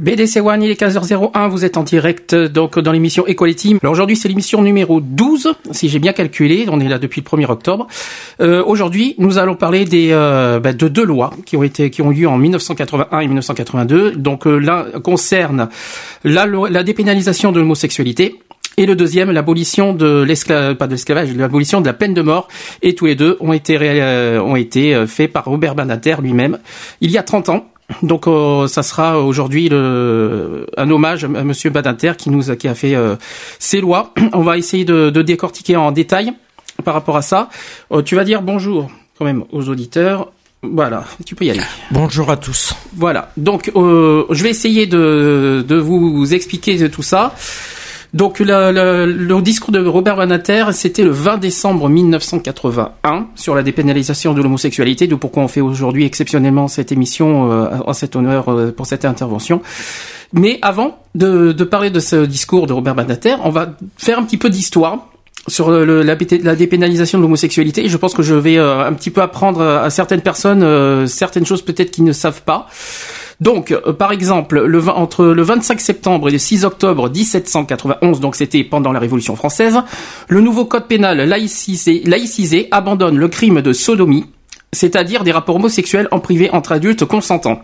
BDC One, il est 15h01, vous êtes en direct donc dans l'émission Equality. Alors aujourd'hui c'est l'émission numéro 12, si j'ai bien calculé, on est là depuis le 1er octobre. Euh, aujourd'hui nous allons parler des, euh, bah, de deux lois qui ont été qui ont eu lieu en 1981 et 1982. Donc euh, l'un concerne la, la dépénalisation de l'homosexualité et le deuxième, l'abolition de l'esclavage, pas de l'esclavage, l'abolition de la peine de mort. Et tous les deux ont été, euh, ont été faits par Robert Banater lui-même il y a 30 ans. Donc euh, ça sera aujourd'hui un hommage à Monsieur Badinter qui nous a, qui a fait euh, ces lois. On va essayer de, de, décortiquer en détail par rapport à ça. Euh, tu vas dire bonjour quand même aux auditeurs. Voilà, tu peux y aller. Bonjour à tous. Voilà, donc je vais essayer de, de vous expliquer tout ça. Donc le discours de Robert Banater, c'était le 20 décembre 1981 sur la dépénalisation de l'homosexualité, de pourquoi on fait aujourd'hui exceptionnellement cette émission euh, en cet honneur euh, pour cette intervention. Mais avant de, parler de ce discours de Robert Banater, on va faire un petit peu d'histoire sur la, la, dépénalisation de l'homosexualité. Je pense que je vais euh, un petit peu apprendre à certaines personnes certaines choses peut-être qu'ils ne savent pas. Donc, euh, par exemple, le, entre le 25 septembre et le 6 octobre 1791, donc c'était pendant la Révolution française, le nouveau code pénal laïcisé, laïcisé abandonne le crime de sodomie, c'est-à-dire des rapports homosexuels en privé entre adultes consentants.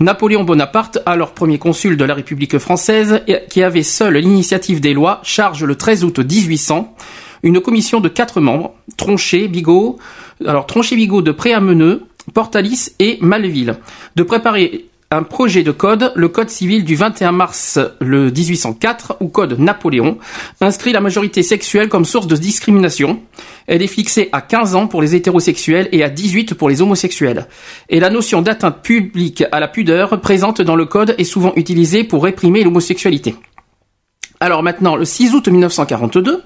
Napoléon Bonaparte, alors premier consul de la République française, qui avait seul l'initiative des lois, charge le 13 août 1800 une commission de quatre membres, Tronchet, Bigot, alors Tronchet, Bigot de Préameneux, Portalis et Malville, de préparer un projet de code, le code civil du 21 mars le 1804, ou code Napoléon, inscrit la majorité sexuelle comme source de discrimination. Elle est fixée à 15 ans pour les hétérosexuels et à 18 pour les homosexuels. Et la notion d'atteinte publique à la pudeur présente dans le code est souvent utilisée pour réprimer l'homosexualité. Alors maintenant, le 6 août 1942,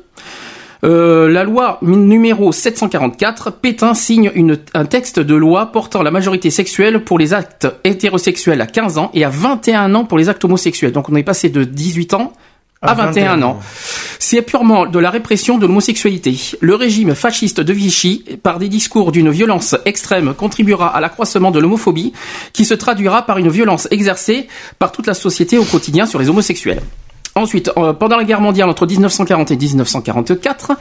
euh, la loi numéro 744, Pétain signe une, un texte de loi portant la majorité sexuelle pour les actes hétérosexuels à 15 ans et à 21 ans pour les actes homosexuels. Donc on est passé de 18 ans à 21, ans. C'est purement de la répression de l'homosexualité. Le régime fasciste de Vichy, par des discours d'une violence extrême, contribuera à l'accroissement de l'homophobie, qui se traduira par une violence exercée par toute la société au quotidien sur les homosexuels. Ensuite, euh, pendant la guerre mondiale entre 1940 et 1944,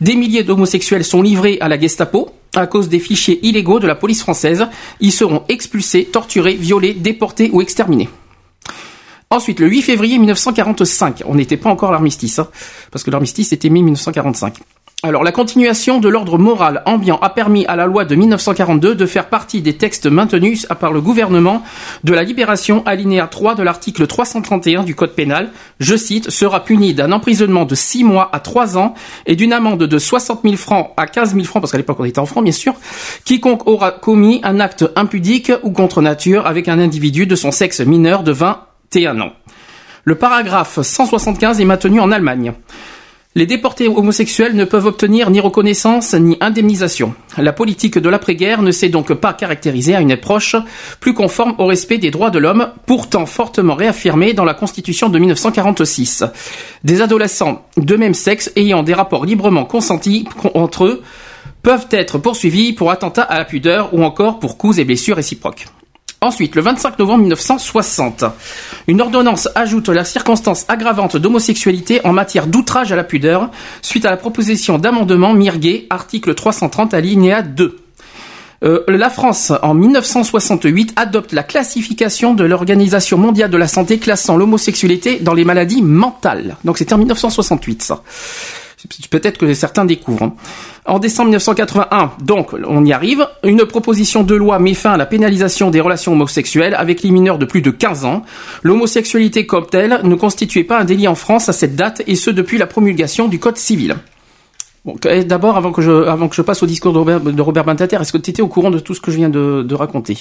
des milliers d'homosexuels sont livrés à la Gestapo à cause des fichiers illégaux de la police française. Ils seront expulsés, torturés, violés, déportés ou exterminés. Ensuite, le 8 février 1945, on n'était pas encore l'armistice, hein, parce que l'armistice était mis 1945. Alors, la continuation de l'ordre moral ambiant a permis à la loi de 1942 de faire partie des textes maintenus par le gouvernement de la libération alinéa 3 de l'article 331 du Code pénal, je cite, sera puni d'un emprisonnement de 6 mois à 3 ans et d'une amende de 60 000 francs à 15 000 francs, parce qu'à l'époque on était en francs bien sûr, quiconque aura commis un acte impudique ou contre nature avec un individu de son sexe mineur de 21 ans. Le paragraphe 175 est maintenu en Allemagne. Les déportés homosexuels ne peuvent obtenir ni reconnaissance ni indemnisation. La politique de l'après-guerre ne s'est donc pas caractérisée à une approche plus conforme au respect des droits de l'homme, pourtant fortement réaffirmée dans la Constitution de 1946. Des adolescents de même sexe ayant des rapports librement consentis entre eux peuvent être poursuivis pour attentat à la pudeur ou encore pour coups et blessures réciproques. Ensuite, le 25 novembre 1960, une ordonnance ajoute la circonstance aggravante d'homosexualité en matière d'outrage à la pudeur suite à la proposition d'amendement Mirguet, article 330 alinéa 2. Euh, la France, en 1968, adopte la classification de l'Organisation mondiale de la santé classant l'homosexualité dans les maladies mentales. Donc c'était en 1968 ça. Peut-être que certains découvrent. hein. En décembre 1981, donc on y arrive, une proposition de loi met fin à la pénalisation des relations homosexuelles avec les mineurs de plus de 15 ans. L'homosexualité comme telle ne constituait pas un délit en France à cette date et ce depuis la promulgation du Code civil. Bon, eh, d'abord, avant que je, avant que je passe au discours de Robert, de Robert est-ce que tu étais au courant de tout ce que je viens de, de raconter?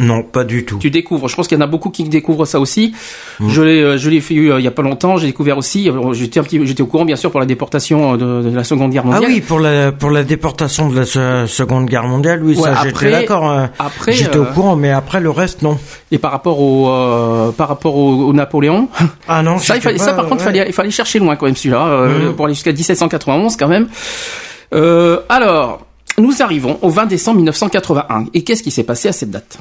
Non, pas du tout. Tu découvres. Je pense qu'il y en a beaucoup qui découvrent ça aussi. Mm. Je l'ai, je l'ai fait euh, il y a pas longtemps. J'ai découvert aussi. euh, J'étais au courant bien sûr pour la déportation de, de la Seconde Guerre Ah mondiale. oui, pour la pour la déportation de la se- Seconde Guerre mondiale, oui, Ouais, ça j'étais d'accord. hein. après, j'étais au courant, mais après le reste non. Et par rapport au, euh, par rapport au, au Napoléon. Ah non, ça, il fallait, ça pas- par contre, il fallait, il fallait chercher loin quand même celui-là, Mhm. pour aller jusqu'à 1791 quand même. Euh, alors, nous arrivons au 20 décembre 1981. Et qu'est-ce qui s'est passé à cette date?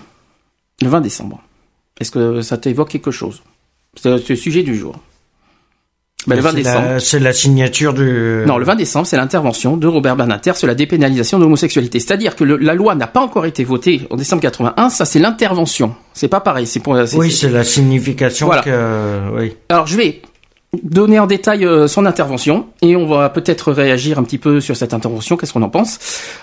Le 20 décembre. Est-ce que ça t'évoque quelque chose? C'est le sujet du jour. Ben, le 20 C'est décembre. la- C'est la signature du. Non, le 20 décembre, c'est l'intervention de Robert Badinter sur la dépénalisation de l'homosexualité. C'est-à-dire que le- la loi n'a pas encore été votée en décembre 81. Ça, c'est l'intervention. C'est pas pareil. C'est pour. Oui, c'est- c'est la signification Voilà. que. Oui. Alors, je vais donner en détail euh, son intervention et on va peut-être réagir un petit peu sur cette intervention. Qu'est-ce qu'on en pense?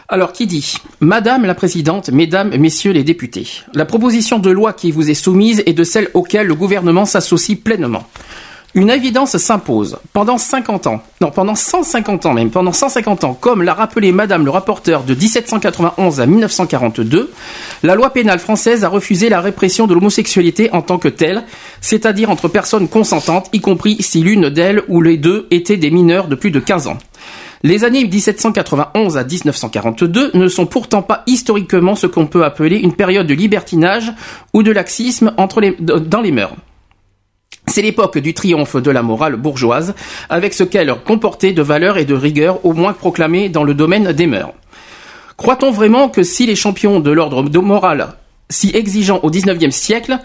Alors, qui dit Madame la Présidente, Mesdames, Messieurs les députés, la proposition de loi qui vous est soumise est de celle auquel le gouvernement s'associe pleinement. Une évidence s'impose. Pendant 50 ans, non, pendant 150 ans même, pendant 150 ans, comme l'a rappelé Madame le rapporteur de 1791 à 1942, la loi pénale française a refusé la répression de l'homosexualité en tant que telle, c'est-à-dire entre personnes consentantes, y compris si l'une d'elles ou les deux étaient des mineurs de plus de 15 ans. Les années 1791 à 1942 ne sont pourtant pas historiquement ce qu'on peut appeler une période de libertinage ou de laxisme dans les mœurs. C'est l'époque du triomphe de la morale bourgeoise, avec ce qu'elle comportait de valeur et de rigueur au moins proclamées dans le domaine des mœurs. Croit-on vraiment que si les champions de l'ordre de morale, si exigeants au XIXe siècle,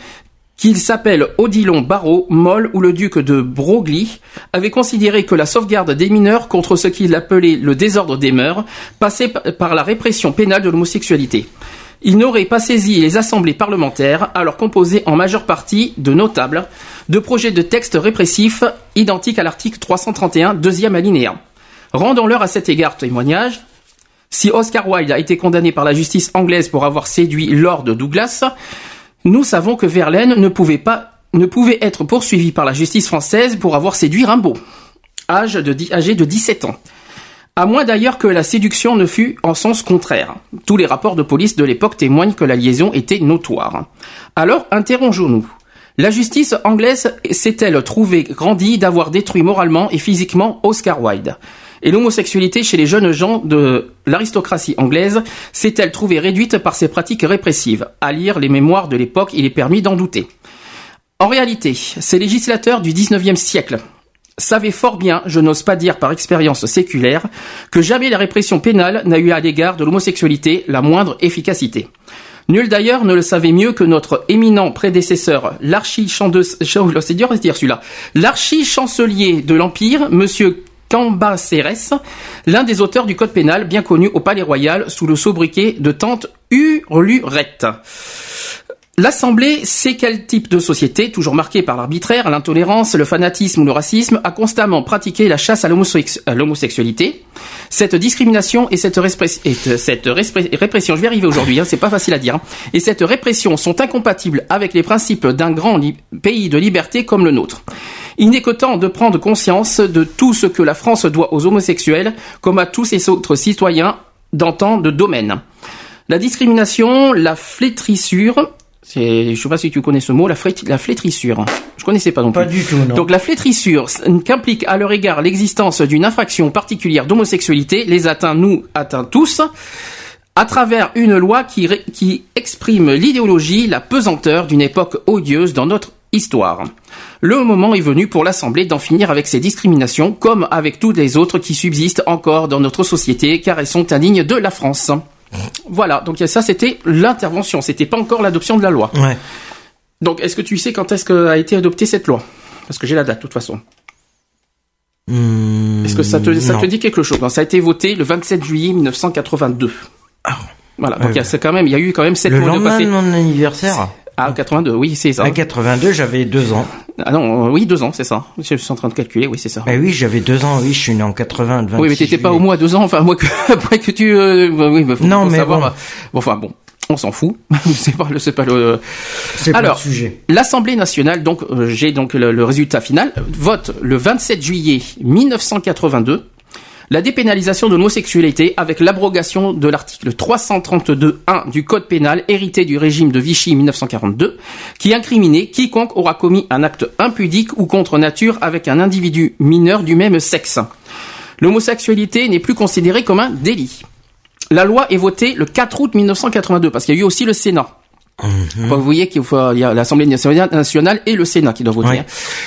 qu'ils s'appellent Odilon Barrault, Moll ou le duc de Broglie, avaient considéré que la sauvegarde des mineurs contre ce qu'il appelait le désordre des mœurs passait par la répression pénale de l'homosexualité? Ils n'auraient pas saisi les assemblées parlementaires, alors composées en majeure partie de notables, de projets de textes répressifs identiques à l'article 331, deuxième alinéa. Rendons-leur à cet égard témoignage. Si Oscar Wilde a été condamné par la justice anglaise pour avoir séduit Lord Douglas, nous savons que Verlaine ne pouvait pas, ne pouvait être poursuivi par la justice française pour avoir séduit Rimbaud, âge de, âgé de 17 ans. À moins d'ailleurs que la séduction ne fût en sens contraire. Tous les rapports de police de l'époque témoignent que la liaison était notoire. Alors, interrogeons-nous. La justice anglaise s'est-elle trouvée grandie d'avoir détruit moralement et physiquement Oscar Wilde? Et l'homosexualité chez les jeunes gens de l'aristocratie anglaise s'est-elle trouvée réduite par ces pratiques répressives? À lire les mémoires de l'époque, il est permis d'en douter. En réalité, ces législateurs du 19e siècle savaient fort bien, je n'ose pas dire par expérience séculaire, que jamais la répression pénale n'a eu à l'égard de l'homosexualité la moindre efficacité. Nul d'ailleurs ne le savait mieux que notre éminent prédécesseur, l'archi-chancelier de l'Empire, monsieur Cambacérès, l'un des auteurs du code pénal bien connu au Palais Royal sous le sobriquet de tante Hurlurette. L'Assemblée sait quel type de société, toujours marquée par l'arbitraire, l'intolérance, le fanatisme ou le racisme, a constamment pratiqué la chasse à à l'homosexualité? Cette discrimination et cette, répression, je vais arriver aujourd'hui, hein, c'est pas facile à dire, hein, et cette répression sont incompatibles avec les principes d'un grand pays de liberté comme le nôtre. Il n'est que temps de prendre conscience de tout ce que la France doit aux homosexuels, comme à tous ses autres citoyens dans tant de domaines. La discrimination, la flétrissure, c'est, je sais pas si tu connais ce mot, la, flét- la flétrissure. Je connaissais pas non plus. Pas du tout, non. Donc la flétrissure, qu'implique à leur égard l'existence d'une infraction particulière d'homosexualité, les atteint nous, atteint tous, à travers une loi qui exprime l'idéologie, la pesanteur d'une époque odieuse dans notre histoire. Le moment est venu pour l'Assemblée d'en finir avec ces discriminations, comme avec toutes les autres qui subsistent encore dans notre société, car elles sont indignes de la France. Voilà, donc ça c'était l'intervention, c'était pas encore l'adoption de la loi. Ouais. Donc est-ce que tu sais quand est-ce qu'a été adoptée cette loi? Parce que j'ai la date de toute façon. Hmm, Est-ce que ça te, ça te dit quelque chose? Non, Ça a été voté le 27 juillet 1982. Ah. Voilà, donc Ouais, il y a c'est quand même, il y a eu quand même sept Le mois de lendemain passé. de mon anniversaire Ah, 82, oui, c'est ça. À 82, j'avais deux ans. Ah non, euh, oui, deux ans, c'est ça. Je suis en train de calculer, oui, c'est ça. Eh oui, j'avais deux ans, oui, je suis né en 80, le 26 oui, mais t'étais pas au moins deux ans, enfin, moi que, après que tu, euh, bah oui, bah, faut, Non, faut mais savoir. bon. bon, enfin, bon. On s'en fout. c'est pas le, c'est pas le, C'est pas le Alors, sujet. L'Assemblée nationale, donc euh, j'ai donc le, le résultat final, vote le 27 juillet 1982 la dépénalisation de l'homosexualité avec l'abrogation de l'article 332.1 du Code pénal hérité du régime de Vichy 1942 qui incriminait quiconque aura commis un acte impudique ou contre nature avec un individu mineur du même sexe. L'homosexualité n'est plus considérée comme un délit. La loi est votée le 4 août 1982 parce qu'il y a eu aussi le Sénat. Bon, Vous voyez qu'il faut, il y a l'Assemblée nationale et le Sénat qui doivent voter. Hein.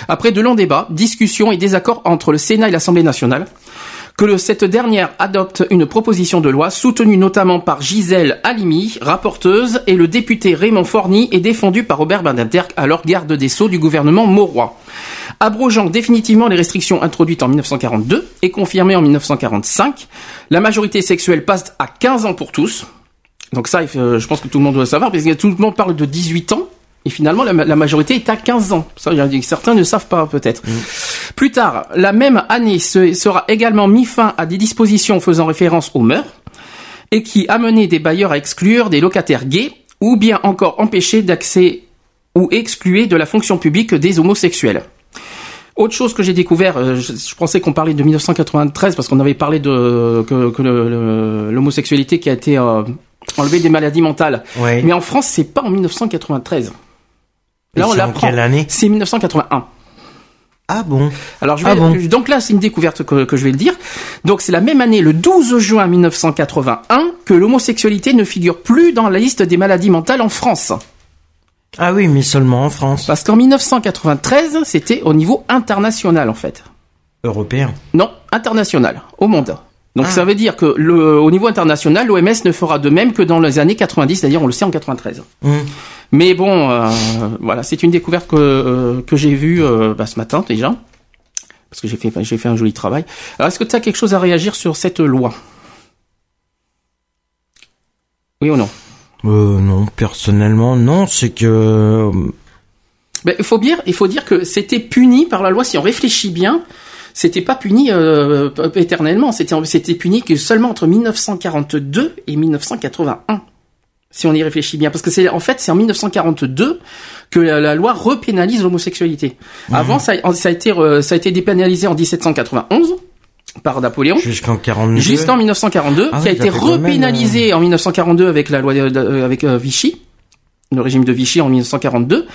Après de longs débats, discussions et désaccords entre le Sénat et l'Assemblée nationale, que cette dernière adopte une proposition de loi soutenue notamment par Gisèle Halimi, rapporteuse, et le député Raymond Forny et défendue par Robert Badinter, alors garde des Sceaux du gouvernement Mauroy. Abrogeant définitivement les restrictions introduites en 1942 et confirmées en 1945, la majorité sexuelle passe à 15 ans pour tous, donc ça, euh, je pense que tout le monde doit savoir, parce que tout le monde parle de 18 ans, et finalement, la, la majorité est à 15 ans. Ça, certains ne savent pas, peut-être. Plus tard, la même année, se- sera également mis fin à des dispositions faisant référence aux mœurs, et qui amenaient des bailleurs à exclure des locataires gays, ou bien encore empêcher d'accès ou excluer de la fonction publique des homosexuels. Autre chose que j'ai découvert, euh, je, je pensais qu'on parlait de 1993 parce qu'on avait parlé de que, que l'homosexualité qui a été euh, enlevée des maladies mentales. Mais en France, c'est pas en 1993. Là, on l'apprend. quelle année C'est 1981. Ah bon Alors je vais, Ah bon donc là c'est une découverte que, que je vais le dire. Donc c'est la même année, le 12 juin 1981, que l'homosexualité ne figure plus dans la liste des maladies mentales en France. Ah oui, mais seulement en France. Parce qu'en 1993, c'était au niveau international en fait. Européen. Non, international, au monde. Donc Ah. ça veut dire que le, au niveau international, l'OMS ne fera de même que dans les années 90, c'est-à-dire on le sait en 93. Hum. Mais bon, euh, voilà, c'est une découverte que, euh, que j'ai vue euh, bah, ce matin déjà, parce que j'ai fait, j'ai fait un joli travail. Alors est-ce que tu as quelque chose à réagir sur cette loi? Oui ou non? Euh, non, personnellement, non, c'est que... Ben, il faut dire, il faut dire que c'était puni par la loi. Si on réfléchit bien, c'était pas puni euh, éternellement. C'était, c'était puni que seulement entre 1942 et 1981. Si on y réfléchit bien, parce que c'est en fait c'est en 1942 que la, la loi repénalise l'homosexualité. Avant ça, a- ça a été euh, ça a été dépénalisé en 1791 par Napoléon. Jusqu'en 42. Jusqu'en 1942, Ah qui a oui, été même, repénalisé en 1942 avec la loi de- euh, avec euh, Vichy, le régime de Vichy en 1942.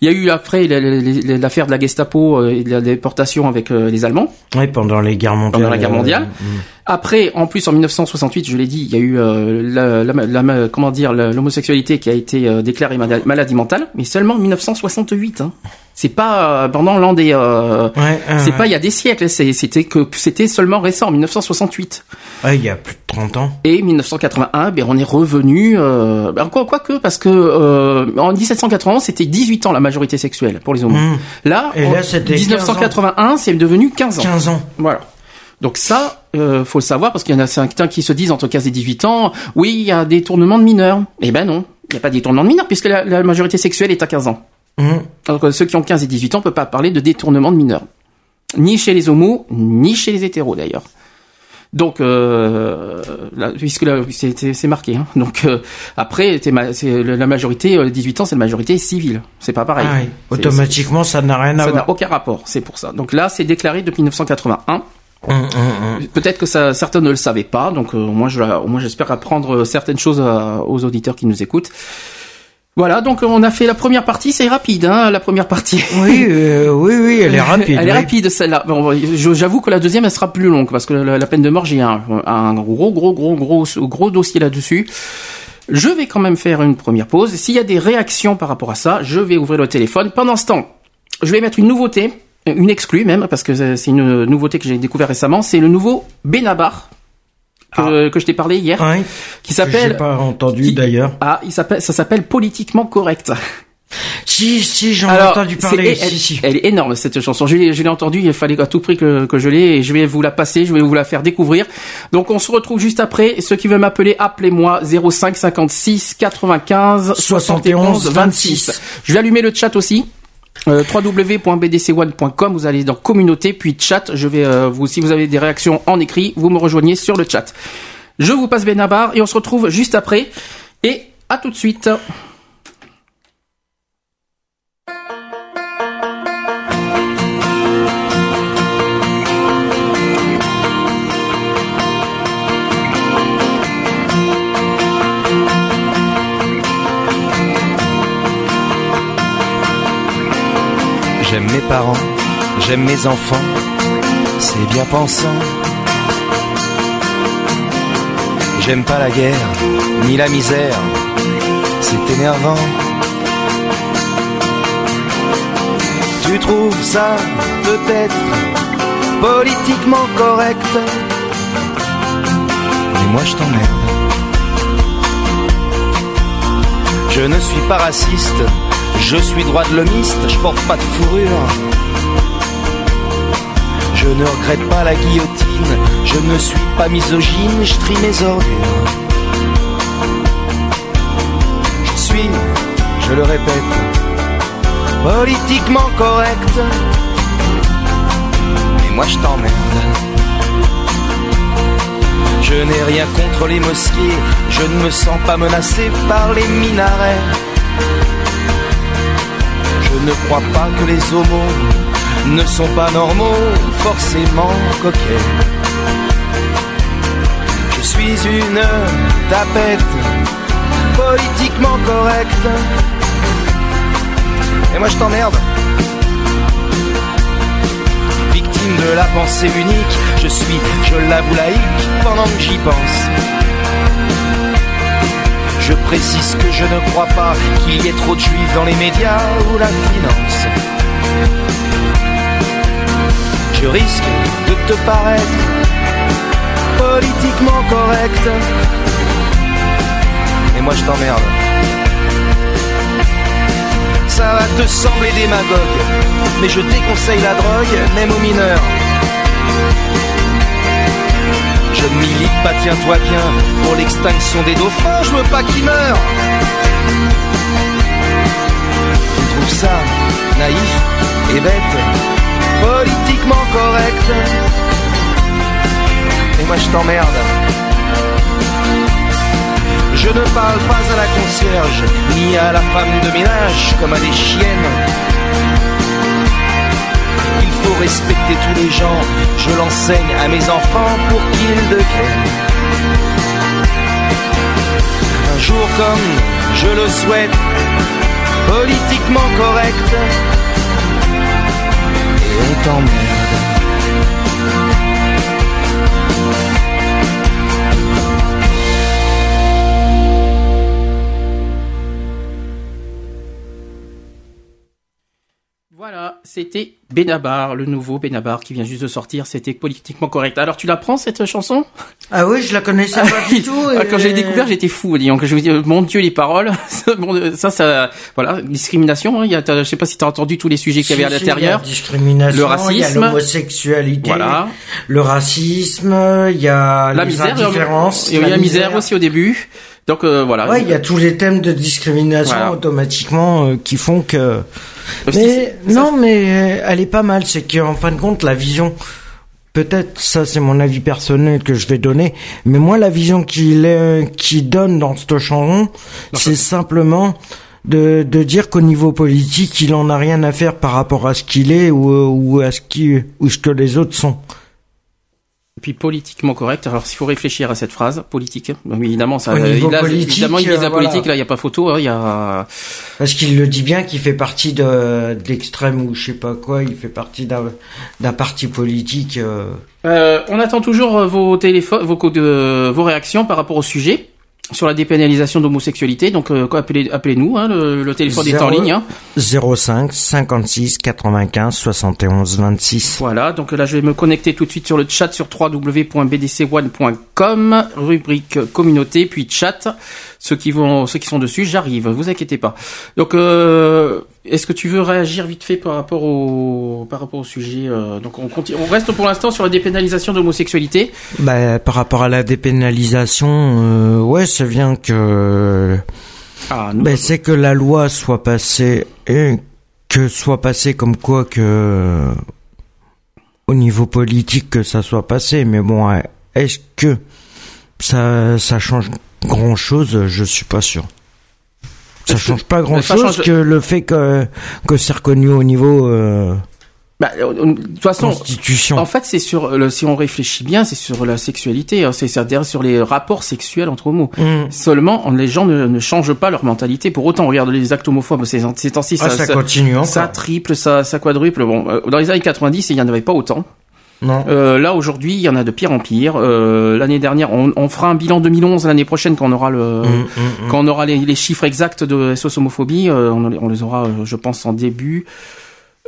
Il y a eu après la- la- la- l'affaire de la Gestapo euh, et de la déportation avec euh, les Allemands. Oui, pendant les guerres mondiales. Pendant la guerre mondiale. euh, Après, en plus, en 1968, je l'ai dit, il y a eu euh, la, la- la- comment dire l'homosexualité qui a été euh, déclarée mala- maladie mentale, mais seulement en 1968. Hein. C'est pas euh, pendant l'an des. euh, Ouais, c'est pas il y a des siècles. C'était que c'était seulement récent, en 1968. Ouais, il y a plus de 30 ans. Et 1981, ben on est revenu. Euh, ben, quoi, quoi que parce que euh, en 1791 c'était 18 ans la majorité sexuelle pour les homos. Hum, Là, Et en là, c'était 1981 c'est devenu 15 ans. 15 ans. Voilà. Donc ça, euh, faut le savoir parce qu'il y en a certains qui se disent entre 15 et 18 ans, oui, il y a des tournements de mineurs. Eh ben non, il n'y a pas des tournements de mineurs puisque la, la majorité sexuelle est à 15 ans. Hum. Alors que ceux qui ont 15 et 18 ans ne peuvent pas parler de détournement de mineurs. Ni chez les homos, ni chez les hétéros d'ailleurs. Donc, euh, là, puisque là, c'est marqué. Hein. Donc euh, après, ma- la majorité, euh, 18 ans, c'est la majorité civile. C'est pas pareil. Ah oui. Automatiquement, ça n'a rien à ça voir. n'a aucun rapport. C'est pour ça. Donc là, c'est déclaré depuis 1981. Hum, hum, hum. Peut-être que ça, certains ne le savaient pas, donc euh, moi, je, j'espère apprendre euh, certaines choses à- aux auditeurs qui nous écoutent. Voilà, donc on a fait la première partie, c'est rapide, hein, la première partie. Oui, euh, oui, oui, elle est rapide. Elle est oui. rapide celle-là. Bon, j'avoue que la deuxième, elle sera plus longue parce que la, la peine de mort, j'ai un, un gros, gros, gros, gros, gros dossier là-dessus. Je vais quand même faire une première pause. S'il y a des réactions par rapport à ça, je vais ouvrir le téléphone. Pendant ce temps, je vais mettre une nouveauté, une exclue même, parce que c'est c'est une nouveauté que j'ai découvert récemment. C'est le nouveau Benabar que, que je t'ai parlé hier, Ouais. qui J'ai s'appelle pas entendu d'ailleurs. ah, il s'appelle, ça s'appelle politiquement correct. Si, si, j'en ai entendu parler. elle, si, si. elle est énorme cette chanson. Je, l'ai- je l'ai entendue, il fallait à tout prix que, que je l'ai et je vais vous la passer, je vais vous la faire découvrir. Donc on se retrouve juste après. Ceux qui veulent m'appeler, appelez-moi 05 56 95 71 26. Je vais allumer le chat aussi. Euh, www.bdc1.com vous allez dans communauté puis chat. Je vais euh, vous si vous avez des réactions en écrit vous me rejoignez sur le chat. Je vous passe Benabar et on se retrouve juste après. Et à tout de suite parents, j'aime mes enfants, c'est bien pensant. J'aime pas la guerre, ni la misère, c'est énervant. Tu trouves ça peut-être politiquement correct, mais moi je t'emmerde. Je ne suis pas raciste, je suis droit de l'homiste, je porte pas de fourrure. Je ne regrette pas la guillotine, je ne suis pas misogyne, je trie mes ordures. Je suis, je le répète, politiquement correct. Mais moi je t'emmerde. Je n'ai rien contre les mosquées, je ne me sens pas menacé par les minarets. Ne crois pas que les homos ne sont pas normaux, forcément coquets. Je suis une tapette, politiquement correcte. Et moi je t'emmerde. Victime de la pensée unique, je suis, je l'avoue, laïque pendant que j'y pense. Je précise que je ne crois pas qu'il y ait trop de juifs dans les médias ou la finance. Je risque de te paraître politiquement correct. Et moi je t'emmerde. Ça va te sembler démagogue, mais je déconseille la drogue, même aux mineurs. Milite pas, tiens-toi bien, pour l'extinction des dauphins, je veux pas qu'ils meurent. Tu trouves ça naïf et bête, politiquement correct. Et moi je t'emmerde. Je ne parle pas à la concierge, ni à la femme de ménage comme à des chiennes. Respecter tous les gens, je l'enseigne à mes enfants pour qu'ils deviennent. Un jour comme je le souhaite, politiquement correct. Et on t'emmerde. C'était Benabar, le nouveau Benabar qui vient juste de sortir. C'était politiquement correct. Alors tu la prends cette chanson? Ah oui, je la connaissais pas du tout. Ah, Quand j'ai découvert, j'étais fou. Que je me dis, euh, mon Dieu, les paroles. Euh, ça, ça, voilà, discrimination. hein. Il y a, je sais pas si tu as entendu tous les sujets qu'il y avait à l'intérieur. Discrimination, Le racisme. l'homosexualité, Voilà. le racisme, il y a La les misère, il y a la misère aussi au début. Donc euh, voilà. Ouais, il y a tous les thèmes de discrimination Voilà. automatiquement euh, qui font que. Mais non, mais euh, elle est pas mal. C'est qu'en fin de compte, la vision. Peut-être ça, c'est mon avis personnel que je vais donner. Mais moi, la vision qu'il donne dans cette chanson, c'est simplement de, de dire qu'au niveau politique, il en a rien à faire par rapport à ce qu'il est ou, ou à ce qui ou ce que les autres sont. Et puis politiquement correct. Alors s'il faut réfléchir à cette phrase politique, évidemment ça. Il a- évidemment, il vise la euh, politique. voilà. Là, il y a pas photo. hein, Il y a. Parce qu'il le dit bien qu'il fait partie de d'extrême ou je sais pas quoi, il fait partie d'un parti politique. euh. Euh, on attend toujours euh, vos téléphones, vos euh, vos réactions par rapport au sujet. Sur la dépénalisation d'homosexualité. Donc euh, appelez, appelez-nous, hein, le, le téléphone est en ligne. Hein. 05 56 95 71 26. Voilà, donc là je vais me connecter tout de suite sur le chat sur www.bdc1.com, rubrique communauté, puis chat. Ceux qui vont, ceux qui sont dessus, j'arrive, vous inquiétez pas. Donc, euh, est-ce que tu veux réagir vite fait par rapport au, par rapport au sujet euh, Donc on continue, on reste pour l'instant sur la dépénalisation de l'homosexualité. Bah, par rapport à la dépénalisation, euh, ouais, c'est bien que Ah, nous- Ben, c'est que la loi soit passée et que soit passée comme quoi que au niveau politique que ça soit passé. Mais bon, euh, est-ce que ça ça change grand chose Je suis pas sûr. Ça change pas grand chose change- que le fait que que c'est reconnu au niveau euh, bah, euh, de toute façon, constitution. En fait, c'est sur le, si on réfléchit bien, c'est sur la sexualité, hein, c'est c'est-à-dire sur les rapports sexuels entre homos. Mm. Seulement, on- les gens ne, ne changent pas leur mentalité. Pour autant, regarde les actes homophobes ces, ces temps-ci, Ah, ça, continue encore. ça triple, ça, ça quadruple. Bon, euh, dans les années 90, il y en avait pas autant. Non. Euh, là, aujourd'hui, il y en a de pire en pire. Euh, l'année dernière, on, on fera un bilan 2011 l'année prochaine quand on aura le, Mm, mm, mm. quand on aura les, les chiffres exacts de SOS homophobie. euh, on, on les aura, je pense, en début.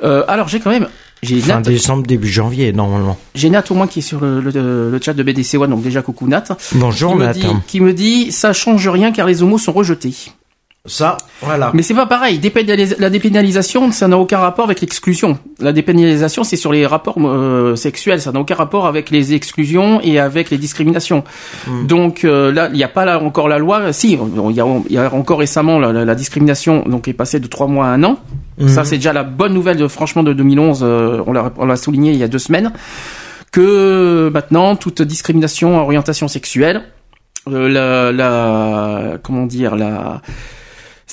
Euh, alors, j'ai quand même, j'ai Fin Nat, décembre, début janvier, normalement. j'ai Nat au moins qui est sur le, le, le chat de BDC One, donc déjà coucou Nat, Bonjour, qui me, dit, qui me dit ça change rien car les homos sont rejetés. Ça, voilà. Mais c'est pas pareil. Dépénalis- La dépénalisation, ça n'a aucun rapport avec l'exclusion. La dépénalisation, c'est sur les rapports euh, sexuels. Ça n'a aucun rapport avec les exclusions et avec les discriminations. Donc euh, là, il n'y a pas là encore la loi. Si, il y a, il y a encore récemment la, la- la discrimination, donc est passée de trois mois à un an. Ça, c'est déjà la bonne nouvelle, de, franchement, de 2011. euh, on l'a souligné il y a deux semaines que maintenant toute discrimination à orientation sexuelle, euh, la, la comment dire la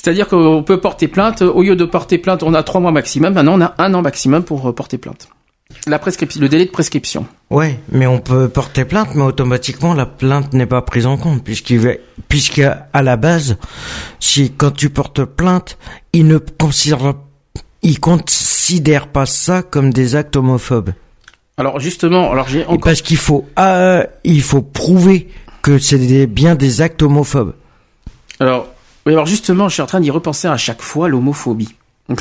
c'est-à-dire qu'on peut porter plainte, au lieu de porter plainte, on a trois mois maximum, maintenant on a un an maximum pour euh, porter plainte. La prescription, le délai de prescription. Ouais, mais on peut porter plainte, mais automatiquement la plainte n'est pas prise en compte puisqu'il puisqu'à à la base, si quand tu portes plainte, il ne considère il considère pas ça comme des actes homophobes. Alors justement, alors j'ai encore Parce qu'il faut ah, il faut prouver que c'est bien des actes homophobes. Alors, oui, alors justement, je suis en train d'y repenser à chaque fois l'homophobie.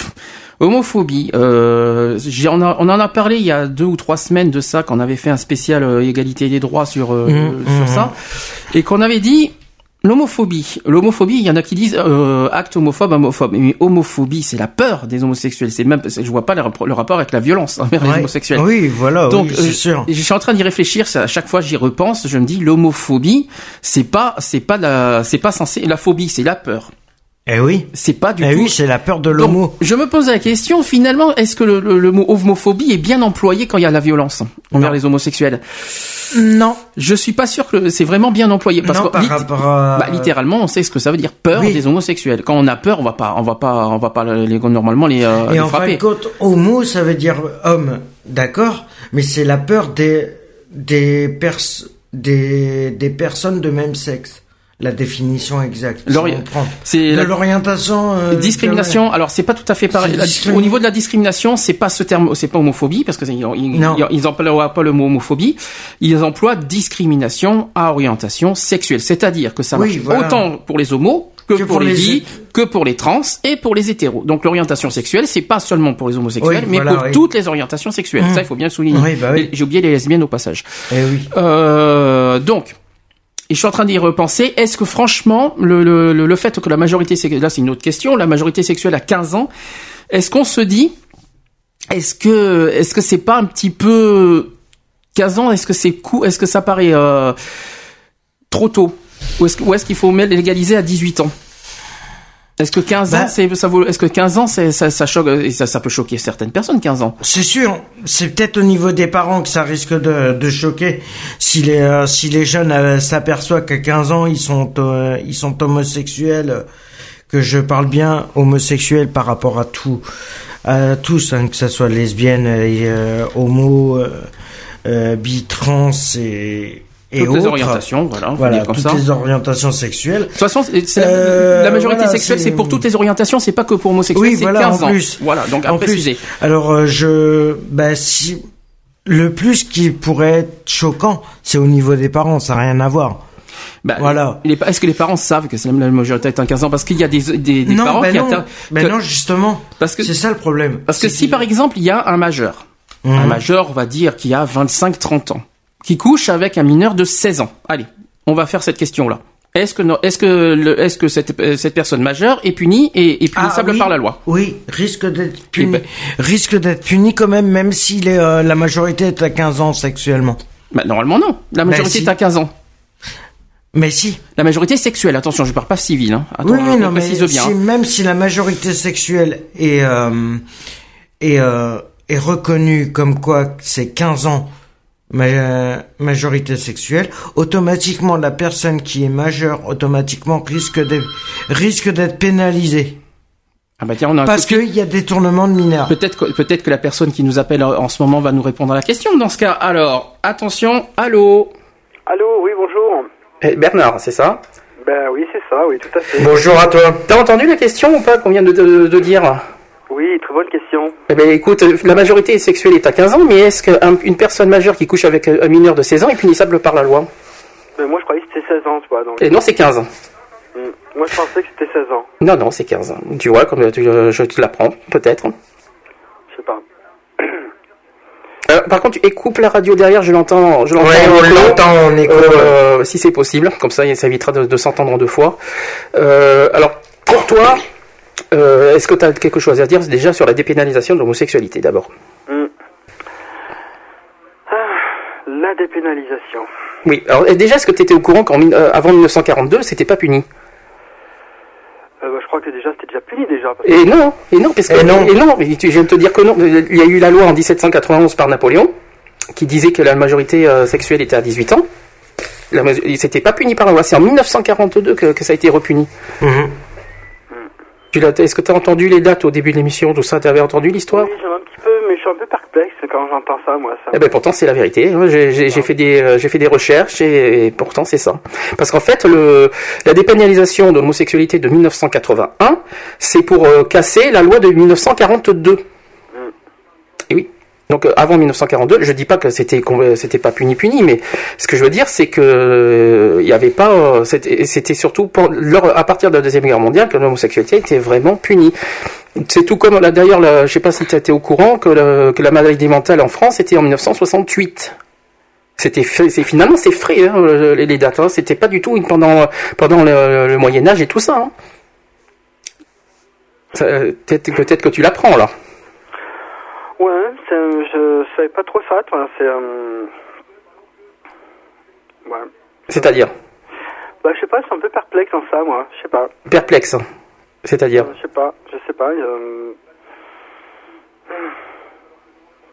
Homophobie, euh, on, a- on en a parlé il y a deux ou trois semaines de ça, qu'on avait fait un spécial euh, égalité des droits sur euh, Mmh, sur mmh, ça, et qu'on avait dit l'homophobie. L'homophobie, il y en a qui disent euh, acte homophobe, homophobe, mais homophobie, c'est la peur des homosexuels. C'est même, je vois pas le, rapport- le rapport avec la violence envers les homosexuels. Oui, voilà, Donc, oui, euh, sûr. je suis en train d'y réfléchir. ça, À chaque fois, j'y repense. Je me dis, l'homophobie, c'est pas, c'est pas la, c'est pas censé. La phobie, c'est la peur. Eh oui. C'est pas du Eh tout. oui, c'est la peur de l'homo. je me pose la question. Finalement, est-ce que le, le- le mot homophobie est bien employé quand il y a la violence envers Non. les homosexuels? Non. Je suis pas sûr que c'est vraiment bien employé parce non, que par lit- rapport à... bah, littéralement, on sait ce que ça veut dire peur Oui. des homosexuels. Quand on a peur, on va pas, on va pas, on va pas les, normalement les, euh, Et les en fin frapper. de compte, homo, ça veut dire homme, d'accord, mais c'est la peur des des pers des des personnes de même sexe. La définition exacte. C'est de l'orientation. euh, discrimination. Alors c'est pas tout à fait pareil. La- au niveau de la discrimination, c'est pas ce terme, c'est pas homophobie parce que ils, ils, ils emploient pas le mot homophobie. Ils emploient discrimination à orientation sexuelle. C'est-à-dire que ça Oui, marche voilà. autant pour les homos que, Que pour, pour les les que pour les trans et pour les hétéros. Donc l'orientation sexuelle, c'est pas seulement pour les homosexuels, Oui, mais voilà, pour oui. toutes les orientations sexuelles. Mmh. Ça, il faut bien le souligner. Oui, bah J'ai oublié les lesbiennes au passage. Eh oui. Euh, donc, et je suis en train d'y repenser. Est-ce que franchement, le, le, le, fait que la majorité là c'est une autre question, la majorité sexuelle à 15 ans, est-ce qu'on se dit, est-ce que, est-ce que c'est pas un petit peu 15 ans, est-ce que c'est court, est-ce que ça paraît euh, trop tôt, ou est-ce, ou est-ce qu'il faut légaliser à 18 ans? Est-ce que 15 ans, Bah- c'est, ça vaut, est-ce que 15 ans, c'est, ça, ça choque, et ça, ça peut choquer certaines personnes, 15 ans? C'est sûr, c'est peut-être au niveau des parents que ça risque de, de choquer si les euh, si les jeunes euh, s'aperçoivent qu'à 15 ans ils sont euh, ils sont homosexuels que je parle bien homosexuels par rapport à tout à tous hein, que ça soit lesbienne et homo bi trans et et Toutes les autres. orientations, voilà, on voilà dire comme toutes ça. les orientations sexuelles De toute façon, la, Euh, la majorité voilà, sexuelle, c'est- pour toutes les orientations, c'est pas que pour homosexuels, Oui, c'est voilà, 15 en ans. plus. Voilà, donc à En plus. Alors euh, je bah si le plus qui pourrait être choquant, c'est au niveau des parents, ça n'a rien à voir. Bah, Voilà. les- Est-ce que les parents savent que c'est la majorité atteint 15 ans? Parce qu'il y a des, des, des non, parents ben qui non. atteignent. Ben que- non, justement. Parce que- c'est ça le problème. Parce que si par exemple il y a un majeur, Mhm. un majeur, on va dire qui a 25-30 ans, qui couche avec un mineur de 16 ans. Allez, on va faire cette question-là. Est-ce que est-ce que le- est-ce que cette euh, cette personne majeure est punie et, punissable Ah, oui. par la loi? Oui, risque d'être puni. Eh ben- Risque d'être puni quand même, même si les, euh, la majorité est à 15 ans sexuellement. bah, normalement non. La majorité si. est à 15 ans. Mais si. La majorité sexuelle, attention, je parle pas civil. Hein. Attends, oui, non, mais bien. si- hein. même si la majorité sexuelle est, euh, est, euh, est reconnue comme quoi c'est 15 ans majorité sexuelle, automatiquement la personne qui est majeure automatiquement risque d'être risque d'être pénalisée Ah bah tiens, on a un parce qu'il y a détournement de mineurs. Peut-être que, peut-être que la personne qui nous appelle en ce moment va nous répondre à la question. Dans ce cas, alors, attention, allô Allô, oui, bonjour. Eh, Bernard, c'est ça? Ben oui, c'est ça, oui, tout à fait. Bonjour à toi. T'as entendu la question ou pas qu'on vient de, de- de dire? Oui, très bonne question. Eh ben écoute, euh, la majorité sexuelle est à 15 ans, mais est-ce qu'une personne majeure qui couche avec un un mineur de 16 ans est punissable par la loi? Ben, moi, je croyais que c'était 16 ans, tu vois. Donc, Eh non, c'est 15. Hmm. Moi, je pensais que c'était 16 ans. Non, non, c'est 15. Tu vois, comme tu, euh, je te l'apprends, peut-être. Je sais pas. Euh, par contre, tu coupe la radio derrière, je l'entends. Je l'entends Ouais, on l'entend en écho. Euh, si c'est possible, comme ça, ça évitera de, de s'entendre en deux fois. Euh, alors, pour toi, euh, est-ce que tu as quelque chose à dire déjà sur la dépénalisation de l'homosexualité d'abord? Hmm. Ah, la dépénalisation. Oui. Alors, et déjà, est-ce que tu étais au courant qu'avant 1942, c'était pas puni? Euh, ben, je crois que déjà, c'était déjà puni, déjà. parce- Et non, et non, parce que Et non. et non, mais tu- je viens de te dire que non. Il y a eu la loi en 1791 par Napoléon qui disait que la majorité euh, sexuelle était à 18 ans. C'était pas puni par la loi. C'est en 1942 que, que ça a été repuni. Mhm. Tu l'as- Est-ce que tu as entendu les dates au début de l'émission, tout ça Tu avais entendu l'histoire Oui, j'en ai un petit peu, mais je suis un peu perplexe quand j'entends ça, moi. Ça. Eh ben pourtant c'est la vérité. Moi, J'ai j'ai- j'ai fait des euh, j'ai fait des recherches et, et pourtant c'est ça. Parce qu'en fait le la dépénalisation de l'homosexualité de 1981, c'est pour euh, casser la loi de 1942. Donc euh, avant 1942, je dis pas que c'était euh, c'était pas puni puni, mais ce que je veux dire c'est que euh, il y avait pas euh, c'était surtout pour, à partir de la deuxième guerre mondiale que l'homosexualité était vraiment punie. C'est tout comme là d'ailleurs, je sais pas si tu étais au courant que, le- que la maladie mentale en France était en 1968. C'était c'est finalement c'est frais hein, le- les, dates. Hein. C'était pas du tout pendant pendant le, le Moyen Âge et tout ça. hein. Euh, Peut-être peut-être que tu l'apprends là. Ouais, c'est, euh, je savais pas trop ça, toi. C'est. euh, Ouais. C'est-à-dire Bah, je sais pas, je suis un peu perplexe dans ça, moi. Je sais pas. perplexe. C'est-à-dire Je sais pas, je sais pas. euh,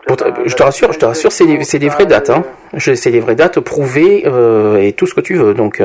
Pour te- je te rassure, je te rassure, c'est des, c'est des vraies dates. Hein. C'est des vraies dates prouvées euh, et tout ce que tu veux. Donc.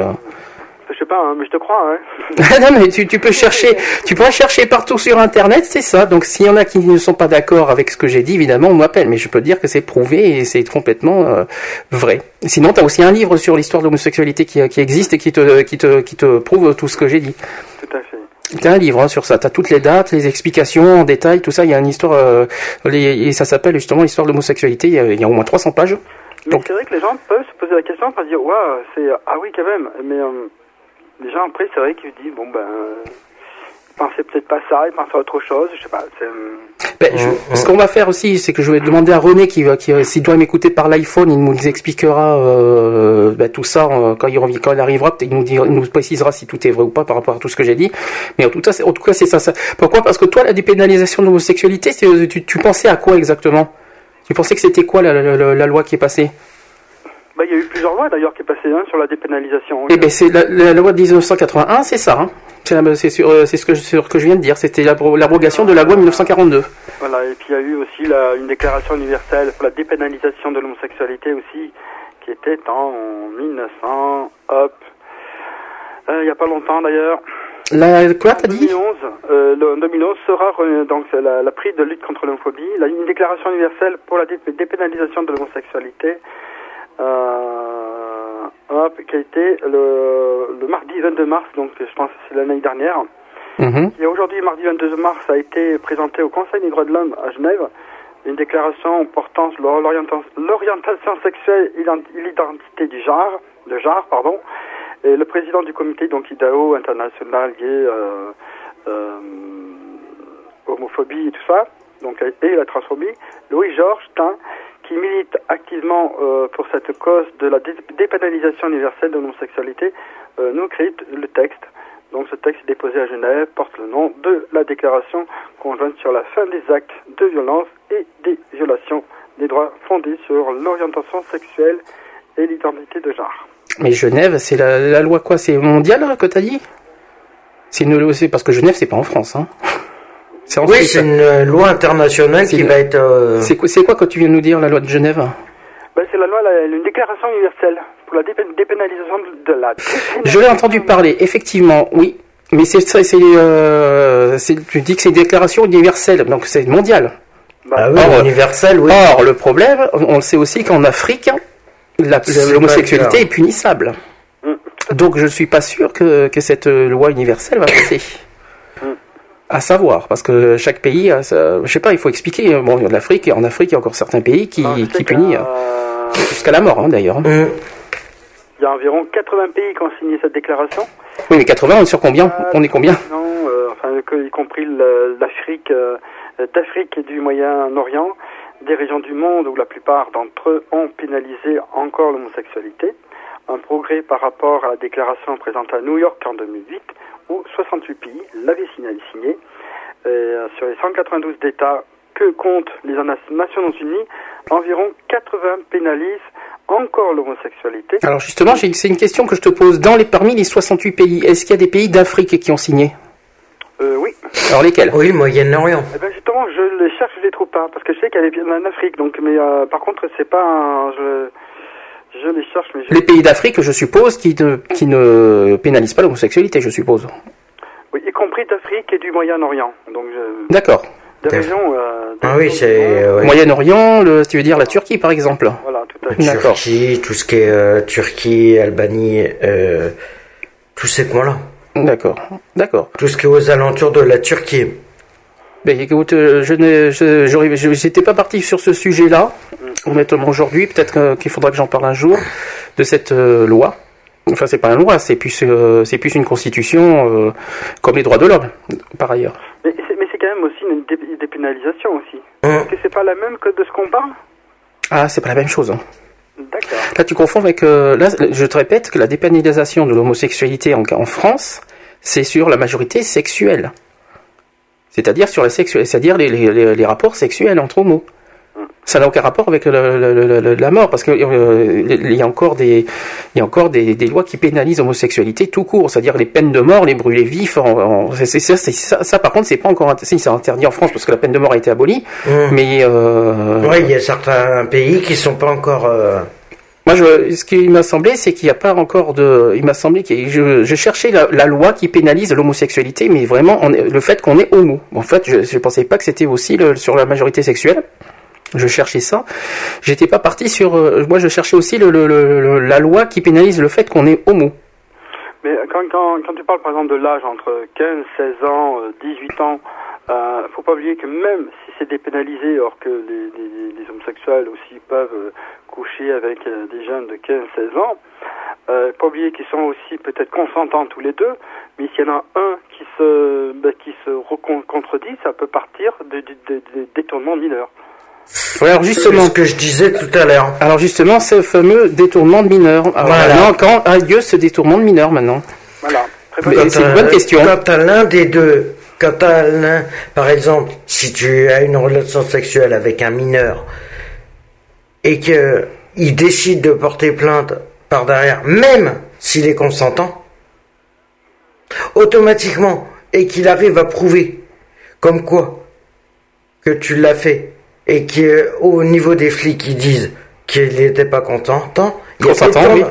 Euh. Je sais pas, hein, mais je te crois, hein. non mais tu, tu peux chercher, tu peux chercher partout sur internet, c'est ça. Donc s'il y en a qui ne sont pas d'accord avec ce que j'ai dit, évidemment on m'appelle. Mais je peux te dire que c'est prouvé et c'est complètement euh, vrai. Sinon tu as aussi un livre sur l'histoire de l'homosexualité qui, qui existe et qui te, qui te, qui te prouve tout ce que j'ai dit. Tout à fait. T'as un livre hein, sur ça, t'as toutes les dates, les explications en détail, tout ça. Il y a une histoire, euh, les- et ça s'appelle justement l'histoire de l'homosexualité. Il, y a- il y a au moins 300 pages. Mais Donc- c'est vrai que les gens peuvent se poser la question, pour dire, waouh, c'est. Ah oui, quand même. Mais euh, gens, après, c'est vrai qu'ils se disent, bon, ben. Ils pensaient peut-être pas ça, ils pensaient à autre chose, je sais pas. C'est. Ben, je- ce qu'on va faire aussi, c'est que je vais demander à René qui, va- qui s'il doit m'écouter par l'iPhone, il nous expliquera euh, ben, tout ça euh, quand il revient, quand il arrivera. Peut-être il nous, dira- il nous précisera si tout est vrai ou pas par rapport à tout ce que j'ai dit. Mais en tout cas, c'est, en tout cas, c'est ça, ça. Pourquoi? Parce que toi, la dépénalisation de l'homosexualité, c'est- tu, tu pensais à quoi exactement? Tu pensais que c'était quoi la, la- la- la loi qui est passée? Bah, il y a eu plusieurs lois d'ailleurs qui est passée hein, sur la dépénalisation. Eh ben, c'est la, la loi de 1981, c'est ça. Hein c'est, sur, euh, c'est ce que, je- sur que je viens de dire. C'était l'abro- l'abrogation de la loi 1942. Voilà, et puis il y a eu aussi la, une déclaration universelle pour la dépénalisation de l'homosexualité aussi, qui était en 1900, hop, euh, il n'y a pas longtemps d'ailleurs. La, quoi, t'as dit? 2011, euh, le, en 2011 sera re- donc la, la prix de lutte contre l'homophobie, la, une déclaration universelle pour la dé- dépénalisation de l'homosexualité, euh, hop, qui a été le, le mardi 22 mars, donc je pense que c'est l'année dernière. Mhm. Et aujourd'hui, mardi 22 mars, a été présenté au Conseil des droits de l'homme à Genève une déclaration portant sur l'orientation sexuelle et l'ident- l'identité du genre, de genre, pardon, Et le président du comité, donc IDAO international lié euh, euh, homophobie et tout ça, donc et la transphobie, Louis Georges Tain, qui milite activement euh, pour cette cause de la dé- dépénalisation universelle de l'homosexualité, euh, nous écrit le texte. Donc ce texte déposé à Genève porte le nom de la déclaration conjointe sur la fin des actes de violence et des violations des droits fondés sur l'orientation sexuelle et l'identité de genre. Mais Genève, c'est la, la loi quoi? C'est mondial que t'as dit? C'est parce que Genève, c'est pas en France. Hein. En Oui, c'est une euh, loi internationale qui une- va être. euh, C'est quoi, quoi que tu viens de nous dire, la loi de Genève Ben, c'est la loi, la- une déclaration universelle pour la dépé- dépénalisation de la. Je l'ai entendu parler, effectivement, oui. Mais c'est, euh, tu dis que c'est une déclaration universelle, donc c'est mondial. Ah oui, Or, universel, oui. Or, le problème, on le sait aussi qu'en Afrique, l'homosexualité est punissable. Mm. Donc, je ne suis pas sûr que, que cette loi universelle va passer. À savoir, parce que chaque pays, a je sais pas, il faut expliquer. Bon, l'Afrique, en Afrique, il y a encore certains pays qui, Non, je sais qui qu'il y a, punissent euh, jusqu'à la mort, hein, d'ailleurs. Hum. Il y a environ 80 pays qui ont signé cette déclaration. Oui, mais 80, on est sur combien? Euh, On est combien? Non, euh, enfin, que- y compris l'Afrique, euh, d'Afrique et du Moyen-Orient, des régions du monde où la plupart d'entre eux ont pénalisé encore l'homosexualité. Un progrès par rapport à la déclaration présentée à New York en 2008, où 68 pays l'avaient signé. signé. Et, euh, sur les 192 d'États que comptent les Nations Unies, environ 80 pénalisent encore l'homosexualité. Alors justement, j'ai- c'est une question que je te pose. Dans les, parmi les 68 pays, est-ce qu'il y a des pays d'Afrique qui ont signé? Euh, oui. Alors lesquels? Oui, Moyen-Orient. Eh ben justement, je les cherche, je les trouve pas, parce que je sais qu'il y a des pays en Afrique, donc mais euh, par contre c'est pas, un, je, je les cherche, mais je, Les pays d'Afrique, je suppose, qui ne, qui ne pénalisent pas l'homosexualité, je suppose. oui, y compris d'Afrique et du Moyen-Orient, donc je, D'accord. des régions. Euh, des Ah oui, c'est. euh, ouais. Moyen-Orient, le, tu veux dire la Turquie, par exemple Voilà, tout à fait. D'accord. Turquie, tout ce qui est euh, Turquie, Albanie, euh, tous ces coins-là. D'accord. D'accord. Tout ce qui est aux alentours de la Turquie. Ben, écoute, euh, je j'étais pas parti sur ce sujet-là, honnêtement aujourd'hui. Peut-être qu'il faudra que j'en parle un jour de cette euh, loi. Enfin, c'est pas une loi, c'est plus, euh, c'est plus une constitution, euh, comme les droits de l'homme, par ailleurs. Mais c'est, quand même aussi une dé- dépénalisation aussi. Est-ce que c'est pas la même que de ce qu'on parle Ah, c'est pas la même chose. hein. D'accord. Là, tu confonds avec. euh, là, je te répète que la dépénalisation de l'homosexualité en, en France, c'est sur la majorité sexuelle. C'est-à-dire sur la c'est-à-dire les, les- les- les rapports sexuels entre homos. Ça n'a aucun rapport avec le- le- le- le- la mort, parce qu'il y a encore des, il y a encore des, des lois qui pénalisent l'homosexualité tout court, c'est-à-dire les peines de mort, les brûlés vifs. En, en- ça, c'est- ça, ça, par contre, c'est pas encore, si, c'est interdit en France parce que la peine de mort a été abolie, Hum. mais euh, Ouais, il y a certains pays qui sont pas encore. euh, moi, je, ce qui m'a semblé, c'est qu'il n'y a pas encore de. Il m'a semblé que je, je cherchais la, loi qui pénalise l'homosexualité, mais vraiment on est- le fait qu'on est homo. En fait, je ne pensais pas que c'était aussi le- sur la majorité sexuelle. Je cherchais ça. J'étais pas parti sur. euh, moi, je cherchais aussi le, la loi qui pénalise le fait qu'on est homo. Mais quand, quand, quand tu parles par exemple de l'âge entre 15, 16 ans, euh, 18 ans, euh, faut pas oublier que même si c'est dépénalisé, or que les, les- les homosexuels aussi peuvent euh, coucher avec euh, des jeunes de 15, 16 ans, euh, pas oublier qu'ils sont aussi peut-être consentants tous les deux, mais s'il y en a un qui se, ben, qui se contredit, ça peut partir de, de, de- de détournement mineur. Ouais, alors C'est justement. ce que je disais tout à l'heure. Alors justement, ce fameux détournement de mineurs. Alors Voilà. maintenant, quand a lieu ce détournement de mineurs maintenant? Voilà. C'est une t'as- bonne question. Quand l'un des deux, quand l'un, par exemple, si tu as une relation sexuelle avec un mineur et que il décide de porter plainte par derrière, même s'il est consentant, automatiquement, et qu'il arrive à prouver, comme quoi, que tu l'as fait, et qu'au niveau des flics, ils disent qu'il n'était pas consentant, Consentant, oui.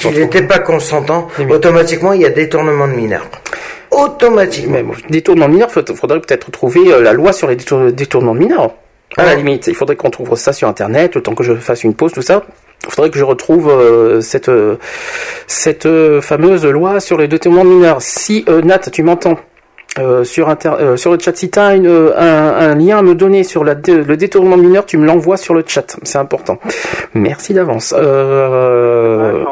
qu'il n'était pas consentant, automatiquement, il y a détournement de mineur. Automatiquement. Mais bon, détournement de mineurs, il faudrait peut-être trouver euh, la loi sur les détour- détournements de mineurs. À la limite, il faudrait qu'on trouve ça sur Internet, le temps que je fasse une pause, tout ça. Il faudrait que je retrouve euh, cette euh, cette euh, fameuse loi sur les détournements de mineurs. Si euh, Nat, tu m'entends euh, sur inter euh, sur le chat, si tu as une, un, un lien à me donner sur la dé- le détournement de mineurs, tu me l'envoies sur le chat. C'est important. Merci d'avance. Euh,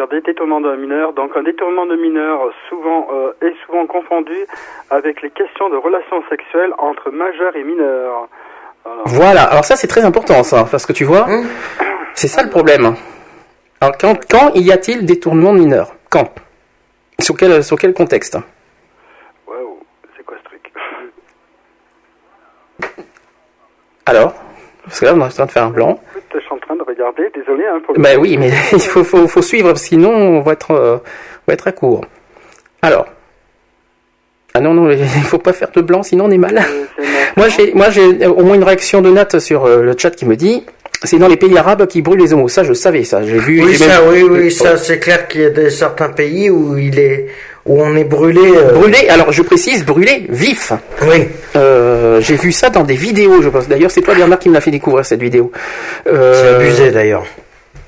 suis en train de regarder regarder détournement de mineur. Donc un détournement de mineur souvent euh, est souvent confondu avec les questions de relations sexuelles entre majeurs et mineurs. Voilà. Voilà. Alors ça, c'est très important, ça, parce que tu vois, Hum. c'est ça le problème. Alors quand, quand y a-t-il détournement de mineur Quand? Sur quel, sur quel contexte? Waouh, c'est quoi ce truc? Alors Parce que là, on est en train de faire un blanc. Écoute, Je suis en train de regarder, désolé hein, pour le... Ben oui, mais il faut, faut, faut suivre, sinon on va être, euh, on va être à court. Alors. Ah non, non, il faut pas faire de blanc, sinon on est mal. Moi, j'ai, moi, j'ai au moins une réaction de Nat sur euh, le chat qui me dit, c'est dans les pays arabes qui brûlent les homos. Ça, je savais, ça. J'ai vu. Oui, j'ai ça, même- oui, oui, ça, c'est clair qu'il y a des, certains pays où il est, où on est brûlé. euh, Brûlé. Alors, je précise, brûlé vif. Oui. Euh, j'ai vu ça dans des vidéos, je pense. D'ailleurs, c'est toi, Bernard, qui me l'a fait découvrir cette vidéo. Euh, C'est abusé d'ailleurs.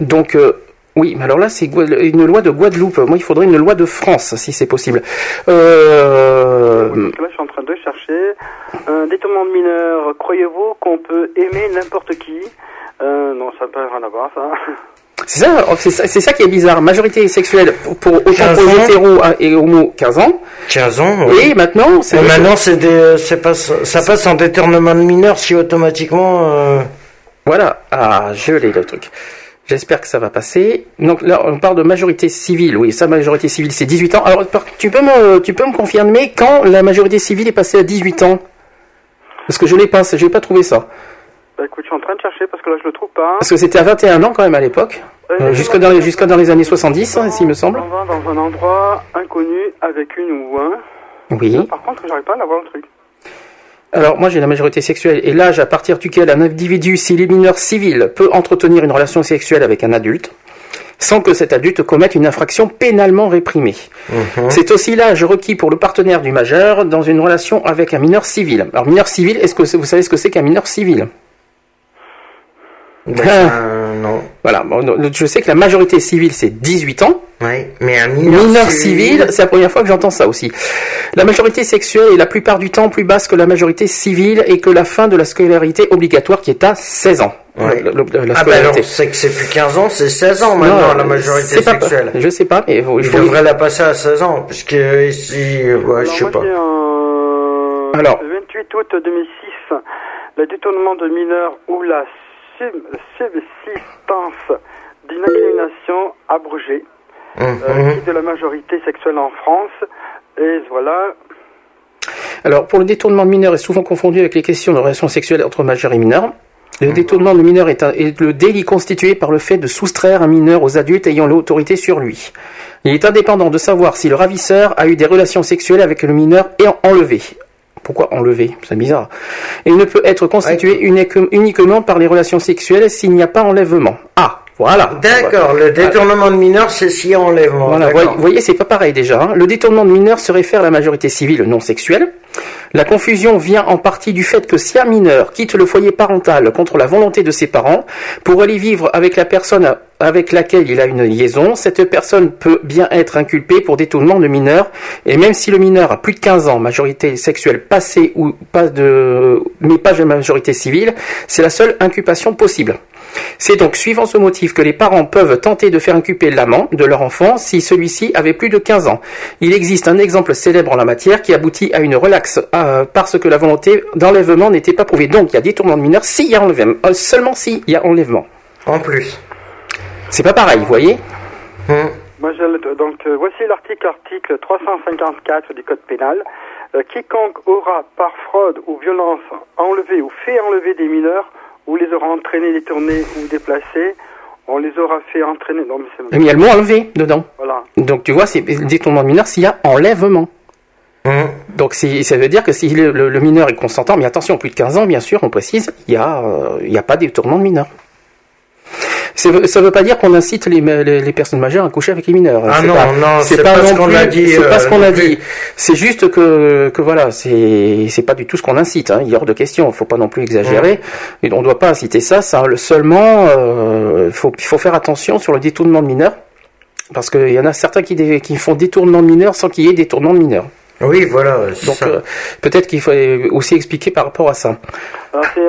Donc, euh, oui, mais alors là, c'est une loi de Guadeloupe. Moi, il faudrait une loi de France, si c'est possible. Euh, je suis en train de chercher. Un détournement de mineur, croyez-vous qu'on peut aimer n'importe qui? Euh, Non, ça n'a pas rien à voir, ça. C'est ça, c'est ça, qui est bizarre. Majorité sexuelle pour, pour autant 15 pour les hétéros hein, et homo 15 ans. 15 ans. oui. Et maintenant, c'est maintenant, c'est des, pas, ça passe en détournement de mineur si automatiquement. euh, Voilà, ah, je l'ai le truc. J'espère que ça va passer. Donc là, on parle de majorité civile. Oui, ça, majorité civile, c'est 18 ans. Alors, tu peux me, tu peux me confirmer quand la majorité civile est passée à 18 ans? Parce que je l'ai pas, j'ai pas trouvé ça. Bah écoute, je suis en train de chercher parce que là, je le trouve pas. Parce que c'était à 21 ans quand même à l'époque. Euh, jusque dans les, jusque dans les années 70, hein, s'il me semble. On va dans un endroit inconnu avec une ou un. Oui. Par contre, j'arrive pas à l'avoir le truc. Alors moi j'ai la majorité sexuelle et l'âge à partir duquel un individu, s'il est mineur civil, peut entretenir une relation sexuelle avec un adulte, sans que cet adulte commette une infraction pénalement réprimée. C'est aussi l'âge requis pour le partenaire du majeur dans une relation avec un mineur civil. Alors mineur civil, est-ce que vous savez ce que c'est qu'un mineur civil? Ben, Ah. euh, non. Voilà, je sais que la majorité civile c'est 18 ans, Oui, mais un mineur, mineur civil, c'est la première fois que j'entends ça aussi. La majorité sexuelle est la plupart du temps plus basse que la majorité civile et que la fin de la scolarité obligatoire qui est à 16 ans. Ouais. La- la- la Ah ben alors, scolarité. c'est que c'est plus 15 ans, c'est 16 ans maintenant Non, la majorité pas- sexuelle. je sais pas, mais il faut- il faut- devrait la passer à 16 ans, puisque ici, ouais, je sais moi, pas. Alors. Le 28 août 2006, le détournement de mineurs ou la subsistance d'une incrimination abrogée, Hum, euh, qui de la majorité sexuelle en France. Et voilà, Alors, pour le détournement de mineurs est souvent confondu avec les questions de relations sexuelles entre majeurs et mineurs. Le détournement de mineur est, un- est le délit constitué par le fait de soustraire un mineur aux adultes ayant l'autorité sur lui. Il est indépendant de savoir si le ravisseur a eu des relations sexuelles avec le mineur et enlevé. Pourquoi enlevé C'est bizarre. Il ne peut être constitué unique- uniquement par les relations sexuelles s'il n'y a pas enlèvement. Ah, voilà. D'accord, le détournement de mineur, c'est si enlèvement. Voilà, d'accord. voyez, voyez, c'est pas pareil déjà. hein. Le détournement de mineur se réfère à la majorité civile non sexuelle. La confusion vient en partie du fait que si un mineur quitte le foyer parental contre la volonté de ses parents pour aller vivre avec la personne avec laquelle il a une liaison, cette personne peut bien être inculpée pour détournement de mineur, et même si le mineur a plus de 15 ans, majorité sexuelle passée ou pas de, mais pas de majorité civile, c'est la seule inculpation possible. C'est donc suivant ce motif que les parents peuvent tenter de faire inculper l'amant de leur enfant si celui-ci avait plus de 15 ans. Il existe un exemple célèbre en la matière qui aboutit à une relaxe euh, parce que la volonté d'enlèvement n'était pas prouvée. Donc il y a détournement de mineur s'il y a enlèvement, euh, seulement s'il y a enlèvement. En plus. C'est pas pareil, vous voyez? Moi, le- donc euh, voici l'article article 354 du Code pénal. Euh, quiconque aura par fraude ou violence enlevé ou fait enlever des mineurs ou les aura entraînés, détournés ou déplacés, on les aura fait entraîner. Non, mais c'est Mais il y a le mot enlevé dedans. voilà. Donc tu vois, c'est détournement de mineur s'il y a enlèvement. Hum. Donc ça veut dire que si le, le- le mineur est consentant, mais attention, plus de 15 ans, bien sûr, on précise, il n'y a, euh, il y a pas de détournement de mineur. Ça veut, ça veut pas dire qu'on incite les, les, les personnes majeures à coucher avec les mineurs. Ah C'est non, pas, non, c'est pas ce non qu'on plus- a dit, C'est pas euh, ce qu'on a plus. dit. C'est juste que, que voilà, c'est, c'est pas du tout ce qu'on incite. Hein. Il est hors de question. Faut pas non plus exagérer. Et on doit pas inciter ça. Ça seulement, euh, faut, il faut faire attention sur le détournement de mineurs. Parce qu'il y en a certains qui, dé- qui font détournement de mineurs sans qu'il y ait détournement de mineurs. Oui, voilà. Donc euh, peut-être qu'il faut aussi expliquer par rapport à ça. Alors c'est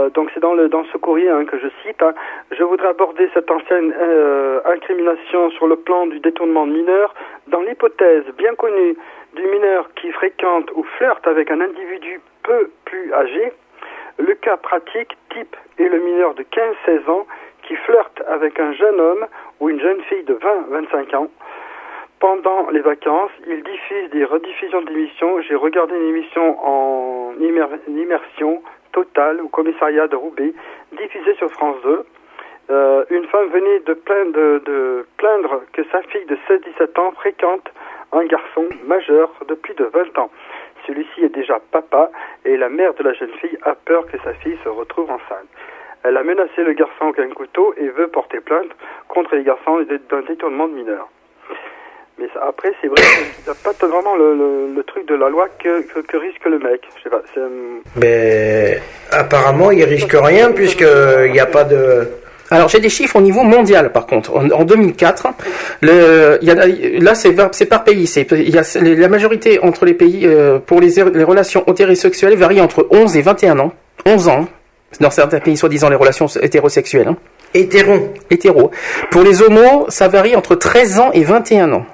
euh, donc c'est dans, le, dans ce courrier hein, que je cite. hein. Je voudrais aborder cette ancienne euh, incrimination sur le plan du détournement de mineurs dans l'hypothèse bien connue du mineur qui fréquente ou flirte avec un individu peu plus âgé. Le cas pratique type est le mineur de 15-16 ans qui flirte avec un jeune homme ou une jeune fille de 20-25 ans. Pendant les vacances, il diffuse des rediffusions d'émissions. J'ai regardé une émission en immer- immersion totale au commissariat de Roubaix, diffusée sur France 2. Euh, une femme venait de plaindre, de, de plaindre que sa fille de 16-17 ans fréquente un garçon majeur depuis de 20 ans. Celui-ci est déjà papa et la mère de la jeune fille a peur que sa fille se retrouve enceinte. Elle a menacé le garçon avec un couteau et veut porter plainte contre les garçons d'un détournement de mineurs. Mais ça- après, c'est vrai qu'il n'y a pas vraiment le, le- le truc de la loi que, que, que risque le mec. Je sais pas. c'est, Mais apparemment, il risque rien puisqu'il n'y a pas de. Alors j'ai des chiffres au niveau mondial par contre. En, en 2004, le, il y a, là c'est par- c'est par pays. C'est il y a c'est- la majorité entre les pays euh, pour les, les relations hétérosexuelles varie entre 11 et 21 ans. 11 ans. Dans certains pays, soi-disant les relations hétérosexuelles. Hein. Hétéron. Hétéro. Pour les homos, ça varie entre 13 ans et 21 ans.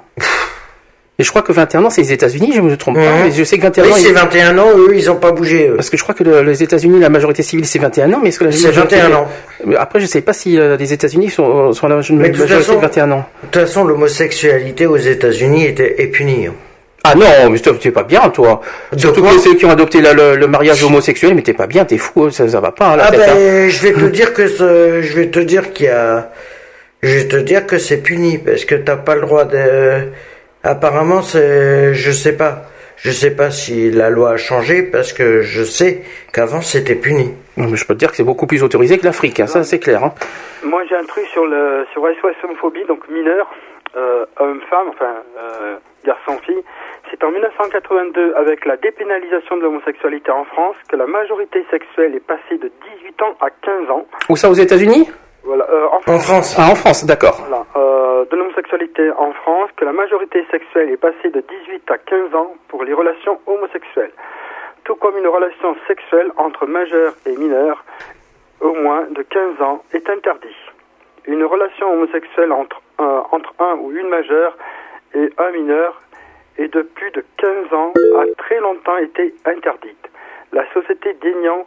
Et je crois que 21 ans, c'est les États-Unis, je me trompe pas. Mhm. Mais je sais que 21 Oui, ans. c'est il- 21 ans, eux, ils ont pas bougé. eux. Parce que je crois que le- les États-Unis, la majorité civile, c'est 21 ans, mais est-ce que la C'est majorité- 21 ans. Mais Après, je sais pas si euh, les États-Unis sont, sont à la Mais de toute majorité façon- de 21 ans. De toute façon, l'homosexualité aux États-Unis était est punie. hein. Ah non, mais t'es pas bien, toi. De Surtout que ceux qui ont adopté la- le, le mariage homosexuel, mais t'es pas bien, t'es fou, ça, ça va pas, hein, la Ah tête, hein. ben, je vais te dire que ce- je vais te dire qu'il y a, je vais te dire que c'est puni parce que t'as pas le droit de. Apparemment, c'est, je sais pas, je sais pas si la loi a changé parce que je sais qu'avant c'était puni. Non, mais je peux te dire que c'est beaucoup plus autorisé que l'Afrique, hein, ça c'est clair. Hein. Moi, j'ai un truc sur le sur SOS homophobie, donc mineur, euh, homme-femme, enfin euh, garçon-fille. C'est en 1982, avec la dépénalisation de l'homosexualité en France, que la majorité sexuelle est passée de 18 ans à 15 ans. Où ça, aux États-Unis? Voilà, euh, en En France. France. Ah, en France, d'accord. Voilà, euh, de l'homosexualité en France, que la majorité sexuelle est passée de 18 à 15 ans pour les relations homosexuelles, tout comme une relation sexuelle entre majeurs et mineurs au moins de 15 ans est interdit. Une relation homosexuelle entre un, entre un ou une majeure et un mineur est de plus de 15 ans a très longtemps été interdite. La société déniant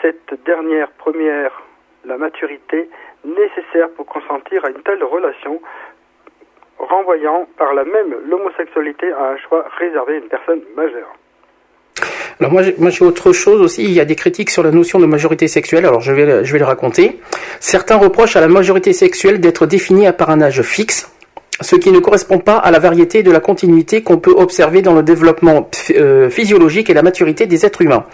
cette dernière première la maturité nécessaire pour consentir à une telle relation, renvoyant par la même l'homosexualité à un choix réservé à une personne majeure. Alors moi, moi j'ai autre chose aussi. Il y a des critiques sur la notion de majorité sexuelle. Alors je vais, je vais le raconter. Certains reprochent à la majorité sexuelle d'être définie par un âge fixe, ce qui ne correspond pas à la variété de la continuité qu'on peut observer dans le développement euh, physiologique et la maturité des êtres humains.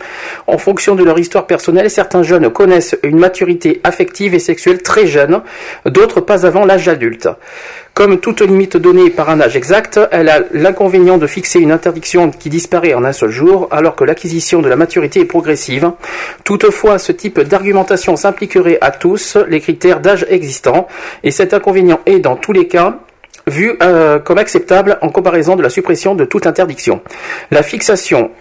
En fonction de leur histoire personnelle, certains jeunes connaissent une maturité affective et sexuelle très jeune, d'autres pas avant l'âge adulte. Comme toute limite donnée par un âge exact, elle a l'inconvénient de fixer une interdiction qui disparaît en un seul jour, alors que l'acquisition de la maturité est progressive. Toutefois, ce type d'argumentation s'impliquerait à tous les critères d'âge existants, et cet inconvénient est, dans tous les cas, vu euh, comme acceptable en comparaison de la suppression de toute interdiction. La fixation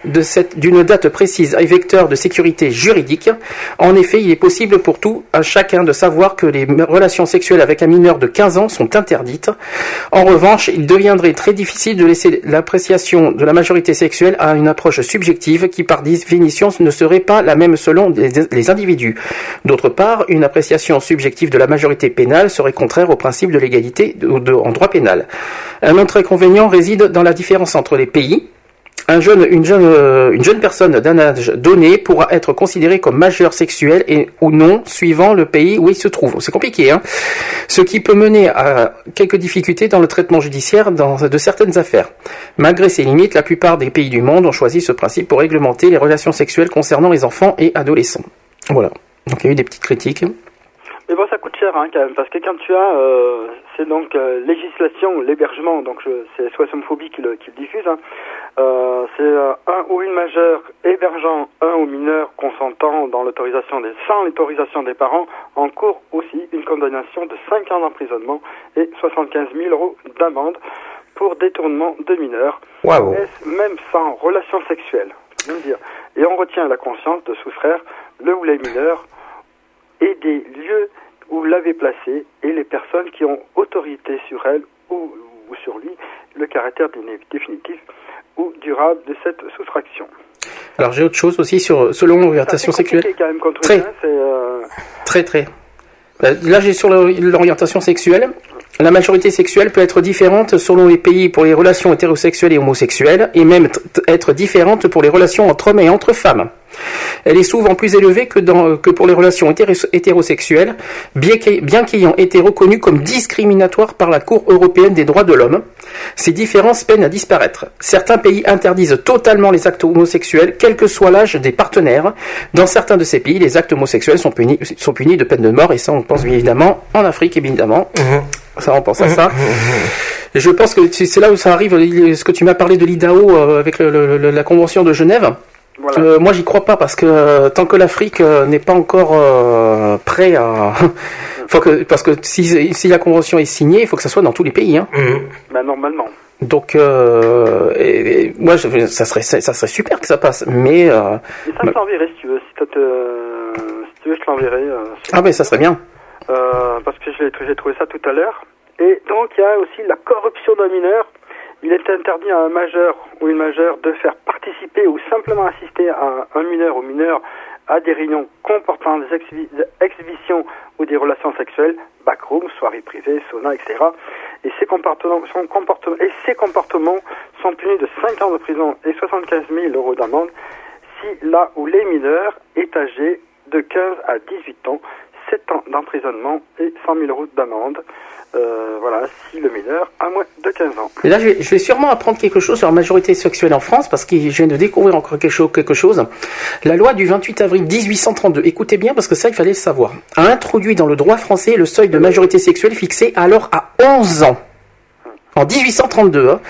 d'une date précise est vecteur de sécurité juridique. En effet, il est possible pour tout un chacun de savoir que les relations sexuelles avec un mineur de 15 ans sont interdites. En revanche, il deviendrait très difficile de laisser l'appréciation de la majorité sexuelle à une approche subjective qui par définition ne serait pas la même selon les, les individus. D'autre part, une appréciation subjective de la majorité pénale serait contraire au principe de l'égalité en droit pénal. Un autre inconvénient réside dans la différence entre les pays. Une jeune personne d'un âge donné pourra être considérée comme majeure sexuelle et ou non suivant le pays où il se trouve. C'est compliqué, hein ce qui peut mener à quelques difficultés dans le traitement judiciaire dans, de certaines affaires. Malgré ces limites, la plupart des pays du monde ont choisi ce principe pour réglementer les relations sexuelles concernant les enfants et adolescents. Voilà. Donc il y a eu des petites critiques. Hein, quand même, parce que quand tu as, euh, c'est donc euh, législation, l'hébergement, donc c'est SOS homophobie qui le, qui le diffuse, hein, euh, c'est un ou une majeure hébergeant un ou mineur consentant dans l'autorisation des, sans l'autorisation des parents, en cours aussi une condamnation de 5 ans d'emprisonnement et 75 000 euros d'amende pour détournement de mineurs, même sans relation sexuelle. dire. Et on retient la conscience de soustraire le ou les mineurs et des lieux où l'avait placé et les personnes qui ont autorité sur elle ou, ou sur lui, le caractère définitif ou durable de cette soustraction. Alors j'ai autre chose aussi sur selon l'orientation Ça, sexuelle. quand même contre Très. c'est, euh, Très très. Euh, Là j'ai sur l'orientation sexuelle. La majorité sexuelle peut être différente selon les pays pour les relations hétérosexuelles et homosexuelles, et même être différente pour les relations entre hommes et entre femmes. Elle est souvent plus élevée que, dans, que pour les relations hétéro- hétérosexuelles, bien qu'ay- bien qu'ayant été reconnue comme discriminatoire par la Cour européenne des droits de l'homme. Ces différences peinent à disparaître. Certains pays interdisent totalement les actes homosexuels, quel que soit l'âge des partenaires. Dans certains de ces pays, les actes homosexuels sont punis, sont punis de peine de mort, et ça on pense bien évidemment en Afrique évidemment. Ça on pense à ça. Et je pense que c'est là où ça arrive, ce que tu m'as parlé de l'IDAO euh, avec le- le- le- la Convention de Genève. voilà. Euh, moi, j'y crois pas parce que euh, tant que l'Afrique euh, n'est pas encore euh, prêt à, faut que parce que si, si la convention est signée, il faut que ça soit dans tous les pays. Hein. Mhm. Ben, normalement. Donc, euh, et- et moi, je, ça serait ça serait super que ça passe, mais euh, Et ça, je t'enverrai si tu veux. Si, tu veux, je l'enverrai. euh, ah ben ça serait bien. Euh, parce que j'ai trouvé ça tout à l'heure. Et donc il y a aussi la corruption d'un mineur. Il est interdit à un majeur ou une majeure de faire participer ou simplement assister à un mineur ou mineure à des réunions comportant des exhi- des exhibitions ou des relations sexuelles, backroom, soirées privées, sauna, etc. Et ces comportements, son comportement- et ces comportements sont punis de 5 ans de prison et 75 000 euros d'amende si là où les mineurs est âgé de 15 à 18 ans, 7 ans d'emprisonnement et 100 000 euros d'amende. Euh, voilà, si le mineur a moins de 15 ans. Et là, je vais, sûrement apprendre quelque chose sur la majorité sexuelle en France, parce que je viens de découvrir encore quelque chose, quelque chose. La loi du 28 avril 1832, écoutez bien, parce que ça, il fallait le savoir, a introduit dans le droit français le seuil de majorité sexuelle fixé alors à 11 ans. En 1832, hein.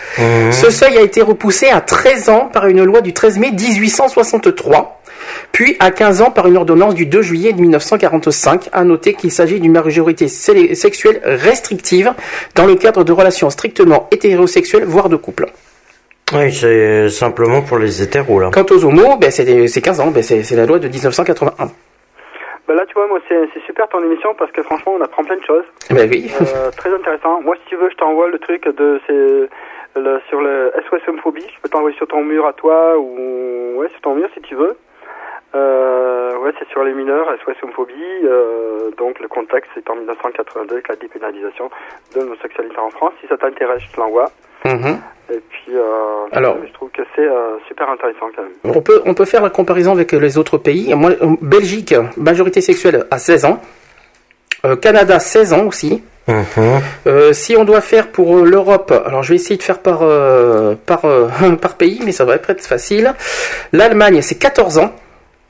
ce seuil a été repoussé à 13 ans par une loi du 13 mai 1863, puis à 15 ans par une ordonnance du 2 juillet 1945. À noter qu'il s'agit d'une majorité sexuelle restrictive dans le cadre de relations strictement hétérosexuelles, voire de couple. Oui, c'est simplement pour les hétéros, là. Quant aux homos, ben, c'est c'est 15 ans, ben, c'est la loi de 1981. Bah là, tu vois, moi, c'est c'est super ton émission parce que franchement, on apprend plein de choses. Ben oui. Euh, très intéressant. Moi, si tu veux, je t'envoie le truc de le, sur le SOS homophobie. Je peux t'envoyer sur ton mur à toi ou ouais, sur ton mur si tu veux. Euh, ouais, c'est sur les mineurs, SOS homophobie. Euh, donc le contexte c'est en 1982 avec la dépénalisation de l'homosexualité en France. Si ça t'intéresse, je te l'envoie. Mhm. Et puis, euh, Alors. je trouve que c'est euh, super intéressant quand même. On peut, on peut faire la comparaison avec les autres pays. Moi, euh, Belgique, majorité sexuelle à 16 ans. Euh, Canada, 16 ans aussi. Mhm. Euh, si on doit faire pour euh, l'Europe, alors je vais essayer de faire par, euh, par, euh, par pays, mais ça va pas être facile. L'Allemagne, c'est 14 ans.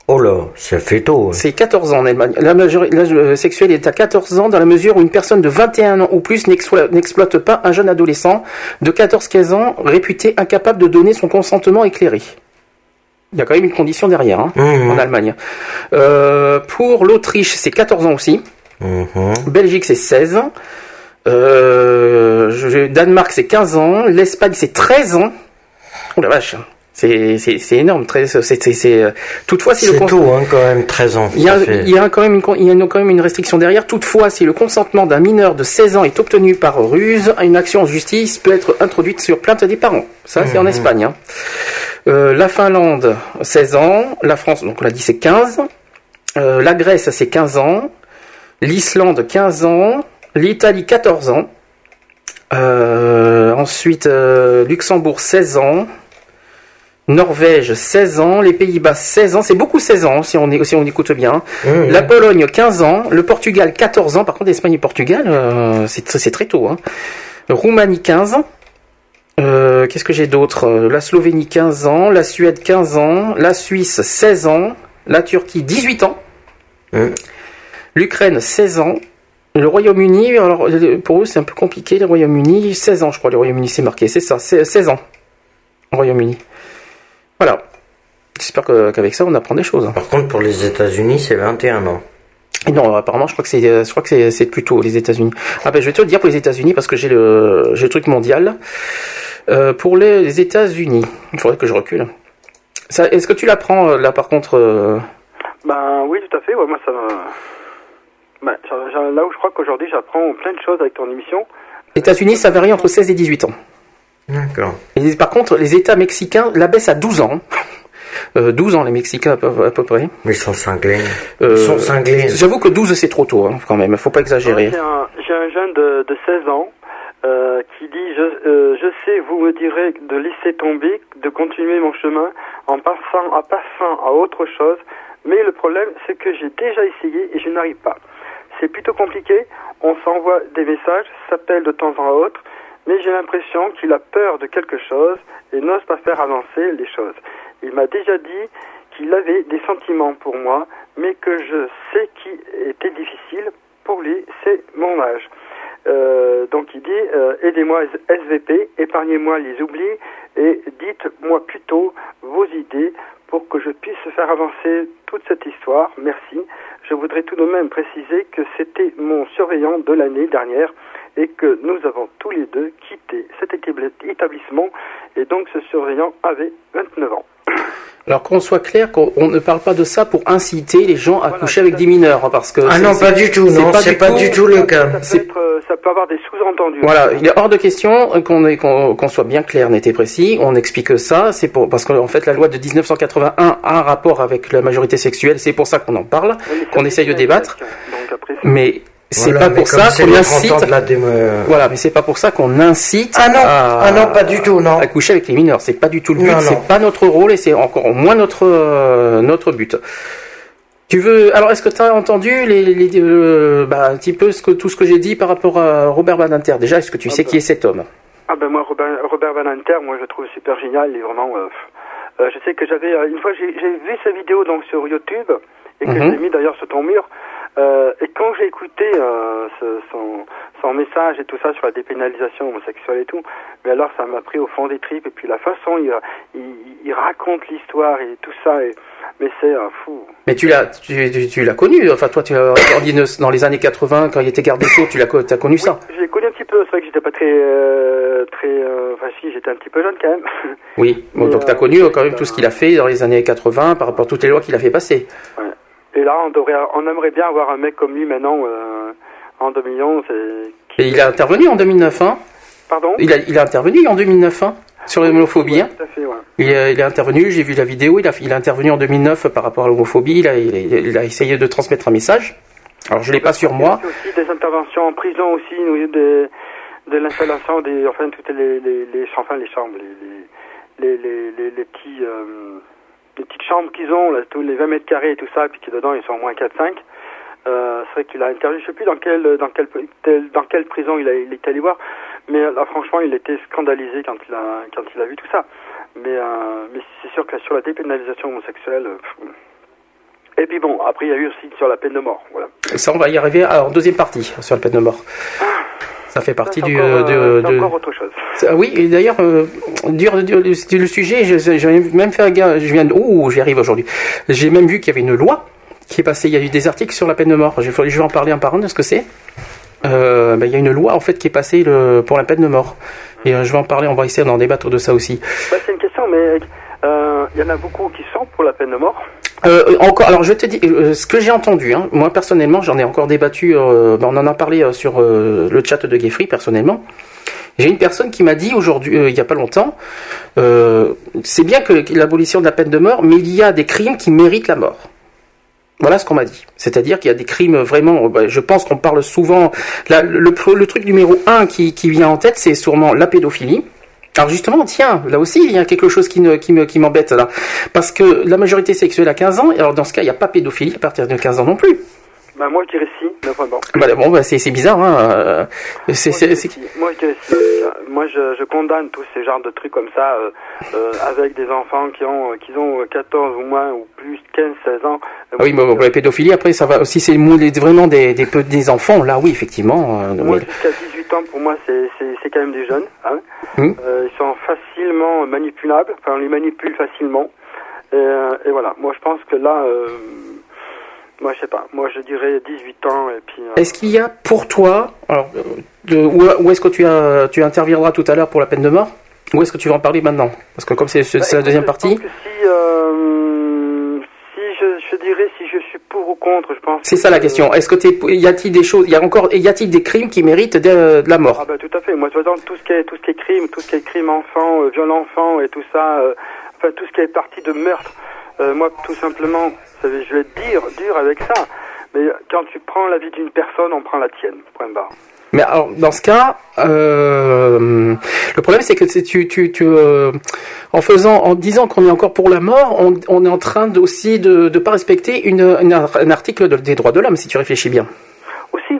Oh là, ça fait tôt. hein. C'est 14 ans en Allemagne. L'âge euh, sexuel est à 14 ans dans la mesure où une personne de 21 ans ou plus n'explo- n'exploite pas un jeune adolescent de 14-15 ans réputé incapable de donner son consentement éclairé. Il y a quand même une condition derrière hein, Mhm. en Allemagne. Euh, pour l'Autriche, c'est 14 ans aussi. Mhm. Belgique, c'est 16 ans. Euh, Danemark, c'est 15 ans. L'Espagne, c'est 13 ans. Oh la vache. C'est, énorme. Très, c'est, euh, toutefois, si le tôt, hein, quand même, 13 ans. il y, a, il y a quand même une, il y a quand même une restriction derrière. Toutefois, si le consentement d'un mineur de 16 ans est obtenu par ruse, une action en justice peut être introduite sur plainte des parents. Ça, c'est en Espagne. hein. Euh, la Finlande, 16 ans. La France, donc on l'a dit, c'est 15. Euh, la Grèce, c'est 15 ans. L'Islande, 15 ans. L'Italie, 14 ans. Euh, ensuite, euh, Luxembourg, 16 ans. Norvège, 16 ans. Les Pays-Bas, 16 ans. C'est beaucoup 16 ans, si on, est, si on écoute bien. La Pologne, 15 ans. Le Portugal, 14 ans. Par contre, Espagne et Portugal, euh, c'est très tôt. Hein. Roumanie, 15. Euh, Qu'est-ce que j'ai d'autre? Euh, La Slovénie, 15 ans. La Suède, 15 ans. La Suisse, 16 ans. La Turquie, 18 ans. L'Ukraine, 16 ans. Le Royaume-Uni, alors euh, pour eux c'est un peu compliqué. Le Royaume-Uni, 16 ans, je crois. Le Royaume-Uni, c'est marqué, c'est ça, c'est 16 ans. Au Royaume-Uni. Voilà. J'espère que- qu'avec ça, on apprend des choses. Par contre, pour les États-Unis, c'est 21 ans. Et non, apparemment, je crois que c'est, euh, je crois que c'est, plutôt les États-Unis. Ah ben, je vais te le dire pour les États-Unis parce que j'ai le, j'ai le truc mondial. Euh, pour les, les États-Unis, il faudrait que je recule. Ça, est-ce que tu l'apprends euh, là, par contre euh, Ben oui, tout à fait. Ouais, moi, ça j'en- là où je crois qu'aujourd'hui j'apprends plein de choses avec ton émission. États-Unis, ça varie entre 16 et 18 ans. D'accord. Et par contre, les États mexicains l'abaissent à 12 ans. Euh, 12 ans les Mexicains à peu, à peu près. Mais ils sont cinglés. Euh, Ils sont cinglés. J'avoue que 12 c'est trop tôt hein, quand même, faut pas exagérer. J'ai un, j'ai un jeune de, de 16 ans euh, qui dit je, euh, je sais, vous me direz de laisser tomber, de continuer mon chemin en passant, en passant à autre chose, mais le problème c'est que j'ai déjà essayé et je n'arrive pas. C'est plutôt compliqué, on s'envoie des messages, s'appelle de temps en autre, mais j'ai l'impression qu'il a peur de quelque chose et n'ose pas faire avancer les choses. Il m'a déjà dit qu'il avait des sentiments pour moi, mais que je sais qui était difficile pour lui, c'est mon âge. Euh, donc il dit euh, aidez-moi SVP, épargnez-moi les oublis et dites-moi plutôt vos idées pour que je puisse faire avancer toute cette histoire. Merci. Je voudrais tout de même préciser que c'était mon surveillant de l'année dernière et que nous avons tous les deux quitté cet établi- établissement et donc ce surveillant avait 29 ans. Alors qu'on soit clair, qu'on on ne parle pas de ça pour inciter les gens à coucher avec des mineurs, hein, parce que Ah non, pas du tout, non, c'est pas du tout le cas. Ça peut, être, ça peut avoir des sous-entendus. Voilà, il est hors de question qu'on soit bien clair, net et précis. On explique ça, c'est pour parce qu'en fait la loi de 1981 a un rapport avec la majorité sexuelle, c'est pour ça qu'on en parle, qu'on essaye de débattre. Donc après, c'est- Mais c'est Voilà, pas pour ça qu'on les 30 incite. ans de la démo- Voilà, mais c'est pas pour ça qu'on incite Ah non, à, ah non, pas du tout, non. à coucher avec les mineurs. C'est pas du tout le but, c'est pas notre rôle et c'est encore moins notre euh, notre but. Tu veux alors est-ce que tu as entendu les, les euh, bah, un petit peu ce que tout ce que j'ai dit par rapport à Robert Badinter Déjà, est-ce que tu Ah sais bah. qui est cet homme? Ah ben moi Robert, Robert Van Inter, moi je le trouve super génial, il est vraiment. euh, euh, je sais que j'avais euh, une fois j'ai j'ai vu sa vidéo donc sur YouTube et que Mhm. je l'ai mis d'ailleurs sur ton mur. Euh, et quand j'ai écouté euh, ce- son, son message et tout ça sur la dépénalisation homosexuelle et tout, mais alors ça m'a pris au fond des tripes et puis la façon il, il, il raconte l'histoire et tout ça, et, mais c'est un fou. Mais tu l'as tu, tu, tu l'as connu, enfin toi tu as dans les années 80 quand il était garde des Sceaux, tu l'as t'as connu ça? Je l'ai connu un petit peu, c'est vrai que j'étais pas très, euh, très, euh, enfin si j'étais un petit peu jeune quand même. Oui, bon, Mais, donc tu as euh, connu euh, quand même tout ce qu'il a fait dans les années 80 par rapport à toutes les lois qu'il a fait passer. Et là, on devrait, on aimerait bien avoir un mec comme lui maintenant euh, en 2011. Et... Et il a intervenu en 2009 hein Pardon? Il, a, il a intervenu en 2009 hein sur l'homophobie. hein à fait, ouais. Il, a- il est intervenu, j'ai vu la vidéo, il a, il a intervenu en 2009 par rapport à l'homophobie, il a, il, a, il a essayé de transmettre un message. Alors je l'ai pas sur moi. Il y a aussi des interventions en prison aussi, de, de l'installation des, enfin toutes les, les, les, enfin les chambres, les, les, les, les, les, les petits, euh, les petites chambres qu'ils ont, là, tous les 20 mètres carrés et tout ça, puis qui dedans ils sont au moins 4-5. Euh, c'est vrai qu'il a interviewé, je sais plus dans quelle, dans quelle, tel- dans quelle prison il, a, il est allé voir, mais là franchement il était scandalisé quand il a, quand il a vu tout ça. Mais, euh, mais c'est sûr que sur la dépénalisation homosexuelle, euh, pff. et puis bon, après il y a eu aussi sur la peine de mort, voilà. Ça, on va y arriver en deuxième partie sur la peine de mort. Ça fait partie Ça, du. encore, euh, euh, encore autre chose. Ah oui, et d'ailleurs, euh, le sujet, je- j'ai même fait un gars, je viens de, oh, j'y arrive aujourd'hui. J'ai même vu qu'il y avait une loi qui est passée, il y a eu des articles sur la peine de mort. Je vais, en parler un par un de ce que c'est. Euh, ben, il y a une loi, en fait, qui est passée le, pour la peine de mort. Et euh, je vais en parler, on va essayer d'en débattre de ça aussi. Bah, c'est une question, mais euh, il y en a beaucoup qui sont pour la peine de mort. Euh, encore, alors je te dis, euh, ce que j'ai entendu, hein, moi personnellement, j'en ai encore débattu, euh, ben, on en a parlé euh, sur euh, le chat de Geoffrey personnellement. J'ai une personne qui m'a dit aujourd'hui, euh, il y a pas longtemps, euh, c'est bien que l'abolition de la peine de mort, mais il y a des crimes qui méritent la mort. Voilà ce qu'on m'a dit. C'est-à-dire qu'il y a des crimes vraiment. bah, Je pense qu'on parle souvent. le, le- le truc numéro un qui, qui vient en tête, c'est sûrement la pédophilie. Alors justement, tiens, là aussi, il y a quelque chose qui, ne, qui me- qui m'embête là. Parce que la majorité sexuelle à 15 ans, et alors dans ce cas, il n'y a pas pédophilie à partir de 15 ans non plus. Bah, moi, je dirais si, mais enfin bon. Bah, bon, bah, c'est c'est bizarre. Hein. euh, c'est- Moi, c'est- je c'est- si. Moi, je dirais si. Moi, je, je condamne tous ces genres de trucs comme ça, euh, euh, avec des enfants qui ont, qui ont 14 ou moins, ou plus, 15, 16 ans. Ah oui, mais bon, pour la pédophilie, après, ça va. Si c'est vraiment des, des, des enfants, là, oui, effectivement. euh, Moi, mais- jusqu'à 18 ans, pour moi, c'est c'est- c'est quand même des jeunes. Hein. Hmm. Euh, ils sont facilement manipulables. Enfin, on les manipule facilement. Et, euh, et voilà. Moi, je pense que là, euh, moi, je sais pas. Moi, je dirais 18 ans. Et puis. euh, Est-ce qu'il y a pour toi, alors, de- où, où est-ce que tu, as, tu interviendras tout à l'heure pour la peine de mort? Ou est-ce que tu vas en parler maintenant? Parce que comme c'est Bah, la deuxième je partie. pense que si, si je, je dirais pour ou contre, je pense. C'est ça la que- question. Est-ce que t'es, y a-t-il des choses, y a encore, y a-t-il des crimes qui méritent de, de la mort? Ah bah tout à fait. Moi, toute façon, tout ce qui est tout ce qui est crime, tout ce qui est crime enfant, euh, viol enfant et tout ça, euh, enfin tout ce qui est parti de meurtre. euh, moi, tout simplement, je vais être dur, dur avec ça. Mais quand tu prends la vie d'une personne, on prend la tienne. Point barre. Mais alors, dans ce cas, euh, le problème c'est que tu, tu, tu, euh, en faisant, en disant qu'on est encore pour la mort, on, on est en train de- aussi de ne pas respecter une, une- un article de- des droits de l'homme, si tu réfléchis bien. Aussi.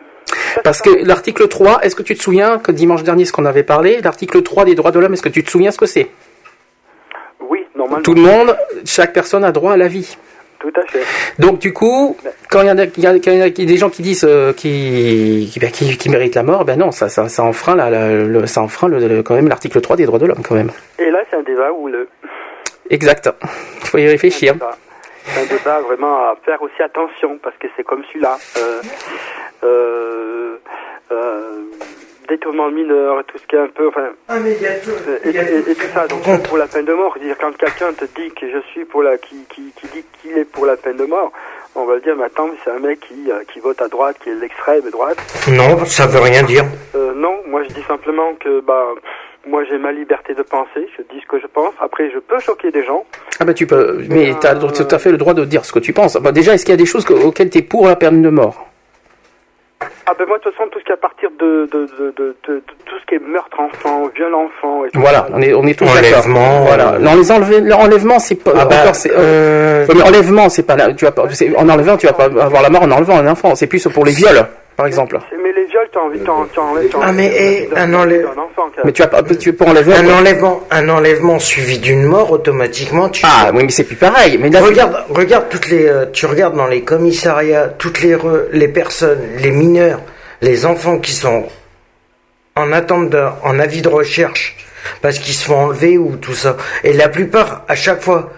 Parce que l'article 3, est-ce que tu te souviens que dimanche dernier, ce qu'on avait parlé, l'article 3 des droits de l'homme, est-ce que tu te souviens ce que c'est? Oui, normalement. Tout le monde, chaque personne a droit à la vie. Tout à fait. Donc du coup, quand il y en a, y y des gens qui disent euh, qui, qui, qui, qui méritent la mort, ben non, ça, ça, ça enfreint, la, la- le, ça enfreint le, le- quand même l'article 3 des droits de l'homme quand même. Et là, c'est un débat où le. Exact. Il faut y réfléchir. C'est un débat vraiment à faire aussi attention parce que c'est comme celui-là. Euh, euh, euh, détournement de mineur, tout ce qui est un peu, enfin, Ah, mais il y a tout. Euh, et, y a et- tout. et tout ça, donc pour la peine de mort, dire quand quelqu'un te dit que je suis pour la, qui, qui, qui dit qu'il est pour la peine de mort, on va le dire maintenant, c'est un mec qui, euh, qui vote à droite, qui est l'extrême droite. Non, ça veut rien dire. Euh, non, moi je dis simplement que bah moi j'ai ma liberté de penser, je dis ce que je pense. Après, je peux choquer des gens. Ah bah tu peux, mais tu as tout à fait le droit de dire ce que tu penses. Bah, déjà, est-ce qu'il y a des choses que- auxquelles tu es pour la peine de mort? Ah ben moi de toute façon tout ce qui est à partir de, de, de, de, de- de tout ce qui est meurtre enfant, viol enfant et tout Voilà, ça, on est, on est tous d'accord. Enlèvement, Voilà. euh, Non, les enlevés, l'enlèvement, c'est pas Ah bah, encore, c'est, euh, euh, enlèvement, c'est pas, la- tu vas pas, c'est- en enlevant, tu vas pas avoir la mort en enlevant un enfant. C'est plus pour les viols, par exemple. Mais les viols, t'as envie, t'en, Ah, mais, eh, un enlève- un enfant. quand Mais tu vas pas, tu enlever un enlèvement, un enlèvement suivi d'une mort, automatiquement, tu. Ah, oui, mais c'est plus pareil. Mais là, tu- Regarde, regarde toutes les, euh, tu regardes dans les commissariats, toutes les re- les personnes, les mineurs, les enfants qui sont en attente de, en avis de recherche parce qu'ils se font enlever ou tout ça. Et la plupart, à chaque fois,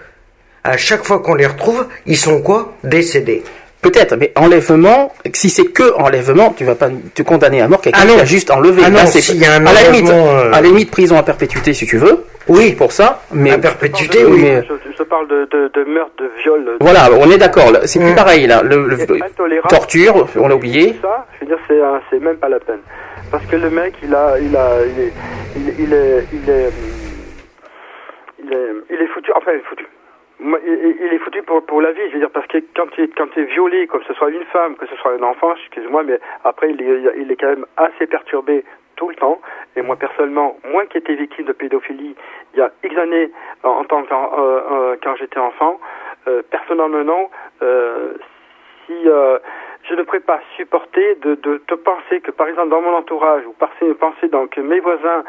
à chaque fois qu'on les retrouve, ils sont quoi? Décédés. Peut-être, mais enlèvement, si c'est que enlèvement, tu vas pas te condamner à mort quelqu'un Ah non. qui a juste enlevé. Ah non, Là, c'est- s'il y a un à la limite, enlèvement, euh, à la limite, prison à perpétuité si tu veux. Oui. Pour ça, mais À perpétuité, oui, mais- Je, je parle de, de, de meurtre, de viol. de- voilà, on est d'accord. là, C'est plus Mm. pareil là. Le, le- torture, on l'a oublié. Ça, je veux dire, c'est, un- c'est même pas la peine. Parce que le mec, il a, il a, il est, il, il est, il est, il est, il est foutu. Enfin, il est foutu. Il, est foutu pour, pour la vie. Je veux dire, parce que quand tu quand es violé, que ce soit une femme, que ce soit un enfant, excuse-moi, mais après, il est, il est quand même assez perturbé tout le temps. Et moi, personnellement, moi qui étais victime de pédophilie il y a X années, en, tant qu'en, euh, euh, quand j'étais enfant, euh, personnellement, euh, si euh, je ne pourrais pas supporter de, de, de penser que, par exemple, dans mon entourage, ou penser, penser donc que mes voisins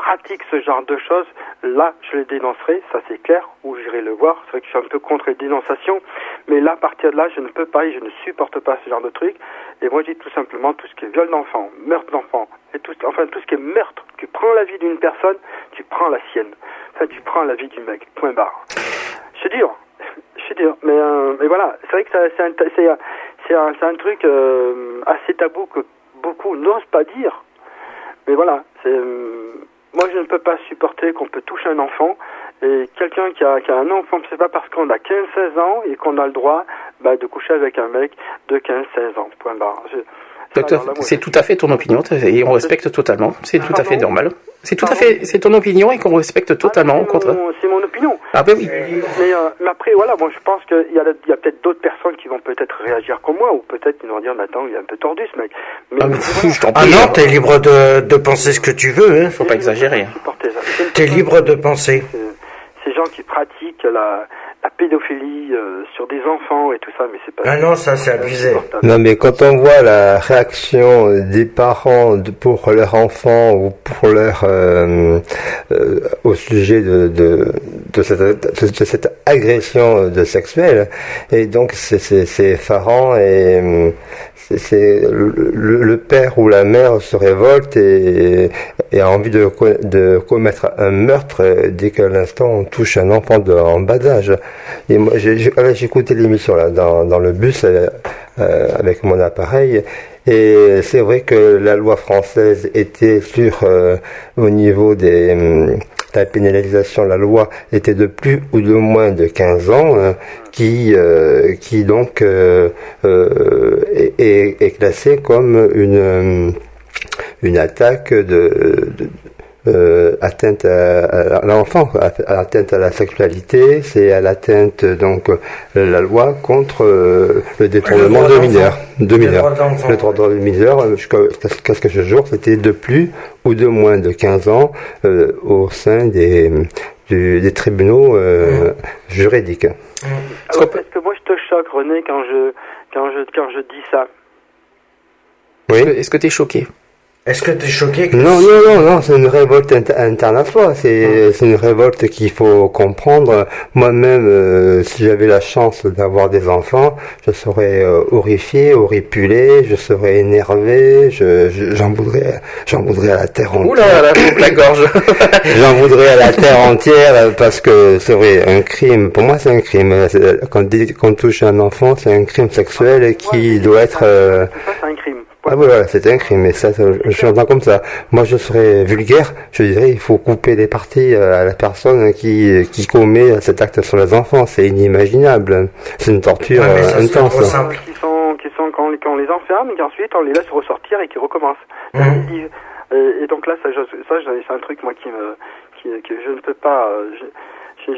pratiquent ce genre de choses, là, je les dénoncerai, ça c'est clair, ou j'irai le voir. C'est vrai que je suis un peu contre les dénonciations, mais là, à partir de là, je ne peux pas et je ne supporte pas ce genre de truc. Et moi, je dis tout simplement tout ce qui est viol d'enfant, meurtre d'enfant, et tout, enfin tout ce qui est meurtre. Tu prends la vie d'une personne, tu prends la sienne. Enfin, tu prends la vie du mec. Point barre. C'est dur. C'est dur. Mais, euh, voilà, c'est vrai que c'est un truc euh, assez tabou que beaucoup n'osent pas dire. Mais voilà, c'est, euh, moi je ne peux pas supporter qu'on peut toucher un enfant. Et quelqu'un qui a, qui a un enfant, c'est pas parce qu'on a 15-16 ans et qu'on a le droit bah, de coucher avec un mec de 15-16 ans. Point barre. Moi, C'est tout à fait ton opinion et on respecte totalement. C'est tout à fait normal. C'est tout à fait, c'est ton opinion et qu'on respecte totalement. Ah, au contraire. c'est mon- opinion. Ah ben oui. Mais, euh, mais après, voilà, moi je pense qu'il y a, il y a peut-être d'autres personnes qui vont peut-être réagir comme moi, ou peut-être qu'ils vont dire, mais attends, il est un peu tordu ce mec. Mais, Ah, mais je t'en Ah non, hein. t'es libre de, de penser ce que tu veux. Hein. Faut pas exagérer. peux T'es libre de penser. Ces gens qui pratiquent la, la pédophilie euh, sur des enfants et tout ça, mais c'est pas. Ah non, ça c'est abusé. Non, mais quand on voit la réaction des parents de- pour leur enfant ou pour leur euh, euh, au sujet de, de, de, cette, de cette agression de sexuelle, et donc c'est effarant et euh, c'est- le, père ou la mère se révolte et, et a envie de, de commettre un meurtre euh, dès qu'à l'instant on touche un enfant en bas. Et moi, j'ai écouté l'émission dans, le bus euh, euh, avec mon appareil. Et c'est vrai que la loi française était sur euh, au niveau des hum, la pénalisation, la loi était de plus ou de moins de 15 ans, qui, qui donc est, classée comme une, euh, une attaque de- euh, atteinte à, à l'enfant, atteinte à la sexualité, c'est à l'atteinte donc euh, la loi contre euh, le détournement de mineurs, de Le mineurs. Le droit de mineurs jusqu'à jusqu'à ce que ce jour, c'était de plus ou de moins de 15 ans euh, au sein des du- des tribunaux euh, juridiques. Alors, Est-ce que moi je te choque, René, quand je, quand je, quand je dis ça Oui. Est-ce que tu es choqué? Est-ce que tu es choqué que- Non, non, non, non, c'est une révolte inter- interne à soi. C'est c'est une révolte qu'il faut comprendre. Moi-même, euh, si j'avais la chance d'avoir des enfants, je serais euh, horrifié, horripulé, je serais énervé, je je- j'en voudrais, j'en voudrais à la terre entière. Oula, la, la gorge. J'en voudrais à la terre entière euh, parce que c'est vrai, un crime, pour moi c'est un crime. Quand, on touche un enfant, c'est un crime sexuel qui doit être... euh, Ça, c'est un crime. Ah oui, voilà, c'est un crime, et ça, ça, je suis entends comme ça. Moi, je serais vulgaire, je dirais, il faut couper les parties euh, à la personne qui, qui commet cet acte sur les enfants. C'est inimaginable. C'est une torture Ouais, mais euh, ça, c'est intense. Qui sont, qui sont quand, quand on les enferme et qu'ensuite on les laisse ressortir et qui recommencent. Mhm. Et, et donc là, ça, ça c'est un truc moi qui me, qui, que je ne peux pas, euh, je-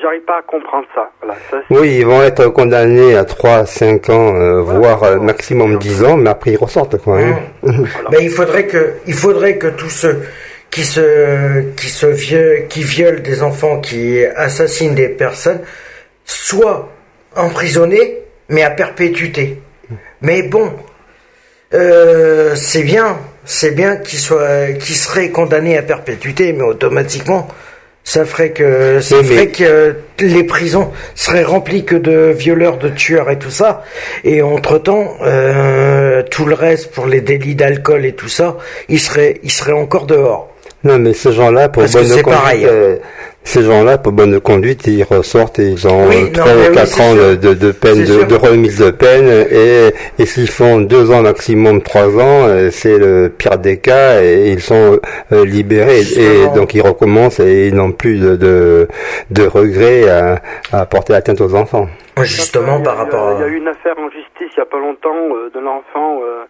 j'arrive pas à comprendre ça. Voilà, ça c'est- Oui, ils vont être condamnés à 3, 5 ans, euh, voire euh, maximum 10 ans, mais après ils ressortent, quoi. hein. Ben, il faudrait que, il faudrait que tous ceux qui se, qui se vieux, qui violent des enfants, qui assassinent des personnes, soient emprisonnés, mais à perpétuité. Mais bon, euh, c'est bien, c'est bien qu'ils soient, qu'ils seraient condamnés à perpétuité, mais automatiquement, ça ferait que, ça mais- ferait que les prisons seraient remplies que de violeurs, de tueurs et tout ça. Et entre temps, tout le reste pour les délits d'alcool et tout ça, ils seraient, ils seraient encore dehors. Non, mais ces gens-là, pour Parce que bonne c'est conduite, pareil. euh, ces gens-là, pour bonne conduite, ils ressortent et ils ont Oui, non, trois ou oui, quatre c'est ans sûr. de, de, de peine, de, de remise de peine, et, et s'ils font deux ans maximum, trois ans, euh, c'est le pire des cas, et ils sont euh, libérés, et donc ils recommencent et ils n'ont plus de, de, de regrets à, à porter atteinte aux enfants. Justement, Il y a par eu, rapport euh, Il y a à... eu une affaire en justice il y a pas longtemps euh, d'un enfant euh,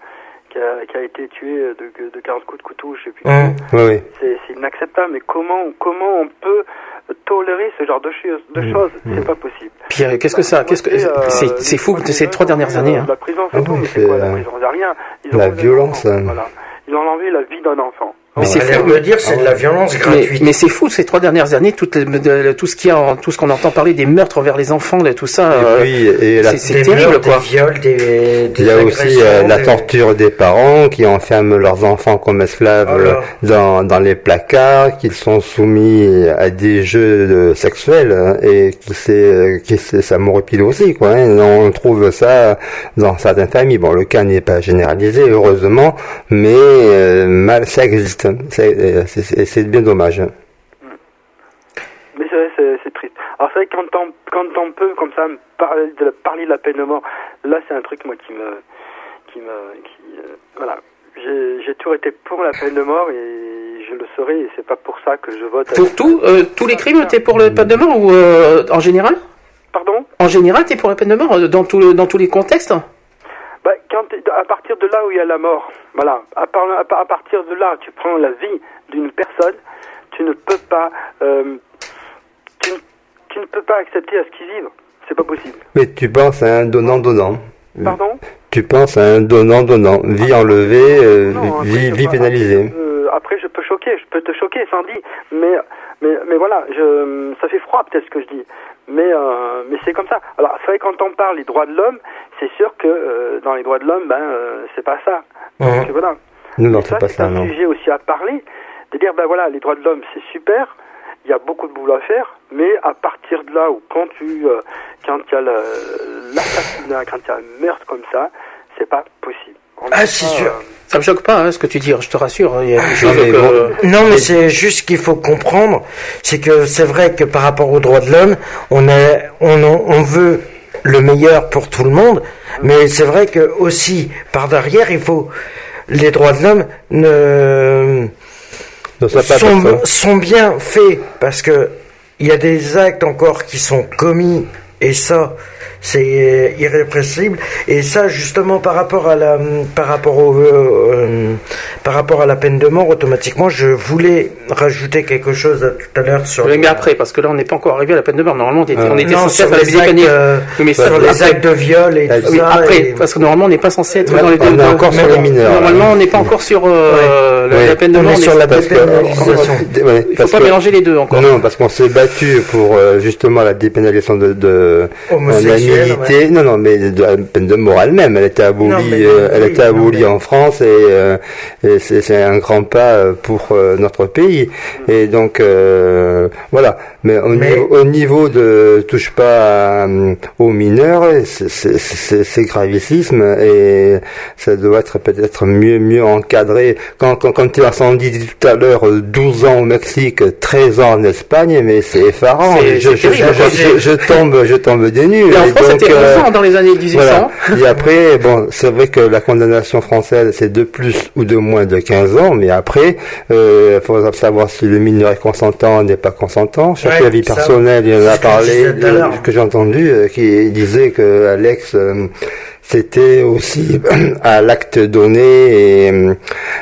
qui, a, qui a été tué de, de 40 coups de couteau, je sais plus. Oui, oui. C'est c'est inacceptable, mais comment, comment on peut tolérer ce genre de, choses de choses? C'est pas possible. Euh, qu'est-ce que ça? Qu'est-ce que euh, c'est c'est fou côté ces trois dernières années. hein. La prison, c'est Ah tout, oui, mais c'est quoi la euh, prison C'est rien. Ils la violence, euh. Voilà. Ils ont enlevé la vie d'un enfant. Mais c'est fou. me dire, c'est de la violence Mais, gratuite. mais c'est fou ces trois dernières années, tout, le- de- tout ce qui a, tout ce qu'on entend parler des meurtres vers les enfants, là, tout ça. Et euh, puis, et la, c'est- c'est des terrible, meurtres, quoi. Des viols, des, des Il y a aussi euh, la des- torture des parents qui enferment leurs enfants comme esclaves Oh dans, dans les placards, qu'ils sont soumis à des jeux de- sexuels hein, et qui c'est qui c'est ça m'horripile aussi quoi. hein. On trouve ça dans certaines familles. Bon, le cas n'est pas généralisé heureusement, mais euh, mal ça existe. C'est euh, c'est- bien dommage. Mais c'est vrai, c'est triste. Alors c'est vrai que quand on, quand on peut comme ça parler de, la, parler de la peine de mort, là c'est un truc moi qui me, qui me, qui, euh, voilà. J'ai toujours été pour la peine de mort et je le serai et c'est pas pour ça que je vote. Pour tout, euh, tous les crimes, t'es pour le peine de mort ou euh, en général? Pardon? En général, t'es pour la peine de mort dans, tout dans tous les contextes? Bah, quand à partir de là où il y a la mort, voilà, à, par- à par- à partir de là, tu prends la vie d'une personne, tu ne peux pas, euh, tu, tu ne peux pas accepter à ce qu'ils vivent. C'est pas possible. Mais tu penses à un donnant-donnant. Pardon? Tu penses à un donnant-donnant. Vie enlevée, euh, Non, vie, vie pénalisée. euh, après, choquer, je peux te choquer, Sandy, mais, mais, mais voilà, je, ça fait froid peut-être ce que je dis, mais, euh, mais c'est comme ça. Alors, c'est vrai quand on parle des droits de l'homme, c'est sûr que euh, dans les droits de l'homme, ben, euh, c'est pas ça. Mhm. Donc, voilà. Non, non, c'est ça, pas c'est ça, un non. sujet aussi à parler, de dire, ben voilà, les droits de l'homme, c'est super, il y a beaucoup de boulot à faire, mais à partir de là où quand tu, euh, quand il y a l'assassinat, quand il y a un meurtre comme ça, c'est pas possible. On Ah, c'est sûr. Ça me choque pas, hein, ce que tu dis, je te rassure. Il y a des choses mais que... bon. Non, mais c'est juste ce qu'il faut comprendre, c'est que c'est vrai que par rapport aux droits de l'homme, on est, on, en- on veut le meilleur pour tout le monde, mais c'est vrai que aussi par derrière, il faut les droits de l'homme ne ne soit pas sont, sont bien faits parce que il y a des actes encore qui sont commis et ça c'est euh, irrépressible et ça justement par rapport à la par rapport au euh, euh, par rapport à la peine de mort automatiquement je voulais rajouter quelque chose à- tout à l'heure sur Oui, mais après, parce que là, on n'est pas encore arrivé à la peine de mort. Normalement, on était, Ah. on était non, censé sur être à la les visite euh, mais sur ça, les après- actes de viol et tout Oui, ça après, et- parce que normalement, on n'est pas censé être Là, dans les on est encore sur les mineurs. Normalement, on n'est pas encore sur euh, la, Ouais. la peine de On mort. est sur la dépénalisation. Ouais, Il faut pas que- mélanger les deux encore. Non, parce qu'on s'est battu pour euh, justement la dépénalisation de, de Non, non, mais de la peine de mort elle-même, elle était abolie, Non, mais- euh, elle oui, était non, abolie mais- en France et, euh, et c'est un grand pas euh, pour euh, notre pays. Et donc euh, voilà. Mais au, Mais- Niveau, au niveau de touche pas aux mineurs, c'est- gravissime et ça doit être peut-être mieux mieux encadré. Quand quand, quand tu as dit tout à l'heure, euh, 12 ans au Mexique, 13 ans en Espagne, mais c'est effarant. Je, je, je, tombe je tombe des nues. Et en Et France, c'était euh, 11 ans dans les années 1800. voilà. Et après, bon, c'est vrai que la condamnation française, c'est de plus ou de moins de 15 ans, mais après, il faudra savoir si le mineur est consentant ou n'est pas consentant. Chaque Ouais, avis ça, personnel, il en a parlé, l'heure. que j'ai entendu, euh, qui disait que Alex, euh, c'était aussi à l'acte donné, et, euh,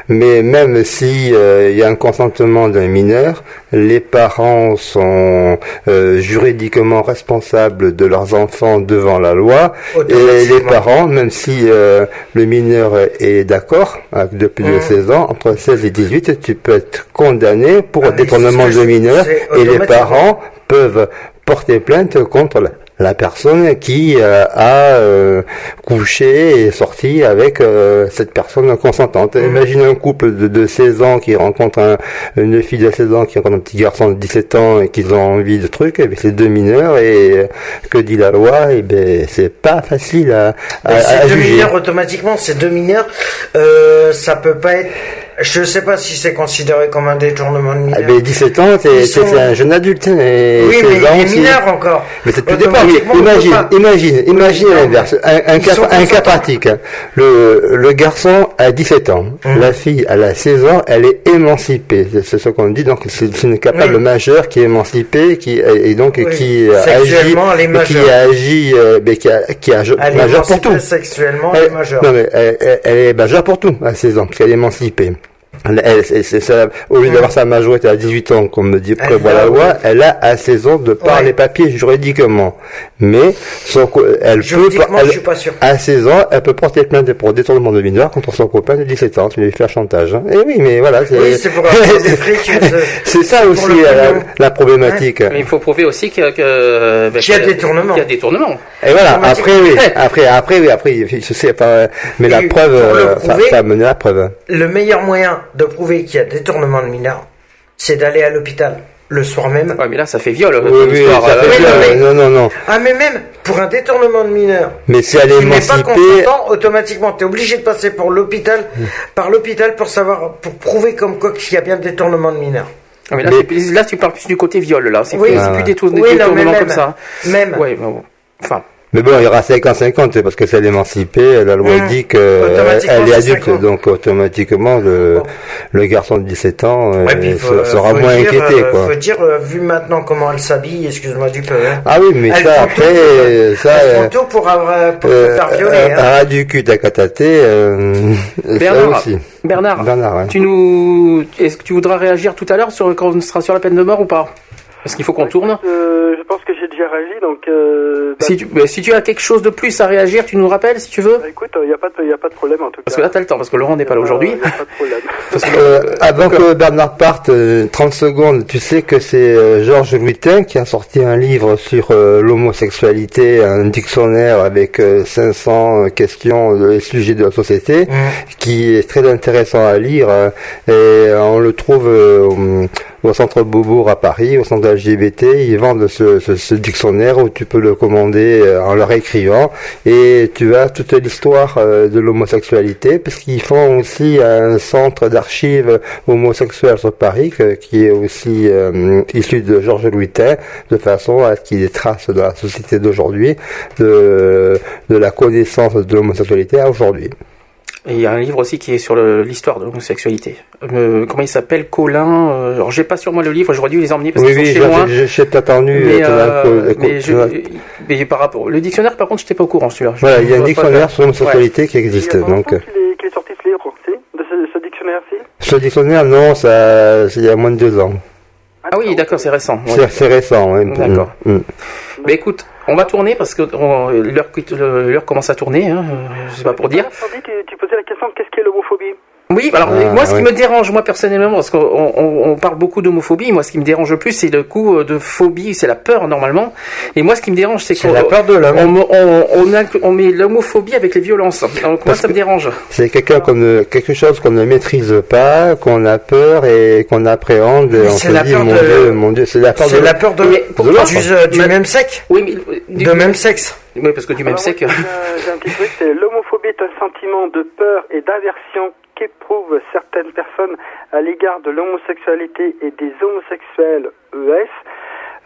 mais même si euh, il y a un consentement d'un mineur, les parents sont euh, juridiquement responsables de leurs enfants devant la loi, et les parents, même si euh, le mineur est d'accord, avec de plus de Mhm. 16 ans, entre 16 et 18, tu peux être condamné pour Ah, détournement de mineur, et les parents peuvent porter plainte contre la, la personne qui euh, a euh, couché et sorti avec euh, cette personne consentante. Mhm. Imagine un couple de, de 16 ans qui rencontre un- une fille de 16 ans qui rencontre un petit garçon de 17 ans et qu'ils ont envie de trucs, et bien c'est deux mineurs et euh, que dit la loi? Et ben c'est pas facile à, à, à c'est deux juger. mineurs automatiquement, c'est deux mineurs. Euh, ça peut pas être. Je sais pas si c'est considéré comme un détournement de mineur. Ah ben 17 ans, c'est sont- un jeune adulte. hein, Et oui, 16 mais ans, il est mineur encore. Mais c'est tout dépend. Imagine, pas. imagine, imagine l'inverse. Un, cas, un pratique. hein. Le, le garçon a 17 ans. Hum. La fille, elle a 16 ans. Elle est émancipée. C'est- ce qu'on dit. Donc, c'est une capable Oui. majeure qui est émancipée, qui et donc Oui. qui euh, agit, Sexuellement, elle est qui majeure. agit, euh, mais qui, a, qui a Elle est majeure pour tout. sexuellement, elle est majeure. Non mais elle, elle- elle est majeure pour tout à 16 ans, parce qu'elle est émancipée. Elle, elle- c'est- c'est ça, au lieu d'avoir sa majorité à 18 ans, comme me dit Elle prévoit a, la loi, elle a à 16 ans de par Ouais. les papiers juridiquement. Mais son elle peut elle- je suis pas sûr. à 16 ans, elle peut porter plainte pour détournement de mineur contre son copain de 17 ans, tu lui fais un chantage. hein. Et oui, mais voilà, c'est Oui, c'est ça aussi le euh, la, la problématique. Mais il faut prouver aussi que, que ben, Qu'il y a détournement. qu'il y a détournement. Et voilà, après oui, Ouais. après après oui, après je sais pas mais la Et preuve pour le euh, ça, ça a mené la preuve. Le meilleur moyen de prouver qu'il y a détournement de mineur, c'est d'aller à l'hôpital le soir même. Ouais, mais là, ça fait viol. Oui, ton oui, histoire, ça fait oui, non, mais- Non, non, non. Ah, mais même pour un détournement de mineur, Mais si elle est qui n'est pas consentant, automatiquement, tu es obligé de passer pour l'hôpital, par l'hôpital pour savoir, pour prouver comme quoi qu'il y a bien détournement de mineur. Ah, mais là, Mais- c'est- là, tu parles plus du côté viol, là. C'est Oui. plus, c'est Ah, plus des, tour- des Oui, non, mais détournements même. comme ça. Même. Ouais, mais bon. Enfin, mais bon, il y aura 50-50 parce que si elle est émancipée, la loi Mmh. dit que Automatiquement, elle est c'est adulte, 50. donc automatiquement le, Bon. le garçon de 17 ans euh, Ouais, faut- sera faut moins dire, inquiété, euh, quoi. Faut dire, euh, vu maintenant comment elle s'habille, excuse-moi du peu. hein. Ah oui, mais ça après, tout, ça, Elles euh, tout pour, avoir, pour euh, se faire violer. euh, hein. du cul, à euh, ça Bernard, aussi. Bernard, Bernard, ouais. tu nous, est-ce que tu voudras réagir tout à l'heure sur quand on sera sur la peine de mort ou pas? Parce qu'il faut qu'on tourne. Euh, je pense que j'ai déjà réagi, donc euh, bah, Si tu, mais si tu as quelque chose de plus à réagir, tu nous rappelles si tu veux. bah, écoute, il n'y a, pas de- y a pas de problème en tout Parce cas. que là, t'as le temps, parce que Laurent n'est pas là aujourd'hui. Il n'y a pas de problème. Parce que- Euh, avant que Bernard parte, euh, 30 secondes, tu sais que c'est euh, Georges Louitin qui a sorti un livre sur euh, l'homosexualité, un dictionnaire avec euh, 500 questions de sujets de la société, Mmh. qui est très intéressant à lire. euh, et on le trouve euh, au, centre Beaubourg à Paris, au centre LGBT. Ils vendent ce, ce, ce dictionnaire où tu peux le commander euh, en leur écrivant et tu as toute l'histoire euh, de l'homosexualité parce qu'ils font aussi un centre d'archives homosexuelles sur Paris qui est aussi euh, issu de Georges Louitin de façon à ce qu'il y ait des traces dans la société d'aujourd'hui de, de la connaissance de l'homosexualité à aujourd'hui. Et il y a un livre aussi qui est sur l'histoire de l'homosexualité. Euh, comment il s'appelle Colin. Euh, alors j'ai pas sur moi le livre, j'aurais dû les emmener parce Oui, qu'ils oui, sont chez moi. j'ai- j'ai entendu. Mais, euh, euh, je- tu par rapport, le dictionnaire par contre, j'étais pas au courant celui-là. Voilà, il y a un dictionnaire sur l'homosexualité qui Il y existe. a Donc, longtemps qu'il est, sorti ce livre, si, de ce, ce dictionnaire-ci. ce dictionnaire, non, ça, c'est il y a moins de deux ans. Ah oui, d'accord, c'est récent. ouais. C'est récent. D'accord. Mm, mm. Mais écoute, on va tourner parce que l'heure commence à tourner. Hein, euh, je sais pas pour dire. Tu, tu qu'est-ce qu'est l'homophobie? Oui, alors Ah, moi, ce qui me dérange, moi personnellement, parce qu'on on, on parle beaucoup d'homophobie, moi, ce qui me dérange le plus, c'est le coup euh, de phobie, c'est la peur normalement. Et moi, ce qui me dérange, c'est qu'on la peur de l'homme. on, me- on, on, a- on met l'homophobie avec les violences. Donc moi, ça me dérange. C'est quelqu'un ne- quelque chose qu'on ne maîtrise pas, qu'on a peur et qu'on appréhende. Mais on c'est se la dit, peur mon de- Dieu, mon Dieu, c'est la peur C'est de la peur de, Mais de du, euh, même sexe Oui, mais euh, du- De même sexe Oui, parce que du même moi, J'ai un- petit truc, c'est l'homophobie est un sentiment de peur et d'aversion qu'éprouvent certaines personnes à l'égard de l'homosexualité et des homosexuels ES.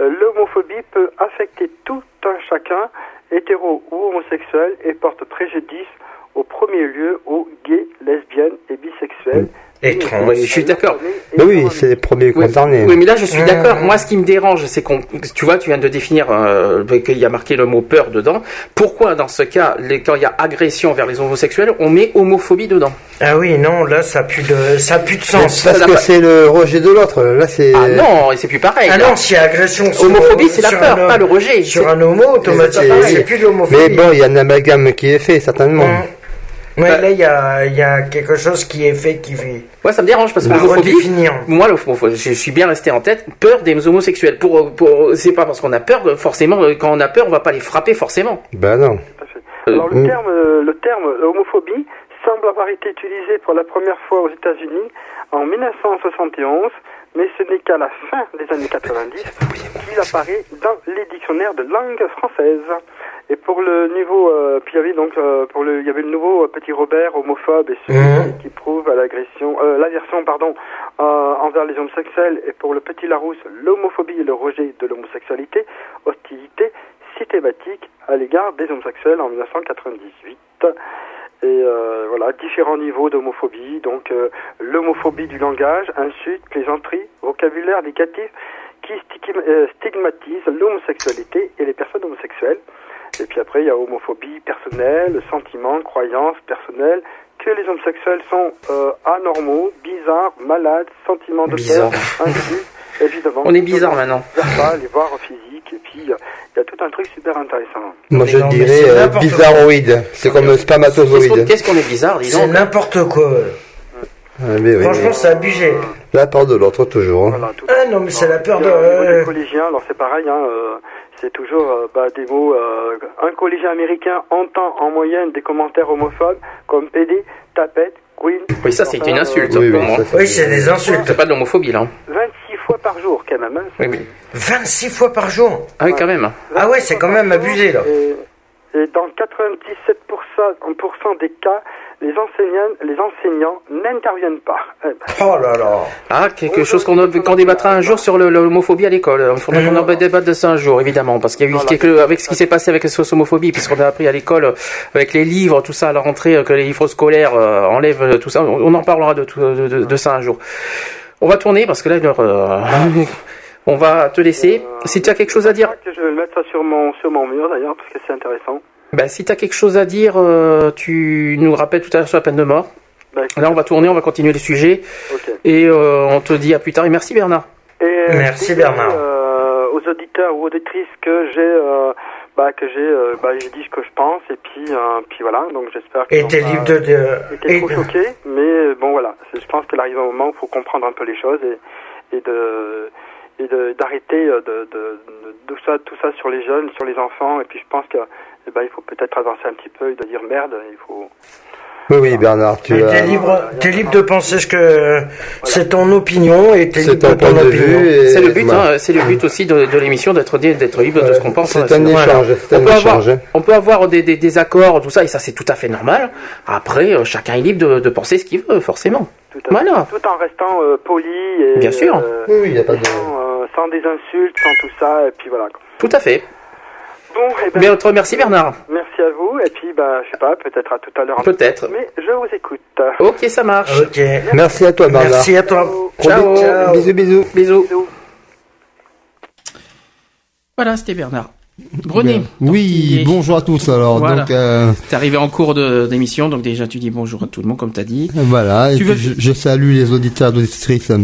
Euh, L'homophobie peut affecter tout un chacun, hétéro ou homosexuel, et porte préjudice au premier lieu aux gays, lesbiennes et bisexuels. Oui, je suis d'accord. Mais oui, c'est les premiers Oui, concernés. oui, mais là je suis Mmh. d'accord. Moi, ce qui me dérange, c'est qu'on, tu vois, tu viens de définir euh, qu'il y a marqué le mot peur dedans. Pourquoi, dans ce cas, les, quand il y a agression vers les homosexuels, on met homophobie dedans? Ah oui, non, là, ça pue de, ça pue de sens. Parce Ça que c'est le rejet de l'autre. Là, c'est. Ah non, et c'est plus pareil. Ah là. non, s'il y a agression sur, Homophobie, c'est la peur, homme- pas le rejet. Sur un homo, automatiquement, c'est- c'est plus de l'homophobie. Mais bon, il y a un amalgame qui est fait, certainement. Hum. Ouais, Bah- là, il y a, il y a quelque chose qui est fait qui fait. Ouais, ça me dérange parce que l'homophobie, moi, le- je suis bien resté en tête, peur des homosexuels. Pour, pour, c'est pas parce qu'on a peur, forcément, euh, quand on a peur, on va pas les frapper forcément. Ben non. Alors le Mm. terme, euh, le terme homophobie semble avoir été utilisé pour la première fois aux États-Unis en 1971, mais ce n'est qu'à la fin des années 90 qu'il apparaît dans les dictionnaires de langue française. Et pour le niveau, euh, puis il y avait donc euh, pour le, il y avait le nouveau euh, petit Robert homophobe et celui Mhm. qui prouve à l'agression, euh, l'aversion pardon euh, envers les homosexuels. Et pour le petit Larousse, l'homophobie et le rejet de l'homosexualité, hostilité systématique à l'égard des homosexuels en 1998. Et euh, voilà, différents niveaux d'homophobie. Donc euh, l'homophobie du langage, insulte, plaisanterie, vocabulaire négatif qui stigma- euh, stigmatise l'homosexualité et les personnes homosexuelles. Et puis après, il y a homophobie personnelle, sentiment, croyance personnelle, que les homosexuels sont euh, anormaux, bizarres, malades, sentiments de Bizarre. peur, évidemment. On est bizarre maintenant. Verbal, voire physique. Et puis, euh, il y a tout un truc super intéressant. Moi, je dirais euh, bizarroïde. C'est comme Qu'est-ce qu'on spermatozoïde. qu'est-ce qu'on est bizarre, dis C'est n'importe quoi. Ah, mais oui, Franchement, c'est abusé. La peur de l'autre, toujours. hein. Voilà, tout Ah non, mais c'est la peur de... Et au niveau des euh, collégiens, alors c'est pareil, hein, euh, c'est toujours euh, bah, des mots. euh, un collégien américain entend en moyenne des commentaires homophobes comme PD, tapette, queen. Oui, ça, c'est une insulte. euh, Oui, pour oui, moi. ça, Oui, c'est des insultes. C'est pas de l'homophobie là. 26 fois par jour, quand même. Hein, Oui, mais... 26 fois par jour? Ah oui, quand même. Ah ouais, c'est quand même abusé, là. Et, et dans 97% pour cent des cas, les enseignants, les enseignants n'interviennent pas. Oh là là. Ah, quelque chose qu'on a- qu'on débattra un jour sur le- l'homophobie à l'école. Il faudra qu'on en débatte de ça un jour, évidemment, parce qu'il y a eu Voilà. quelque- avec ce qui s'est passé avec la homophobie, puisqu'on a appris à l'école euh, avec les livres, tout ça à la rentrée, euh, que les livres scolaires euh, enlèvent tout ça. On en parlera de, tout- de, de- de ça un jour. On va tourner parce que là, l'heure, euh, on va te laisser. Si tu as quelque chose à dire, que je vais mettre ça sur mon, sur mon mur d'ailleurs, parce que c'est intéressant. Bah, si tu as quelque chose à dire, euh, tu nous rappelles tout à l'heure sur la peine de mort. Bah, Là, on va tourner, on va continuer les sujets et euh, on te dit à plus tard. Et merci Bernard. Et, euh, Merci, Bernard. euh, aux auditeurs ou auditrices que j'ai, euh, bah, que j'ai, euh, bah, j'ai dit ce que je pense et puis, euh, puis voilà. Donc j'espère que Et t'es libre de... de- été et trop de- choqué, mais bon voilà. Je pense qu'il arrive un moment où il faut comprendre un peu les choses et, et de et de- d'arrêter euh, de, de, de- tout ça tout ça sur les jeunes, sur les enfants. Et puis je pense que eh ben, il faut peut-être avancer un petit peu et de dire merde. Il faut Oui, oui, Bernard, tu. T'es libre, t'es libre de penser ce que c'est ton opinion et t'es C'est libre de ton point ton de opinion. C'est le but, voilà. hein, c'est le but aussi de, de l'émission d'être d'être libre de ce qu'on pense. C'est un voilà. échange, c'est On un peut, avoir, échange. on peut avoir des, des, des accords, tout ça, et ça c'est tout à fait normal. Après, euh, chacun est libre de, de penser ce qu'il veut, forcément. tout, à Voilà. tout en restant euh, poli et Bien sûr. euh, Oui, oui, il n'y a pas de. sans, euh, sans des insultes, sans tout ça. Et puis voilà. Tout à fait. Bon, eh ben, Mais on te remercie Bernard. merci à vous, et puis, bah, je sais pas, peut-être à tout à l'heure. Peut-être. Mais je vous écoute. Ok, ça marche. Ok. Merci à toi, Bernard. Merci à toi. Ciao. Bisous, bisous. Bisous. Voilà, c'était Bernard. Donc, Oui, est- bonjour à tous. Alors, Voilà. donc euh, T'es arrivé en cours d'émission, donc déjà tu dis bonjour à tout le monde, comme t'as dit. voilà. Et Tu veux- je, je salue les auditeurs et auditrices euh,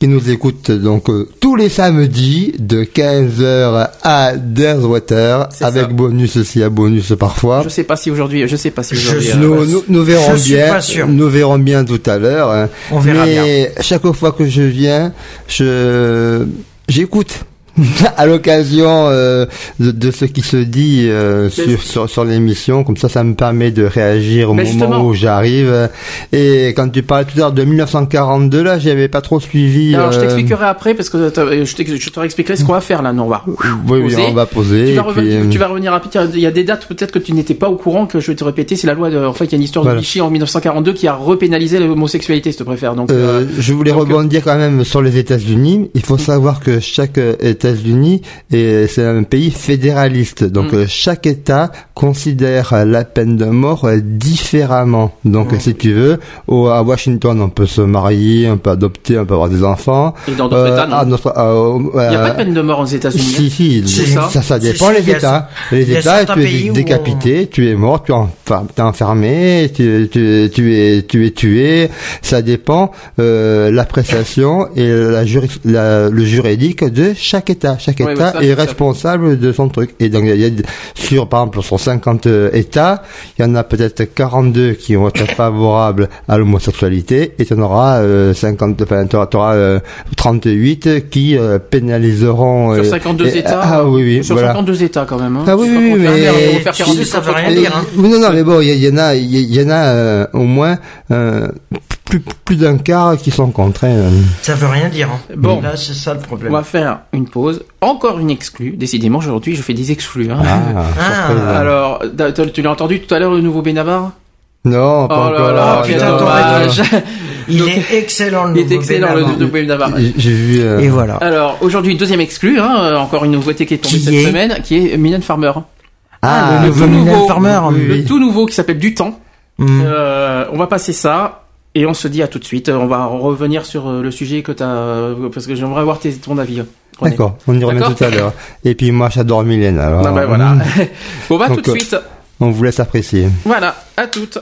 qui nous écoutent donc euh, tous les samedis de 15h à Derswater avec ça. bonus aussi à bonus parfois. Je sais pas si aujourd'hui, je sais pas si Je aujourd'hui. suis- euh, Nous, nous, nous verrons Je suis bien. pas sûr. Nous verrons bien tout à l'heure. hein. On verra Mais chaque fois que je viens, je j'écoute. à l'occasion euh, de, de ce qui se dit euh, sur, sur, sur l'émission, comme ça, ça me permet de réagir au Mais moment justement. où j'arrive. Et quand tu parlais tout à l'heure de 1942, là, j'avais pas trop suivi. Alors je euh, t'expliquerai après parce que je te réexpliquerai ce qu'on va faire là. Non, on va. Oui, oui, poser. on va poser. Tu vas, puis, revenir, euh, tu vas revenir. Il y a des dates peut-être que tu n'étais pas au courant que je vais te répéter. C'est la loi de. En fait, il y a une histoire Voilà. de Vichy en 1942 qui a repénalisé l'homosexualité, si tu préfères. Donc. Euh, euh, je voulais donc, rebondir quand même sur les États-Unis. Il faut savoir que chaque euh, États-Unis est c'est un pays fédéraliste. Donc Mm. euh, chaque État considère euh, la peine de mort euh, différemment. Donc Mm. euh, si tu veux, au, à Washington, on peut se marier, on peut adopter, on peut avoir des enfants. Et dans d'autres États, non. à notre- euh, Il n'y a euh, pas de peine de mort aux États-Unis. hein. si, si, C'est ça, ça ça, Si, dépend si, les États. Les États, tu es décapité, tu es mort, tu es, enfermé, tu, tu, tu es, tu es tué. Ça dépend euh, l'appréciation et la, juri- la- le juridique de chaque État. Chaque Ouais, mais État ça, est responsable de son truc. Et donc, il y a, sur, par exemple, sur 50 États, il y en a peut-être 42 qui vont être favorables à l'homosexualité et tu en auras euh, 50, enfin, tu auras, euh, 38 qui euh, pénaliseront Sur euh, 52 et- États. Ah oui, oui, Sur voilà. 52 États quand même. Hein. Ah oui, oui, contre mais- la mer, on va faire Tu 42 sais, ça veut rien 32. dire, hein. Oui, non, non, mais bon, il y, y en a, il y, y en a euh, au moins euh, plus, plus d'un quart qui sont contre. hein. Ça veut rien dire. hein. Bon. Là, c'est ça le On problème. va faire une pause. Encore une exclue. Décidément, aujourd'hui, je fais des exclus. Hein. Ah, Ah. Alors, tu l'as entendu tout à l'heure, le nouveau Benabar non, Oh pas là encore. là, Ah, putain. Il Donc- est excellent le Il est nouveau excellent, le nouveau Benabar. J'ai- vu. euh, Et voilà. Alors, aujourd'hui, deuxième exclu, hein, euh, encore une nouveauté qui est tombée Qui cette est semaine, qui est Mylène Farmer. Ah, le Le nouveau Farmer. Le tout nouveau qui s'appelle Du Temps. Hmm. Euh, on va passer ça. Et on se dit à tout de suite. On va revenir sur euh, le sujet que tu as... Parce que j'aimerais avoir tes- ton avis. D'accord, on y revient tout à l'heure. Et puis moi, j'adore Mylène. Alors, Ah bah voilà. bon, bah, tout de euh, suite. on vous laisse apprécier. Voilà, à toutes.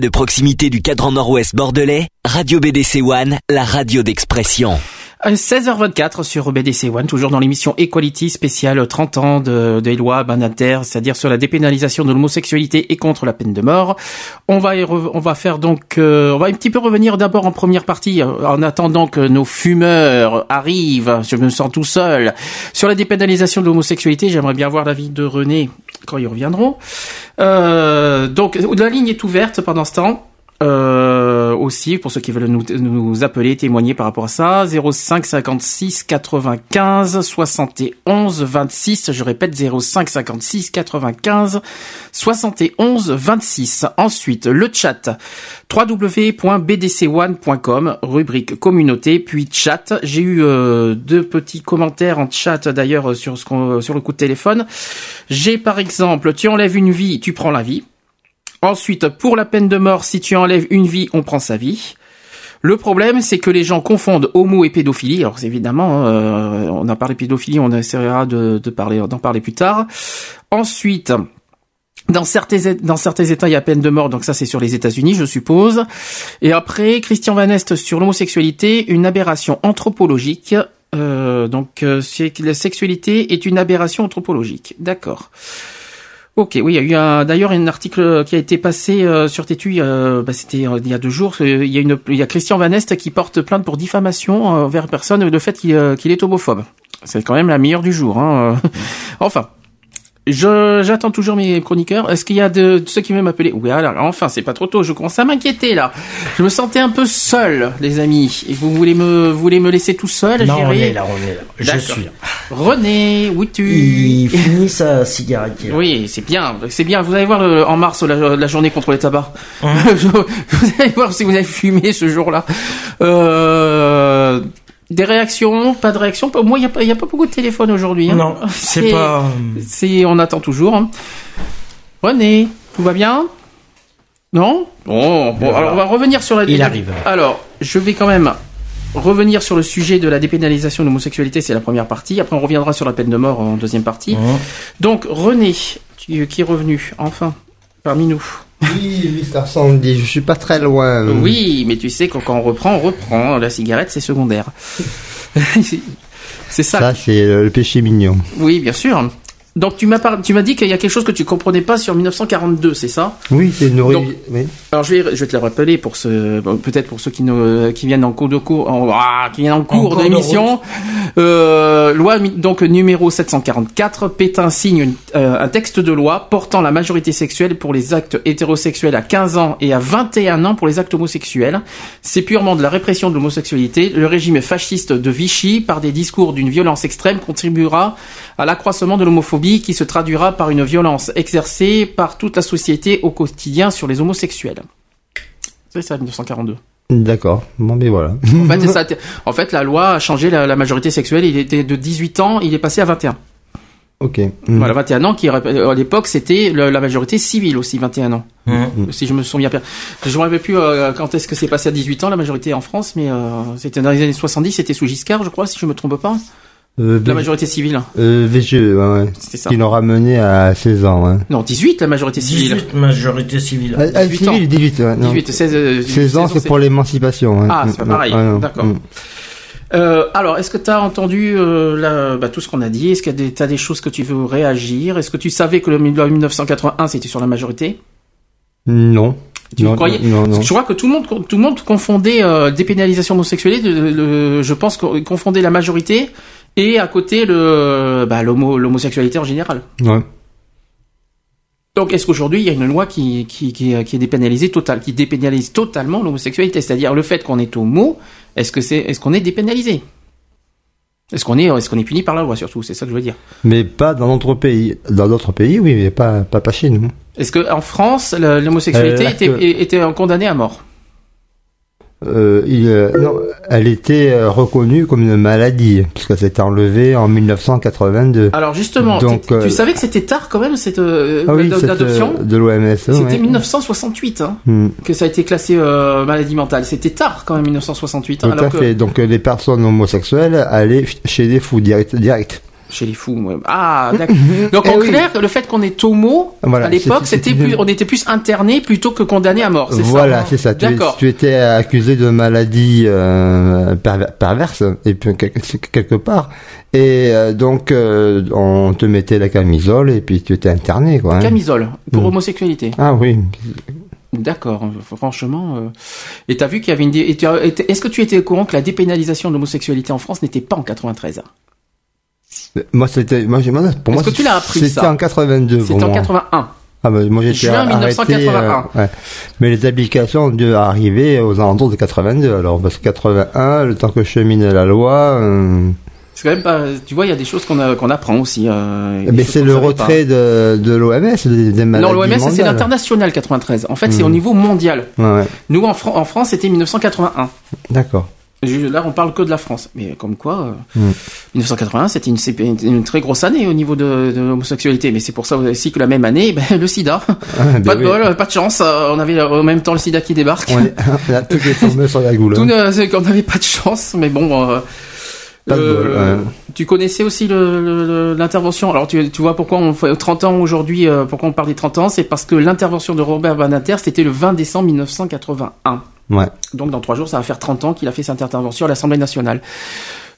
De proximité du cadran nord-ouest bordelais, Radio BDC One, la radio d'expression. Euh, 16h24 sur BDC One, toujours dans l'émission Equality spéciale 30 ans de, des lois Banater, c'est-à-dire sur la dépénalisation de l'homosexualité et contre la peine de mort. On va on va faire donc euh, on va un petit peu revenir d'abord en première partie euh, en attendant que nos fumeurs arrivent. Je me sens tout seul sur la dépénalisation de l'homosexualité. J'aimerais bien voir l'avis de René quand ils reviendront. Euh, donc la ligne est ouverte pendant ce temps. Aussi pour ceux qui veulent nous, nous appeler, témoigner par rapport à ça, 05 56 95 71 26. Je répète 05 56 95 71 26. Ensuite le chat www.bdc1.com rubrique communauté puis chat. J'ai eu euh, deux petits commentaires en chat d'ailleurs sur ce qu'on- sur le coup de téléphone. J'ai par exemple tu enlèves une vie, tu prends la vie. Ensuite, pour la peine de mort, si tu enlèves une vie, on prend sa vie. Le problème, c'est que les gens confondent homo et pédophilie. Alors, évidemment, euh, on a parlé pédophilie, on essaiera de, parler, d'en parler plus tard. Ensuite, dans certains, dans certains États, il y a peine de mort, donc ça c'est sur les États-Unis, je suppose. Et après, Christian Van Est sur l'homosexualité, une aberration anthropologique. Euh, donc, euh, c'est la sexualité est une aberration anthropologique. D'accord. Ok, oui, il y a eu un, d'ailleurs un article qui a été passé euh, sur Tétu, euh, bah, c'était euh, il y a deux jours. euh, Il y a une, il y a Christian Van Est qui porte plainte pour diffamation euh, envers personne le fait qu'il euh, qu'il est homophobe. C'est quand même la meilleure du jour. Hein. enfin. Je, j'attends toujours mes chroniqueurs. Est-ce qu'il y a de, de ceux qui veulent m'appeler? Oui, alors, enfin, c'est pas trop tôt. Je commence à m'inquiéter là. Je me sentais un peu seul, les amis. Et vous voulez me, vous voulez me laisser tout seul Non, on est là, on est là. Je suis là. René, où es-tu? Il finit sa cigarette. là. oui, c'est bien, c'est bien. Vous allez voir le- en mars la, la journée contre les tabacs. Hein vous allez voir si vous avez fumé ce jour-là. Euh, des réactions, pas de réactions. Moi, il n'y a, pas- il y a pas beaucoup de téléphone aujourd'hui. hein. Non, c'est pas. C'est, on attend toujours. hein. René, tout va bien? Non? Bon, bon, alors on va revenir sur la. Il arrive. Alors, je vais quand même revenir sur le sujet de la dépénalisation de l'homosexualité, c'est la première partie. Après, on reviendra sur la peine de mort en deuxième partie. Hein Donc, René, tu- qui est revenu, enfin, parmi nous. Oui, Mister Sandy, je suis pas très loin. Oui, mais tu sais que quand on reprend, on reprend. La cigarette, c'est secondaire. c'est ça. Ça, c'est euh, le péché mignon. Oui, bien sûr. Donc, tu m'as par- tu m'as dit qu'il y a quelque chose que tu comprenais pas sur 1942, c'est ça? Oui, c'est une origine. Donc- oui. Alors je vais, je vais te le rappeler pour ce, peut-être pour ceux qui ne, qui viennent en cours de cours, en, ah, qui viennent en cours de d'émission. Euh, loi donc numéro 744, Pétain signe une- euh, un texte de loi portant la majorité sexuelle pour les actes hétérosexuels à 15 ans et à 21 ans pour les actes homosexuels. C'est purement de la répression de l'homosexualité. Le régime fasciste de Vichy, par des discours d'une violence extrême, contribuera à l'accroissement de l'homophobie qui se traduira par une violence exercée par toute la société au quotidien sur les homosexuels. C'est ça, 1942. D'accord. Bon, mais voilà. En fait, c'est ça. En fait, la loi a changé la, la majorité sexuelle. Il était de 18 ans, il est passé à 21. ok. Mm. Voilà, 21 ans, qui à l'époque c'était la majorité civile aussi, 21 ans. Mmh. Si je me souviens bien. Je ne me rappelle plus euh, quand est-ce que c'est passé à 18 ans la majorité en France, mais euh, c'était dans les années 70, c'était sous Giscard, je crois, si je me trompe pas. Euh, La majorité civile. euh, VGE, ouais, ouais. C'était ça. Qui l'aura mené à 16 ans. Hein. Non, 18 la majorité civile. 18 majorité civile. Ah, ah, 18 ans. civil, 18, ouais, non. 18, 16, euh, 16 ans, c'est pour l'émancipation. hein. Ah, c'est pas Mm, pareil. ah. D'accord. Mm. Euh, alors, est-ce que tu as entendu euh, la- bah, tout ce qu'on a dit? Est-ce qu'il y a des, choses que tu veux réagir? Est-ce que tu savais que le la 1981 c'était sur la majorité? Non. Tu non, croyais? non, non. Je crois que tout le monde, tout le monde confondait euh, dépénalisation homosexuelle. je pense qu'on confondait la majorité et à côté le bah, l'homo- l'homosexualité en général. Ouais. Donc, est-ce qu'aujourd'hui il y a une loi qui qui qui, qui est dépénalisée totale, qui dépénalise totalement l'homosexualité, c'est-à-dire le fait qu'on est homo, est-ce que c'est est-ce qu'on est dépénalisé? Est-ce qu'on est est-ce qu'on est puni par la loi surtout? C'est ça que je veux dire. Mais pas dans notre pays. Dans d'autres pays, oui, mais pas, pas, pas chez nous. Est-ce que en France l'homosexualité Euh, était, était condamnée à mort? Euh, il, euh, non, elle était euh, reconnue comme une maladie, puisqu'elle s'est enlevée en 1982. Alors justement, Donc, t'es- tu euh, savait que c'était tard quand même cette euh, ah oui, euh, de l'OMS. C'était ouais. 1968 hein, Hmm. que ça a été classé euh, maladie mentale. C'était tard quand même 1968. Tout hein, alors à que- fait. Donc euh, les personnes homosexuelles allaient chez des fous direct. direct. Chez les fous. ouais. Ah, d'accord. Donc Eh en oui. clair, le fait qu'on est homo, Voilà, à l'époque, c'était- plus, on était plus interné plutôt que condamné à mort. C'est Voilà, ça c'est ça. D'accord. tu étais accusé de maladie euh, perver- perverse, et puis quelque, part. Et euh, donc, euh, on te mettait la camisole, et puis tu étais interné, quoi. hein. Camisole pour Mm. homosexualité. Ah oui. D'accord, euh, franchement. euh. Et t'as vu qu'il y avait une. Est-ce que tu étais au courant que la dépénalisation de l'homosexualité en France n'était pas en 93 Moi, c'était, moi, j'ai, moi, pour moi, que tu l'as appris, C'était en 82. C'était en moi. 81. Ah bah, moi j'étais Juin arrêté, 1981. euh, ouais. Mais les applications ont dû arriver aux alentours de 82. Alors parce que 81, le temps que je chemine la loi, euh, C'est quand même pas. Tu vois, il y a des choses qu'on qu'on apprend aussi. euh, mais c'est le retrait de, de l'OMS, des, des maladies Non, l'OMS, c'est l'international 93. En fait, c'est au niveau mondial. Ouais, ouais. Nous, en, Fran- en France, c'était 1981. D'accord. Là, on parle que de la France. Mais comme quoi, euh, Mm. 1981, c'était une, très grosse année au niveau de, de l'homosexualité. Mais c'est pour ça aussi que la même année, ben, le sida. Ah, ben pas de oui. bol, euh, pas de chance. euh, On avait en même temps le sida qui débarque. On, on sur la goule. Tout hein. qu'on n'avait pas de chance, mais bon. euh, Pas de bol, euh, ouais. Tu connaissais aussi l'intervention. Alors tu, tu vois pourquoi on fait 30 ans aujourd'hui, euh, pourquoi on parle des 30 ans, c'est parce que l'intervention de Robert Banater, c'était le 20 décembre 1981. Ouais. Donc dans trois jours, ça va faire 30 ans qu'il a fait cette intervention à l'Assemblée nationale.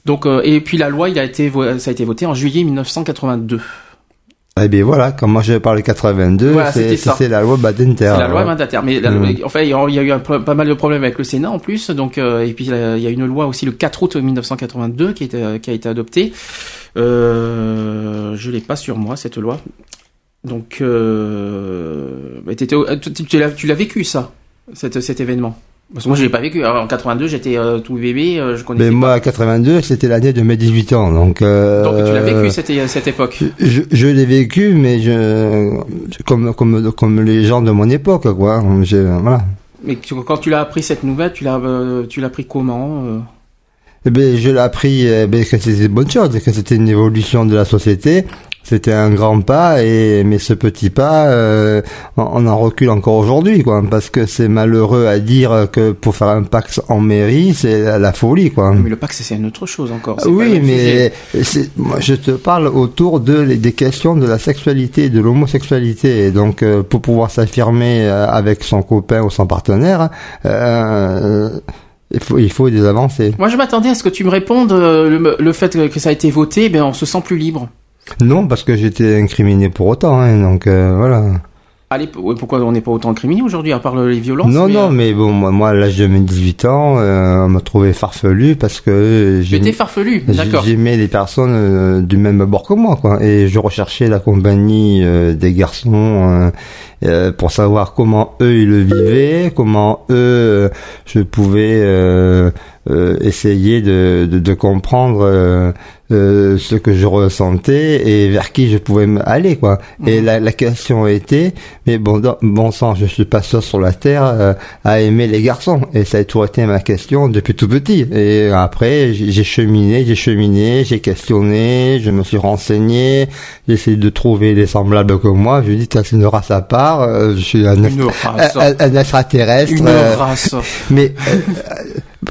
Donc euh, et puis la loi, il a été vo- ça a été voté en juillet 1982. Eh bien voilà, comme moi je parle de 82, Voilà, c'est la loi Badinter. C'est la loi alors. Banater. Mais la- Mm. enfin, il y a il y a eu un pas mal de problèmes avec le Sénat en plus. Donc euh, et puis là, il y a une loi aussi le 4 août 1982 qui, était, qui a été adoptée. Euh, je l'ai pas sur moi cette loi. Donc euh, tu, l'as tu l'as vécu ça, cet, cet événement? Parce que moi je l'ai pas vécu. Alors, en 82 j'étais euh, tout bébé, euh, je connaissais Mais pas. moi, à 82, c'était l'année de mes 18 ans, donc. Euh, Donc tu l'as vécu cette, cette époque. Je, je l'ai vécu, mais je, comme comme comme les gens de mon époque, quoi. Je, voilà. Mais tu- quand tu l'as appris cette nouvelle, tu l'as euh, tu l'as pris comment euh? Eh ben, je l'ai appris eh ben, que c'était une bonne chose, que c'était une évolution de la société. C'était un grand pas, et mais ce petit pas, euh, on, en recule encore aujourd'hui, quoi, parce que c'est malheureux à dire que pour faire un Pax en mairie, c'est la, folie, quoi. Mais le Pax c'est une autre chose encore. Oui, mais moi, je te parle autour de des questions de la sexualité, de l'homosexualité. Et donc, euh, pour pouvoir s'affirmer euh, avec son copain ou son partenaire, euh, il faut il faut des avancées. Moi, je m'attendais à ce que tu me répondes euh, le, le fait que ça a été voté, ben on se sent plus libre. Non, parce que j'étais incriminé pour autant. Hein, donc euh, voilà. Allez, pourquoi on n'est pas autant incriminé aujourd'hui à part le- les violences non, mais, non, euh, mais bon, moi, moi, à l'âge de mes 18 ans, euh, on m'a trouvé farfelu parce que euh, Tu j'ai étais farfelu, d'accord. J'aimais les personnes euh, du même bord que moi, quoi. Et je recherchais la compagnie euh, des garçons euh, pour savoir comment eux ils le vivaient, comment eux euh, je pouvais euh, euh, essayer de, de, de comprendre euh, euh, ce que je ressentais et vers qui je pouvais me- aller, quoi. Et la, la question était, mais bon, dans- bon sang, je suis pas seul sur la terre euh, à aimer les garçons. Et ça a toujours été ma question depuis tout petit. Et après, j'ai j'ai cheminé, j'ai cheminé, j'ai questionné, je me suis renseigné, j'ai essayé de trouver des semblables comme moi. Je dis, ça c'est une race à part, euh, je suis un, Une extra- race. un- un extraterrestre. Une euh, race. mais euh,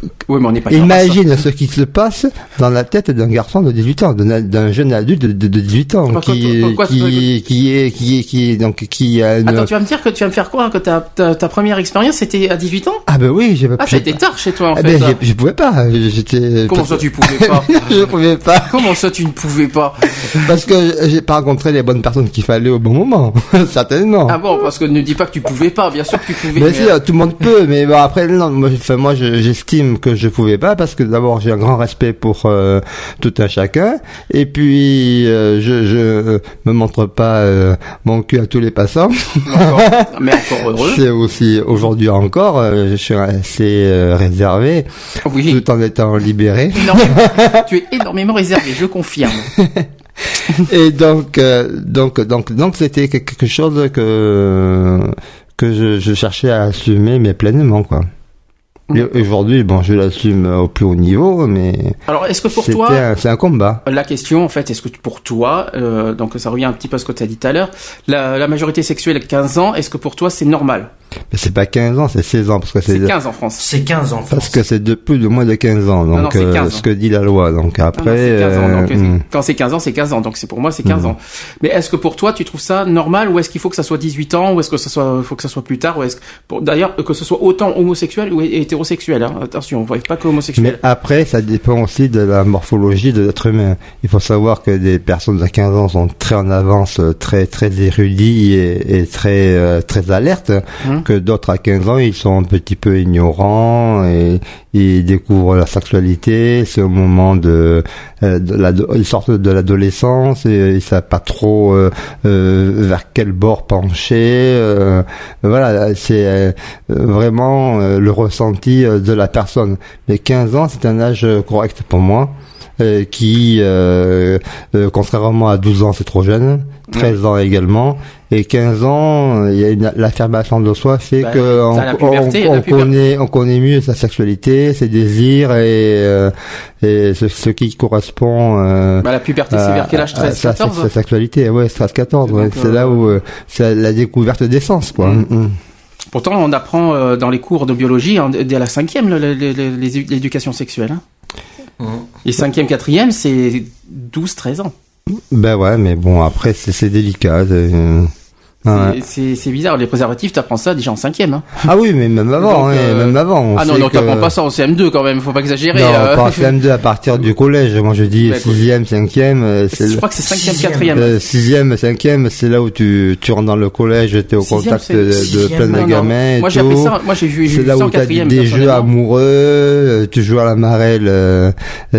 Oui, mais on n'est pas une race. Imagine ce qui se passe dans la tête d'un garçon de 18 ans, d'un jeune adulte de, de, de 18 ans, Pourquoi- qui, pourquoi- qui, qui est, qui est, qui est, donc, qui a une... Attends, tu vas me dire que tu vas me faire croire que ta, ta, ta première expérience c'était à 18 ans? Ah ben oui, j'ai pas Ah, été tard chez toi en Ah fait. ben, ça. j'ai- je pouvais pas, j'étais... Comment ça tu pouvais pas Je pouvais pas, Comment ça tu ne pouvais pas? Parce que j'ai pas rencontré les bonnes personnes qu'il fallait au bon moment, certainement. Ah bon, parce que ne dis pas que tu pouvais pas, bien sûr que tu pouvais. Bien mais, sûr, euh, tout le monde peut, mais bon, après, non, moi, enfin, moi je- j'estime que je pouvais pas parce que d'abord j'ai un grand respect pour euh, tout un chacun, et puis euh, je, je me montre pas euh, mon cul à tous les passants. encore- mais encore heureux. C'est aussi aujourd'hui encore, euh, je suis assez euh, réservé, Oui. tout en étant libéré. Tu es énormément réservé, je confirme. Et donc, euh, donc, donc, donc, c'était quelque chose que que je, je cherchais à assumer, mais pleinement, quoi. Aujourd'hui, bon, je l'assume au plus haut niveau, mais Alors, est-ce que pour toi, c'est un combat. la question en fait, est-ce que pour toi, euh, donc ça revient un petit peu à ce que tu as dit tout à l'heure, la, la majorité sexuelle à 15 ans, est-ce que pour toi c'est normal? Mais c'est pas 15 ans, c'est 16 ans parce que c'est C'est 15 en France. C'est 15 ans. parce que c'est de plus de moins de 15 ans. Donc non, c'est euh, 15 ce que dit la loi. Donc Non, non, après c'est 15 ans, donc, euh, hmm. Quand c'est 15 ans, c'est 15 ans. Donc c'est pour moi, c'est 15 Mhm. ans. Mais est-ce que pour toi, tu trouves ça normal ou est-ce qu'il faut que ça soit 18 ans ou est-ce que ça soit, faut que ça soit plus tard ou est-ce que, pour- d'ailleurs, que ce soit autant homosexuel ou hétérosexuel, hein. Attention, on pas que homosexuel. Mais après, ça dépend aussi de la morphologie de l'être humain. Il faut savoir que des personnes à 15 ans sont très en avance, euh, très très érudits et, et très euh, très alertes, Mhm. que d'autres à 15 ans ils sont un petit peu ignorants et ils découvrent la sexualité. C'est au moment de, euh, de la, ils sortent de l'adolescence et ils savent pas trop euh, euh, vers quel bord pencher. euh, voilà, c'est euh, vraiment le ressenti de la personne. Mais 15 ans, c'est un âge correct pour moi. qui, contrairement à 12 ans, c'est trop jeune, 13 ans également, et 15 ans, il y a une, l'affirmation de soi fait Bah, que on, on- puberté, on puberté. connaît, on connaît mieux sa sexualité, ses désirs et, euh, et ce, ce qui correspond. Euh, Bah, la puberté, c'est vers quel âge? à 13, sa, 14? sa sexualité, ouais, 13, 14, ouais, Donc, c'est euh, là où euh, c'est la découverte des sens, quoi. Mm. Mm. Pourtant, on apprend euh, dans les cours de biologie, hein, dès la cinquième, le- le- le- l'éducation sexuelle. Hein. Et cinquième, quatrième, c'est 12, 13 ans. Ben ouais, mais bon, après, c'est délicat. Euh, ouais. C'est- C'est c'est bizarre. Les préservatifs, t'apprends ça déjà en cinquième. Hein. Ah oui, mais même avant, Donc, hein, euh, même avant. on Ah non, non, que- t'apprends pas ça en CM2 quand même. Faut pas exagérer. Non, euh. pas en CM2 à partir du collège. Moi, je dis Ouais, quoi. sixième, cinquième. euh, c'est Je le- crois que c'est cinquième, quatrième. euh, sixième, cinquième, c'est là où tu, tu rentres dans le collège, tu es au Sixième, contact de, plein de Non, non. gamins. et Moi, j'ai tout. appris ça. Moi, j'ai vu, C'est là où tu as quatrième. des jeux amoureux, euh, tu joues à la marelle euh,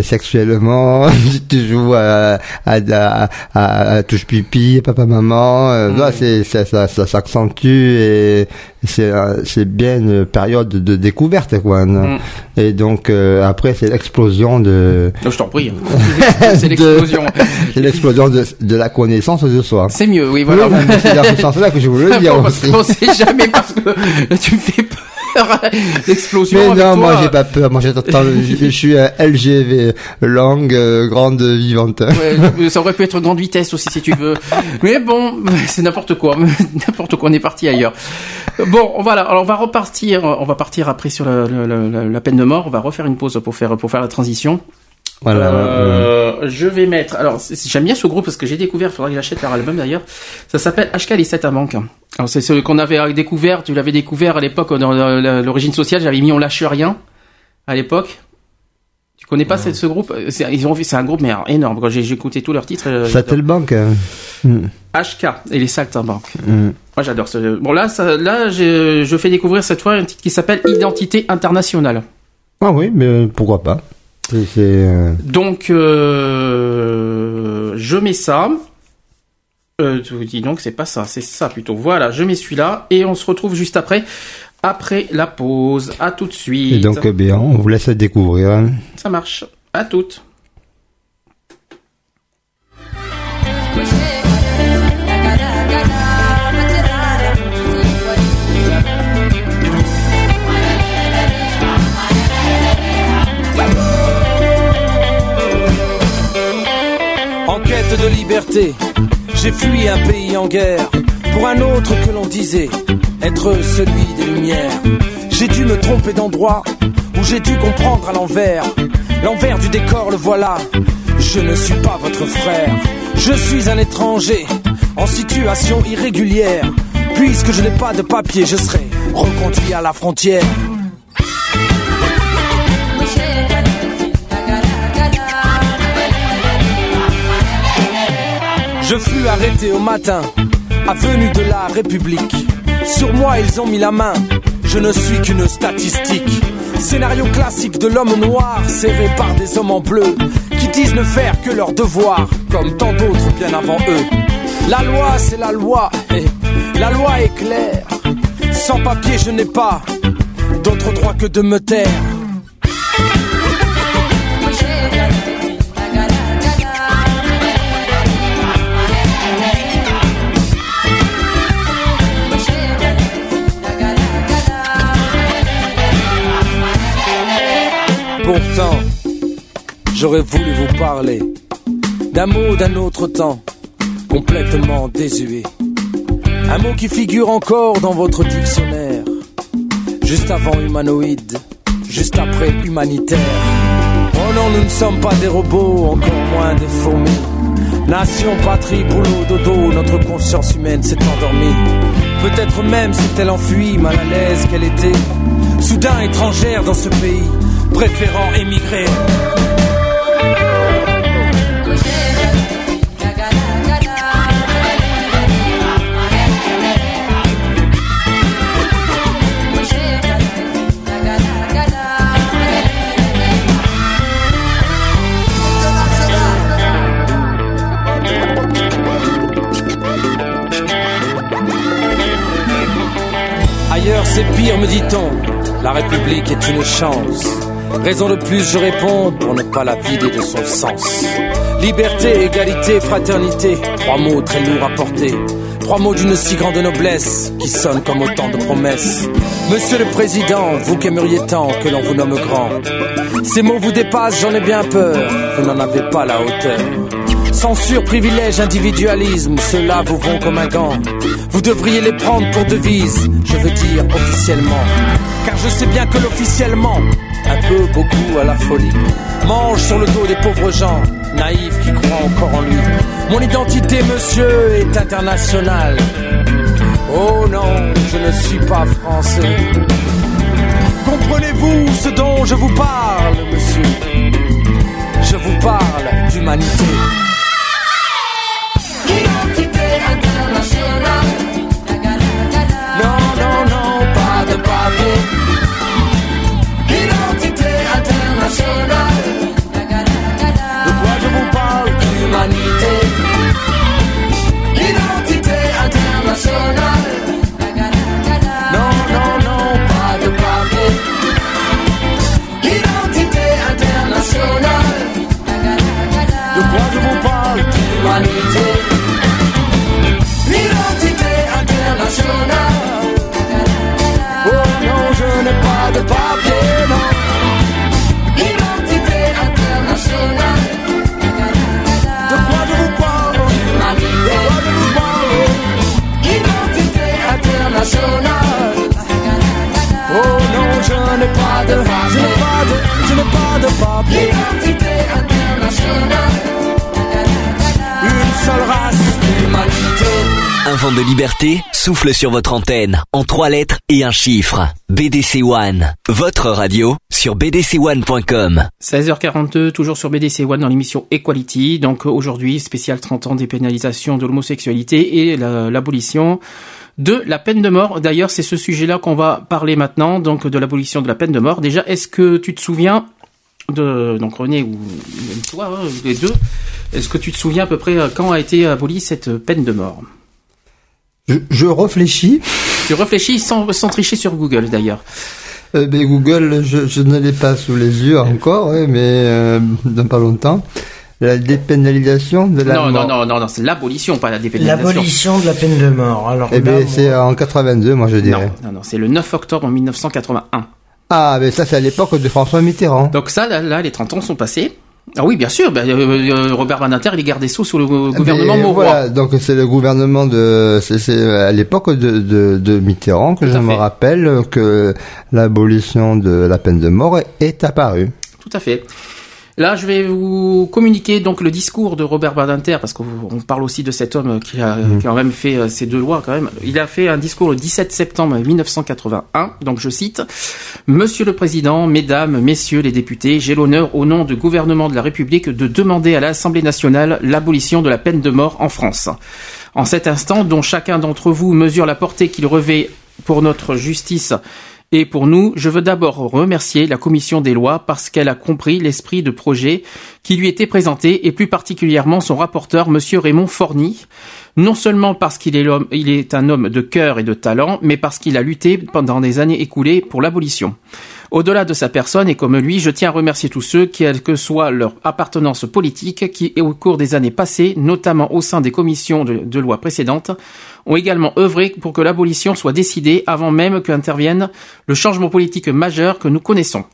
sexuellement, tu joues à, à, à, à- à touche pipi, papa maman, euh, Mm. là, c'est, ça, ça, ça s'accentue et c'est, c'est bien une période de découverte, quoi. non Mm. Et donc, euh, après, c'est l'explosion de, Non, je t'en prie. c'est de- l'explosion. c'est l'explosion de, de la connaissance de soi. C'est mieux, oui, voilà. Oui, c'est dans ce sens-là que je voulais le dire aussi. on sait jamais parce que tu me fais peur. L'explosion. Mais avec non, toi. moi j'ai pas peur. Moi j'attends. Je, je suis un LGV, langue euh, grande vivante. Ouais, ça aurait pu être grande vitesse aussi si tu veux. Mais bon, c'est n'importe quoi. N'importe quoi, on est parti ailleurs. Bon, voilà. Alors on va repartir. On va partir après sur la, la- la- la peine de mort. On va refaire une pause pour faire pour faire la transition. Voilà. Euh, je vais mettre. Alors j'aime bien ce groupe parce que j'ai découvert. Il faudra que j'achète leur album d'ailleurs. Ça s'appelle HK les 7 à manque. Alors c'est ce qu'on avait découvert. Tu l'avais découvert à l'époque dans l'origine sociale. J'avais mis on lâche rien à l'époque. Tu connais pas ce, ce groupe? C'est- Ils ont fait- c'est un groupe mais alors, énorme. Quand j'ai écouté tous leurs titres. Satellbank. euh, hmm, HK et les saltimbanques. hmm. Moi j'adore ce. Bon là, ça, là, je, je fais découvrir cette fois un titre qui s'appelle Identité internationale. Ah oui, mais euh, pourquoi pas. Euh, Donc euh, je mets ça. Euh, tu vous dis donc c'est pas ça, c'est ça plutôt. Voilà, je mets celui-là et on se retrouve juste après. Après la pause, à tout de suite. Et donc, euh, bien, on vous laisse découvrir. Ça marche. À toutes. De liberté, j'ai fui un pays en guerre pour un autre que l'on disait être celui des Lumières. J'ai dû me tromper d'endroit où j'ai dû comprendre à l'envers. L'envers du décor, le voilà. Je ne suis pas votre frère. Je suis un étranger en situation irrégulière. Puisque je n'ai pas de papier, je serai reconduit à la frontière. Je fus arrêté au matin, avenue de la République. Sur moi, ils ont mis la main. Je ne suis qu'une statistique. Scénario classique de l'homme noir, serré par des hommes en bleu, qui disent ne faire que leur devoir, comme tant d'autres bien avant eux. La loi, c'est la loi, et la loi est claire. Sans papier, je n'ai pas d'autre droit que de me taire. Pourtant, j'aurais voulu vous parler d'un mot d'un autre temps, complètement désuet. Un mot qui figure encore dans votre dictionnaire. Juste avant humanoïde, juste après humanitaire. Oh non, nous ne sommes pas des robots, encore moins des fourmis. Nation, patrie, boulot, dodo, notre conscience humaine s'est endormie. Peut-être même s'est-elle enfuie, mal à l'aise qu'elle était. Soudain étrangère dans ce pays, préférant émigrer. Ailleurs c'est pire, me dit-on. La République est une chance. Raison de plus, je réponds, pour ne pas la vider de son sens. Liberté, égalité, fraternité. Trois mots très lourds à porter. Trois mots d'une si grande noblesse qui sonnent comme autant de promesses. Monsieur le Président, vous qui aimeriez tant que l'on vous nomme grand. Ces mots vous dépassent, j'en ai bien peur. Vous n'en avez pas la hauteur. Censure, privilège, individualisme, ceux-là vous vont comme un gant. Vous devriez les prendre pour devise, je veux dire officiellement. Car je sais bien que l'officiellement, un peu, beaucoup à la folie, mange sur le dos des pauvres gens, naïfs qui croient encore en lui. Mon identité, monsieur, est internationale. Oh non, je ne suis pas français. Comprenez-vous ce dont je vous parle, monsieur? Je vous parle d'humanité. Internationale. De quoi je vous parle Humanité. Identité internationale. Pas de papier. Identité internationale. Une seule race, Humanité. Un vent de liberté souffle sur votre antenne en trois lettres et un chiffre. BDC One, votre radio sur bdc1.com. 16h42, toujours sur BDC One dans l'émission Equality. Donc aujourd'hui, spécial 30 ans des pénalisations de l'homosexualité et la- l'abolition de la peine de mort. D'ailleurs, c'est ce sujet-là qu'on va parler maintenant, donc de l'abolition de la peine de mort. Déjà, est-ce que tu te souviens de donc René ou même toi, hein, les deux, est-ce que tu te souviens à peu près euh, quand a été abolie cette peine de mort? Je, je réfléchis. Tu réfléchis sans, sans tricher sur Google d'ailleurs. Euh, ben, Google, je, je ne l'ai pas sous les yeux encore, ouais, mais euh, dans pas longtemps. La dépénalisation de la Non, non, mort. non, non, non, c'est l'abolition, pas la dépénalisation. L'abolition de la peine de mort. Alors Eh ben, moi- c'est en 82, moi je dirais. Non, non, c'est le 9 octobre 1981. Ah, mais ça c'est à l'époque de François Mitterrand. Donc ça, là, là, les 30 ans sont passés. Ah oui, bien sûr. ben, euh, euh, Robert Badinter, il est gardé sous sous le gouvernement Mais Mauroy. Voilà, donc c'est le gouvernement de, c'est à l'époque de, de, de Mitterrand que Tout je me fait. rappelle que l'abolition de la peine de mort est apparue. Tout à fait. Là, je vais vous communiquer donc le discours de Robert Badinter, parce qu'on on parle aussi de cet homme qui a, qui a quand même fait euh, ces deux lois quand même. Il a fait un discours le 17 septembre 1981, donc je cite Monsieur le Président, Mesdames, Messieurs les députés, j'ai l'honneur au nom du gouvernement de la République de demander à l'Assemblée nationale l'abolition de la peine de mort en France. En cet instant, dont chacun d'entre vous mesure la portée qu'il revêt pour notre justice et pour nous, je veux d'abord remercier la commission des lois parce qu'elle a compris l'esprit de projet qui lui était présenté et plus particulièrement son rapporteur, monsieur Raymond Forny. Non seulement parce qu'il est un homme de cœur et de talent, mais parce qu'il a lutté pendant des années écoulées pour l'abolition. Au-delà de sa personne et comme lui, je tiens à remercier tous ceux, quelle que soit leur appartenance politique, qui, au cours des années passées, notamment au sein des commissions de, de loi précédentes, ont également œuvré pour que l'abolition soit décidée avant même qu'intervienne le changement politique majeur que nous connaissons.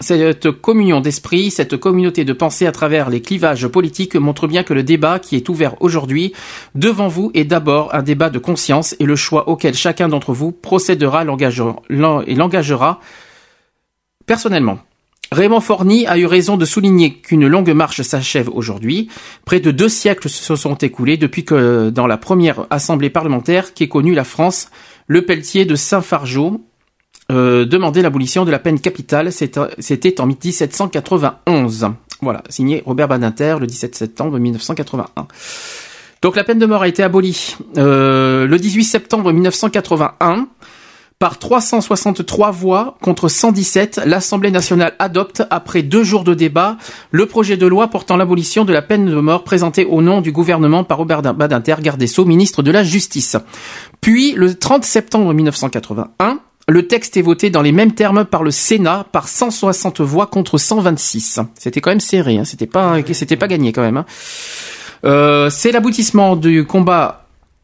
Cette communion d'esprit, cette communauté de pensée à travers les clivages politiques montre bien que le débat qui est ouvert aujourd'hui devant vous est d'abord un débat de conscience et le choix auquel chacun d'entre vous procédera et l'engagera personnellement. Raymond Forny a eu raison de souligner qu'une longue marche s'achève aujourd'hui. Près de deux siècles se sont écoulés depuis que, dans la première assemblée parlementaire qui est connue la France, le Pelletier de Saint-Fargeau euh, demandait l'abolition de la peine capitale. C'était en 1791. Voilà, signé Robert Badinter le 17 septembre 1981. Donc la peine de mort a été abolie euh, le 18 septembre 1981 par 363 voix contre 117. L'Assemblée nationale adopte, après deux jours de débat, le projet de loi portant l'abolition de la peine de mort présenté au nom du gouvernement par Robert Badinter, garde des Sceaux, ministre de la Justice. Puis, le 30 septembre 1981, le texte est voté dans les mêmes termes par le Sénat par 160 voix contre 126. C'était quand même serré, hein. c'était pas, gagné quand même. hein. Euh, c'est l'aboutissement du combat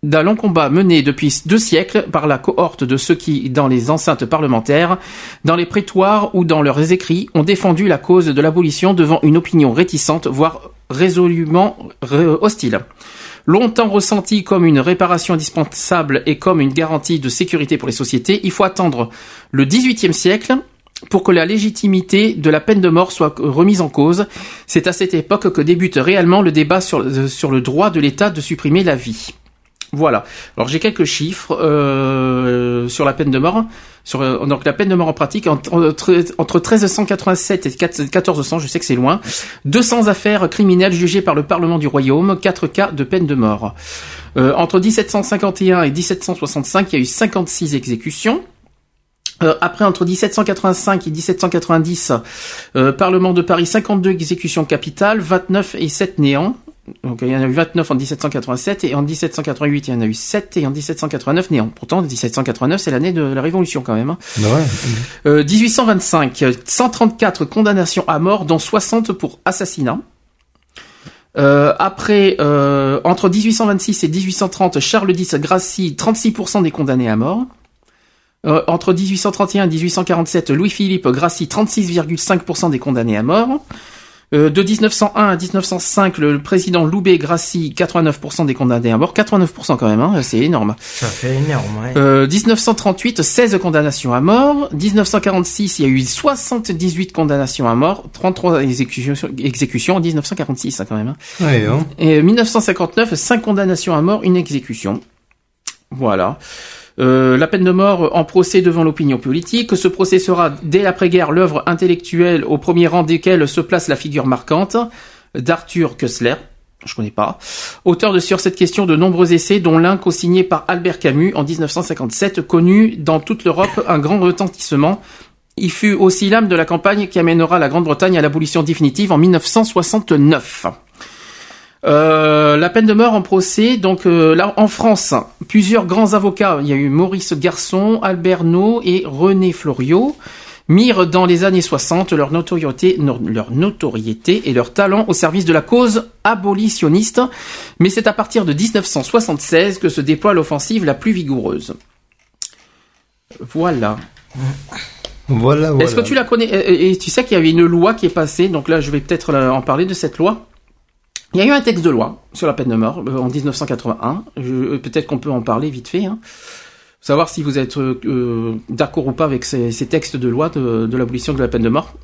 d'un long combat mené depuis deux siècles par la cohorte de ceux qui, dans les enceintes parlementaires, dans les prétoires ou dans leurs écrits, ont défendu la cause de l'abolition devant une opinion réticente, voire résolument ré- hostile. Longtemps ressenti comme une réparation indispensable et comme une garantie de sécurité pour les sociétés, il faut attendre le XVIIIe siècle pour que la légitimité de la peine de mort soit remise en cause. C'est à cette époque que débute réellement le débat sur, sur le droit de l'État de supprimer la vie. Voilà. Alors j'ai quelques chiffres euh, sur la peine de mort. Sur euh, donc la peine de mort en pratique entre, entre, entre 1387 et 1400, je sais que c'est loin. 200 affaires criminelles jugées par le Parlement du Royaume, 4 cas de peine de mort. Euh, entre 1751 et 1765, il y a eu 56 exécutions. Euh, après, entre 1785 et 1790, euh, Parlement de Paris, 52 exécutions capitales, 29 et 7 néants. Donc il y en a eu 29 en 1787 et en 1788 il y en a eu 7 et en 1789 néant. Pourtant 1789 c'est l'année de la Révolution quand même. hein. Euh, 1825, 134 condamnations à mort dont 60 pour assassinat. Euh, après, euh, entre 1826 et 1830, Charles X gracie 36% des condamnés à mort. Euh, entre 1831 et 1847, Louis-Philippe gracie 36,5% des condamnés à mort. Euh, de 1901 à 1905, le président Loubet gracie 89% des condamnés à mort. 89% quand même, hein, c'est énorme. Ça fait énorme, ouais. Euh, 1938, 16 condamnations à mort. 1946, il y a eu 78 condamnations à mort. 33 exécutions, exécutions en 1946, hein, quand même. hein. Ouais, hein. Et 1959, 5 condamnations à mort, une exécution. Voilà. Euh, la peine de mort en procès devant l'opinion politique. Ce procès sera, dès l'après-guerre, l'œuvre intellectuelle au premier rang desquelles se place la figure marquante d'Arthur Kessler. Je connais pas. Auteur de sur cette question de nombreux essais, dont l'un co-signé par Albert Camus en 1957, connu dans toute l'Europe un grand retentissement. Il fut aussi l'âme de la campagne qui amènera la Grande-Bretagne à l'abolition définitive en 1969. Euh, la peine de mort en procès, donc euh, là en France, plusieurs grands avocats, il y a eu Maurice Garçon, Albert No et René Floriot, mirent dans les années 60 leur notoriété, no- leur notoriété et leur talent au service de la cause abolitionniste, mais c'est à partir de 1976 que se déploie l'offensive la plus vigoureuse. Voilà. Voilà, voilà. Est-ce que tu la connais? Et, et tu sais qu'il y avait une loi qui est passée, donc là je vais peut-être euh, en parler de cette loi. Il y a eu un texte de loi sur la peine de mort euh, en 1981. Je- euh, Peut-être qu'on peut en parler vite fait. Hein. Savoir si vous êtes euh, d'accord ou pas avec ces, ces textes de loi de, de l'abolition de la peine de mort.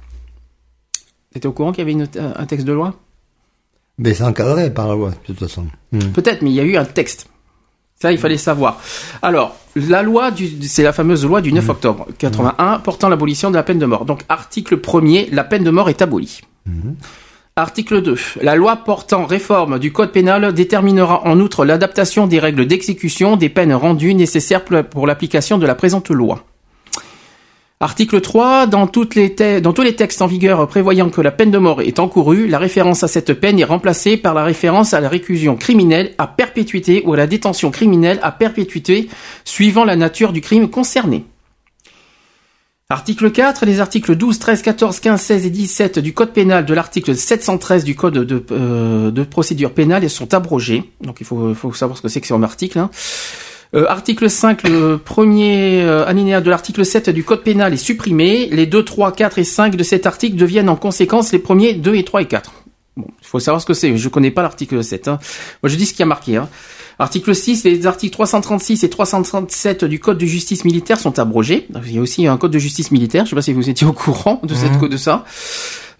T'étais au courant qu'il y avait une- un texte de loi? Mais c'est encadré par la loi, de toute façon. Hmm. Peut-être, mais il y a eu un texte. Ça, il fallait savoir. Alors, la loi, du, c'est la fameuse loi du 9 octobre 81 portant l'abolition de la peine de mort. Donc, article 1er, la peine de mort est abolie. Article 2. La loi portant réforme du code pénal déterminera en outre l'adaptation des règles d'exécution des peines rendues nécessaires pour la- pour l'application de la présente loi. Article 3. Dans, dans tous les textes en vigueur prévoyant que la peine de mort est encourue, la référence à cette peine est remplacée par la référence à la réclusion criminelle à perpétuité ou à la détention criminelle à perpétuité, suivant la nature du crime concerné. Article 4. Les articles 12, 13, 14, 15, 16 et 17 du Code pénal de l'article 713 du Code de, euh, de procédure pénale sont abrogés. Donc il faut, savoir ce que c'est que c'est un article. hein. Euh, article 5, le premier euh, alinéa de l'article 7 du Code pénal est supprimé. Les 2, 3, 4 et 5 de cet article deviennent en conséquence les premiers 2 et 3 et 4. Bon, il faut savoir ce que c'est. Je connais pas l'article 7. Hein. Moi, je dis ce qui a marqué. Hein. Article 6, les articles 336 et 337 du Code de justice militaire sont abrogés. Il y a aussi un Code de justice militaire. Je sais pas si vous étiez au courant de, cette, de ça.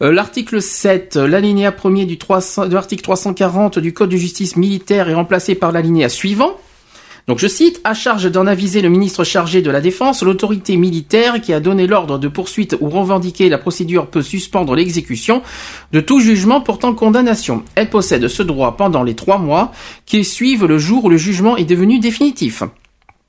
Euh, L'article 7, l'alinéa premier du 300, de l'article 340 du Code de justice militaire est remplacé par l'alinéa suivant. Donc je cite, à charge d'en aviser le ministre chargé de la Défense, l'autorité militaire qui a donné l'ordre de poursuite ou revendiquer la procédure peut suspendre l'exécution de tout jugement portant condamnation. Elle possède ce droit pendant les trois mois qui suivent le jour où le jugement est devenu définitif.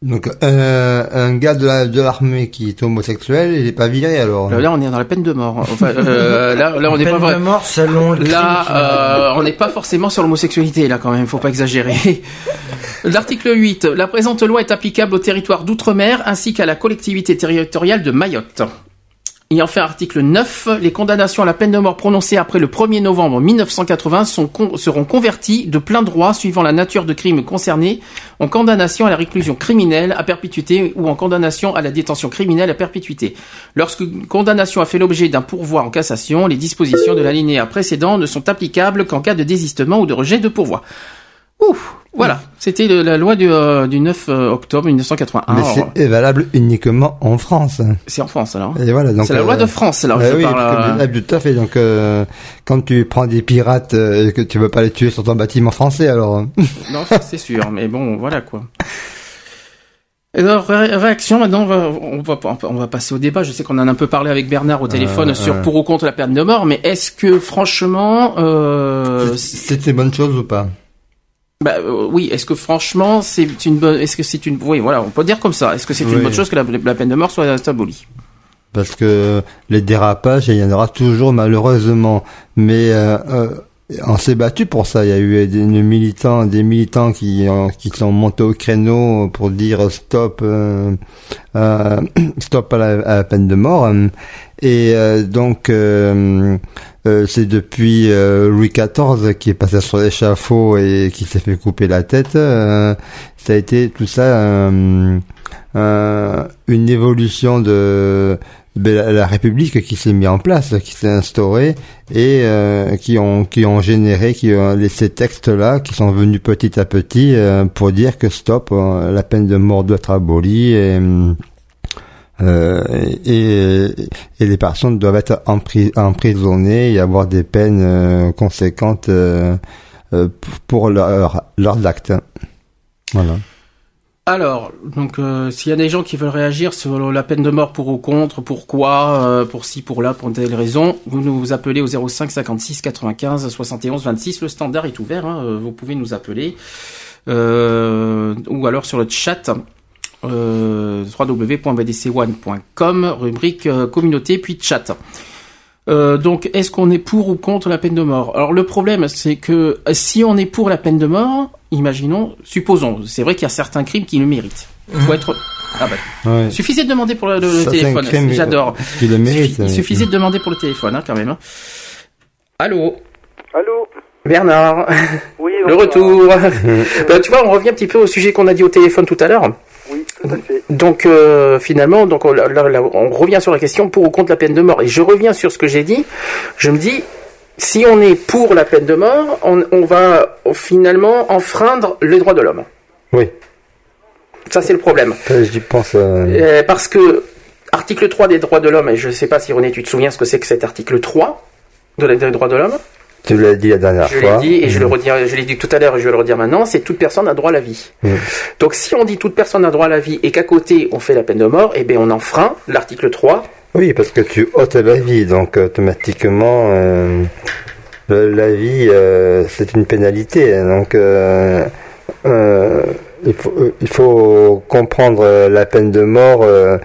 Donc, euh, un gars de la- de l'armée qui est homosexuel, il est pas viré alors. Là, on est dans la peine de mort. Enfin, euh, là, là, on n'est Peine pas vrai- de mort selon le crime qu'il a Là, euh, on n'est pas forcément sur l'homosexualité, là, quand même, faut pas exagérer. L'article 8. La présente loi est applicable au territoire d'outre-mer ainsi qu'à la collectivité territoriale de Mayotte. Et enfin, article 9. Les condamnations à la peine de mort prononcées après le 1er novembre 1980 sont con- seront converties de plein droit suivant la nature de crime concerné en condamnation à la réclusion criminelle à perpétuité ou en condamnation à la détention criminelle à perpétuité. Lorsqu'une condamnation a fait l'objet d'un pourvoi en cassation, les dispositions de l'alinéa précédent ne sont applicables qu'en cas de désistement ou de rejet de pourvoi. Voilà, c'était la loi du, euh, du 9 euh, octobre 1981. Mais c'est valable uniquement en France. C'est en France alors. Et voilà, donc, C'est la loi euh, de France alors. Ouais, je oui, parle, euh, ah, tout à fait. Donc, euh, quand tu prends des pirates euh, et que tu veux pas les tuer sur ton bâtiment français, alors. hein. Non, c'est sûr, mais bon, voilà quoi. Et Alors, ré- réaction, maintenant, on va, on va, on va passer au débat. Je sais qu'on en a un peu parlé avec Bernard au téléphone Euh, sur euh. pour ou contre la peine de mort, mais est-ce que, franchement, euh, une bonne chose ou pas? Bah, euh, oui, est-ce que franchement, c'est une bonne, est-ce que c'est une, oui, voilà, on peut dire comme ça. Est-ce que c'est une bonne chose que la, la peine de mort soit abolie? Parce que les dérapages, il y en aura toujours malheureusement. Mais euh, euh, on s'est battu pour ça. Il y a eu des militants, des militants qui ont- qui sont montés au créneau pour dire stop, euh, euh, stop à la, peine de mort. Et euh, donc c'est depuis Louis XIV qui est passé sur l'échafaud et qui s'est fait couper la tête. ça a été tout ça une évolution de la, République qui s'est mise en place, qui s'est instaurée et euh, qui ont qui ont généré qui ont ces textes là qui sont venus petit à petit euh, pour dire que stop, euh, la peine de mort doit être abolie et euh, et, et les personnes doivent être empris- emprisonnées et avoir des peines euh, conséquentes euh, pour leur, leurs actes. Voilà. Alors, donc, euh, s'il y a des gens qui veulent réagir sur la peine de mort pour ou contre, pourquoi, euh, pour ci, pour là, pour telle raison, vous nous appelez au 05 56 95 71 26. Le standard est ouvert, hein, euh, vous pouvez nous appeler. Ou alors sur le chat euh, www.bdc1.com, rubrique communauté, puis chat. Euh, donc, est-ce qu'on est pour ou contre la peine de mort? Alors, le problème, c'est que euh, si on est pour la peine de mort, imaginons, supposons, c'est vrai qu'il y a certains crimes qui le méritent. Faut être. Ah bah. Ouais. Suffisait de demander pour le, le- le Ça, c'est un téléphone. crime, J'adore. qui le mérite. Il suffisait de demander pour le téléphone, hein, quand même. hein. Allô, Allô? Bernard. Oui, Le retour. Ben, tu vois, on revient un petit peu au sujet qu'on a dit au téléphone tout à l'heure. Oui, tout à fait. Donc euh, finalement, donc on, là, là, on revient sur la question pour ou contre la peine de mort. Et je reviens sur ce que j'ai dit. Je me dis, si on est pour la peine de mort, on, on va finalement enfreindre les droits de l'homme. Oui. Ça, c'est le problème. J'y pense. euh, Euh, parce que article 3 des droits de l'homme, et je ne sais pas si René, tu te souviens ce que c'est que cet article 3 de la- des droits de l'homme Tu l'as dit la dernière Je fois. l'ai dit et je le redis, je l'ai dit tout à l'heure et je vais le redire maintenant, c'est toute personne a droit à la vie. Mm. Donc si on dit toute personne a droit à la vie et qu'à côté on fait la peine de mort, eh bien on enfreint l'article 3. Oui, parce que tu ôtes la vie, donc automatiquement, euh, le- la vie, euh, c'est une pénalité. Donc, euh, euh, il, faut, euh, il faut comprendre euh, la peine de mort, euh,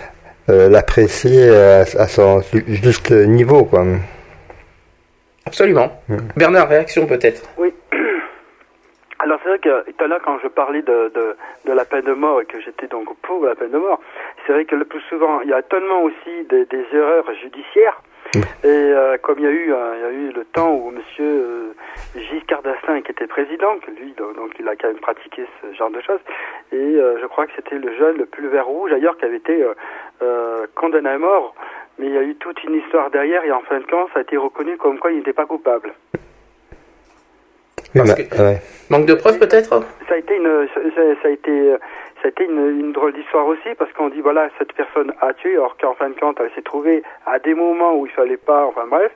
euh, l'apprécier à, à son juste niveau, quoi. Absolument. Mm. Bernard, réaction peut-être. Oui. Alors c'est vrai que tout à l'heure quand je parlais de, de, de la peine de mort et que j'étais donc pour la peine de mort, c'est vrai que le plus souvent il y a tellement aussi des, des erreurs judiciaires Et euh, comme il y a eu, euh, il y a eu le temps où Monsieur euh, Giscard d'Estaing qui était président, que lui, donc, donc, il a quand même pratiqué ce genre de choses. Et euh, je crois que c'était le jeune, le pulvère rouge, d'ailleurs, qui avait été euh, euh, condamné à mort. Mais il y a eu toute une histoire derrière, et en fin de compte, ça a été reconnu comme quoi il n'était pas coupable. Oui, Parce mais- que- ouais. Manque de preuves peut-être? Ça a été une, ça, ça- ça a été, ça a été une, une drôle d'histoire aussi parce qu'on dit voilà cette personne a tué alors qu'en fin de compte elle s'est trouvée à des moments où il fallait pas, enfin bref,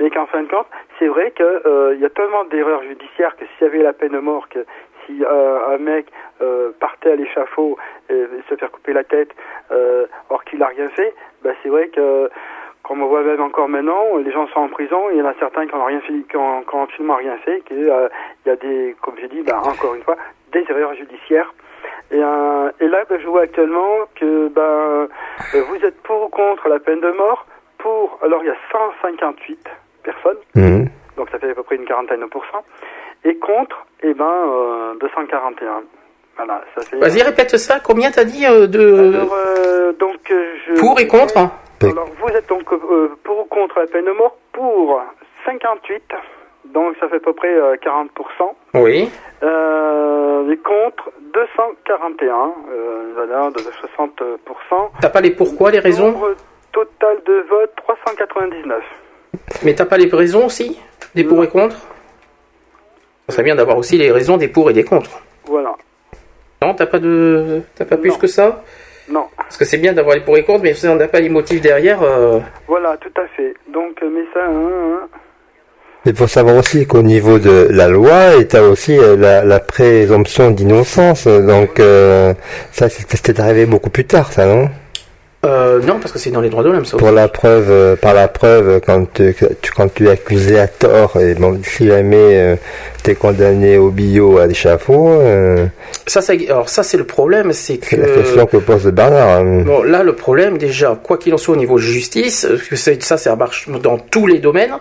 mais qu'en fin de compte c'est vrai que euh, y a tellement d'erreurs judiciaires que s'il y avait la peine de mort, que si euh, un mec euh, partait à l'échafaud et se faire couper la tête alors qu'il a rien fait, bah c'est vrai que comme on voit même encore maintenant, les gens sont en prison, il y en a certains qui n'ont rien fait, qui ont, absolument rien fait, qu'il il y a des, comme j'ai dit, bah, encore une fois, des erreurs judiciaires. Et, et là, bah, je vois actuellement que ben, vous êtes pour ou contre la peine de mort? Pour, alors il y a 158 personnes, Mhm. donc ça fait à peu près une quarantaine de pourcents, et contre, eh ben, euh, 241. Voilà, ça fait. Vas-y, répète ça. Combien t'as dit euh, de Alors, euh, donc, euh, je. pour et contre Alors, vous êtes donc euh, pour ou contre la peine de mort? Pour 58, donc ça fait à peu près euh, 40%. Oui. Euh, et contre 241, euh, voilà, de 60%. T'as pas les pourquoi, les raisons? Nombre total de votes 399. Mais t'as pas les raisons aussi Des pour et contre? Ça serait bien d'avoir aussi les raisons des pour et des contre. Voilà. Non, t'as pas de, t'as pas plus que ça? Non. Parce que c'est bien d'avoir les pour et contre, mais si on n'a pas les motifs derrière. euh, Voilà, tout à fait. Donc, euh, mais ça, hein, hein. Il faut savoir aussi qu'au niveau de la loi, et t'as aussi euh, la, la présomption d'innocence. Donc euh, ça, c'est c'est arrivé beaucoup plus tard, ça, non? Euh, non, parce que c'est dans les droits de l'homme, ça. Pour aussi. la preuve, euh, par la preuve, quand tu, que tu- quand tu es accusé à tort, et bon, si jamais euh, t'es condamné au bio à l'échafaud, euh, Ça, ça, alors ça, c'est le problème, c'est c'est la que. question que pose Bernard. hein. Bon, là, le problème, déjà, quoi qu'il en soit au niveau justice, parce que c'est- ça, ça marche dans tous les domaines,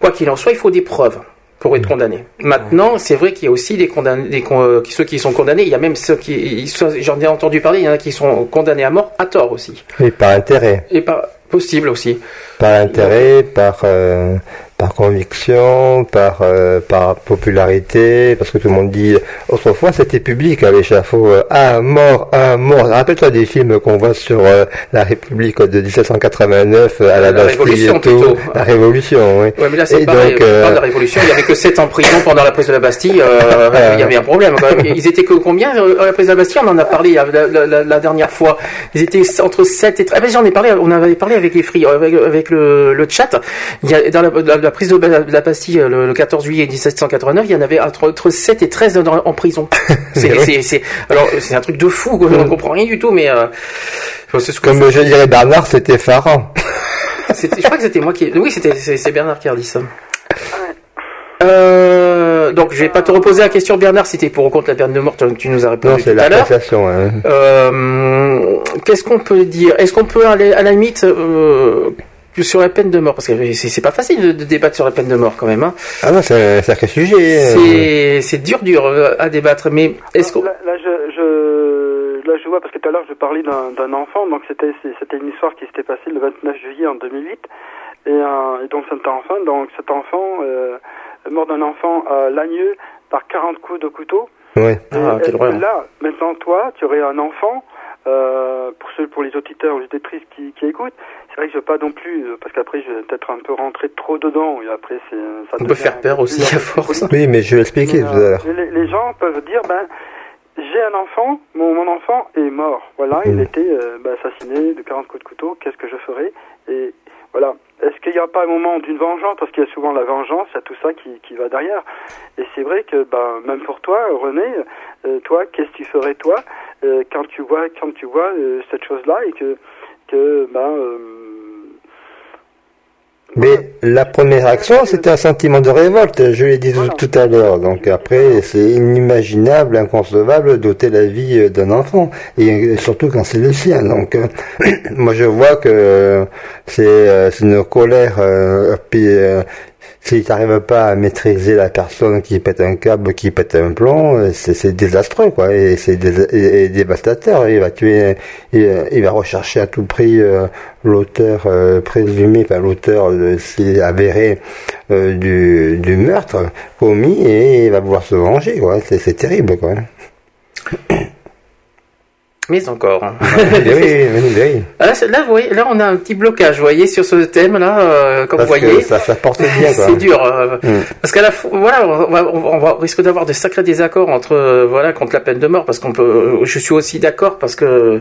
quoi qu'il en soit, il faut des preuves pour être condamné. Maintenant, c'est vrai qu'il y a aussi des condamnés, des, con- euh, ceux qui sont condamnés, il y a même ceux qui, j'en ai entendu parler, il y en a qui sont condamnés à mort à tort aussi. Oui, par intérêt. Et pas possible aussi. Par intérêt, par euh, par conviction, par euh, par popularité, parce que tout le monde dit autrefois c'était public à l'échafaud, euh, un mort, un mort. Rappelle-toi des films qu'on voit sur euh, la République de 1789 euh, à la, La Bastille Révolution, et tout. plutôt. la Révolution, oui. Ouais, mais là, c'est pareil. donc, on euh, de la Révolution, il y avait que 7 en prison pendant la prise de la Bastille. euh, il y avait un problème quand même. Ils étaient que combien à la prise de la Bastille? On en a parlé la, la- la- la dernière fois. Ils étaient entre 7 et 13. Ah j'en ai parlé. On avait parlé avec les fris, avec, avec le, le chat. Il y a, dans la, la- la prise de la, la Bastille euh, le, le 14 juillet 1789, il y en avait entre, entre 7 et 13 dans- en prison. C'est, c'est, c'est- alors c'est un truc de fou. quoi. On comprend rien du tout, mais euh, c'est ce que Comme je dirais Bernard, c'était effarant. c'était- je crois que c'était moi qui. Oui, c'était c'est c'est Bernard qui a dit ça. Euh, donc je vais pas te reposer la question Bernard, c'était pour ou contre la peine de mort, tu tu nous as Non, répondu c'est tout à l'heure. l'appréciation. Hein. Euh, Qu'est-ce qu'on peut dire? Est-ce qu'on peut aller à la limite euh, sur la peine de mort Parce que c'est pas facile de, de débattre sur la peine de mort quand même. Hein. Ah non, c'est un sacré sujet. euh. C'est c'est dur dur euh, à débattre, mais est-ce qu'on Là, là, je, je, là, je vois parce que tout à l'heure, je parlais d'un d'un enfant. Donc, c'était une histoire qui s'était passée le 29 juillet en 2008. Et, euh, et donc, cet enfant, donc cet enfant euh, mort d'un enfant à Lagneux par 40 coups de couteau. Ouais. Ah, Et quelle est-ce que horreur. là, maintenant, toi, tu aurais un enfant. Euh, pour ceux, pour les auditeurs ou les auditrices qui, qui écoutent, c'est vrai que je veux pas non plus, euh, parce qu'après je vais peut-être un peu rentrer trop dedans et après c'est. ça on peut faire peur aussi à force Oui, mais je vais expliquer tout à l'heure. euh, les, les gens peuvent dire ben j'ai un enfant, mon, mon enfant est mort. Voilà, il Mm. était euh, ben, assassiné de 40 coups de couteau. Qu'est-ce que je ferai? Et voilà. Est-ce qu'il n'y a pas un moment d'une vengeance? Parce qu'il y a souvent la vengeance, il y a tout ça qui, qui va derrière. Et c'est vrai que ben, même pour toi, René, euh, toi, qu'est-ce que tu ferais toi euh, quand tu vois quand tu vois euh, cette chose-là et que que ben euh, Mais la première action, c'était un sentiment de révolte, je l'ai dit Voilà. tout à l'heure. Donc après, c'est inimaginable, inconcevable d'ôter la vie euh, d'un enfant, et surtout quand c'est le sien. Donc euh, moi, je vois que c'est euh, c'est une colère, euh, puis euh, si tu n'arrives pas à maîtriser la personne qui pète un câble, qui pète un plomb, c'est désastreux, quoi, et c'est dévastateur. Il va tuer, il, va rechercher à tout prix euh, l'auteur euh, présumé, enfin l'auteur, euh, avéré, euh, du, du meurtre commis, et il va pouvoir se venger, quoi. C'est terrible, quoi. Mais encore. Mais oui, mais oui. Ah, Là, c'est- là, vous voyez, là, on a un petit blocage, vous voyez, sur ce thème-là, euh, comme Parce vous que voyez. ça, ça porte bien, quoi. C'est dur, euh, Mm. parce qu'à la voilà, on, va, on va- risque d'avoir de sacrés désaccords entre, euh, voilà, contre la peine de mort, parce qu'on peut, euh, je suis aussi d'accord, parce que,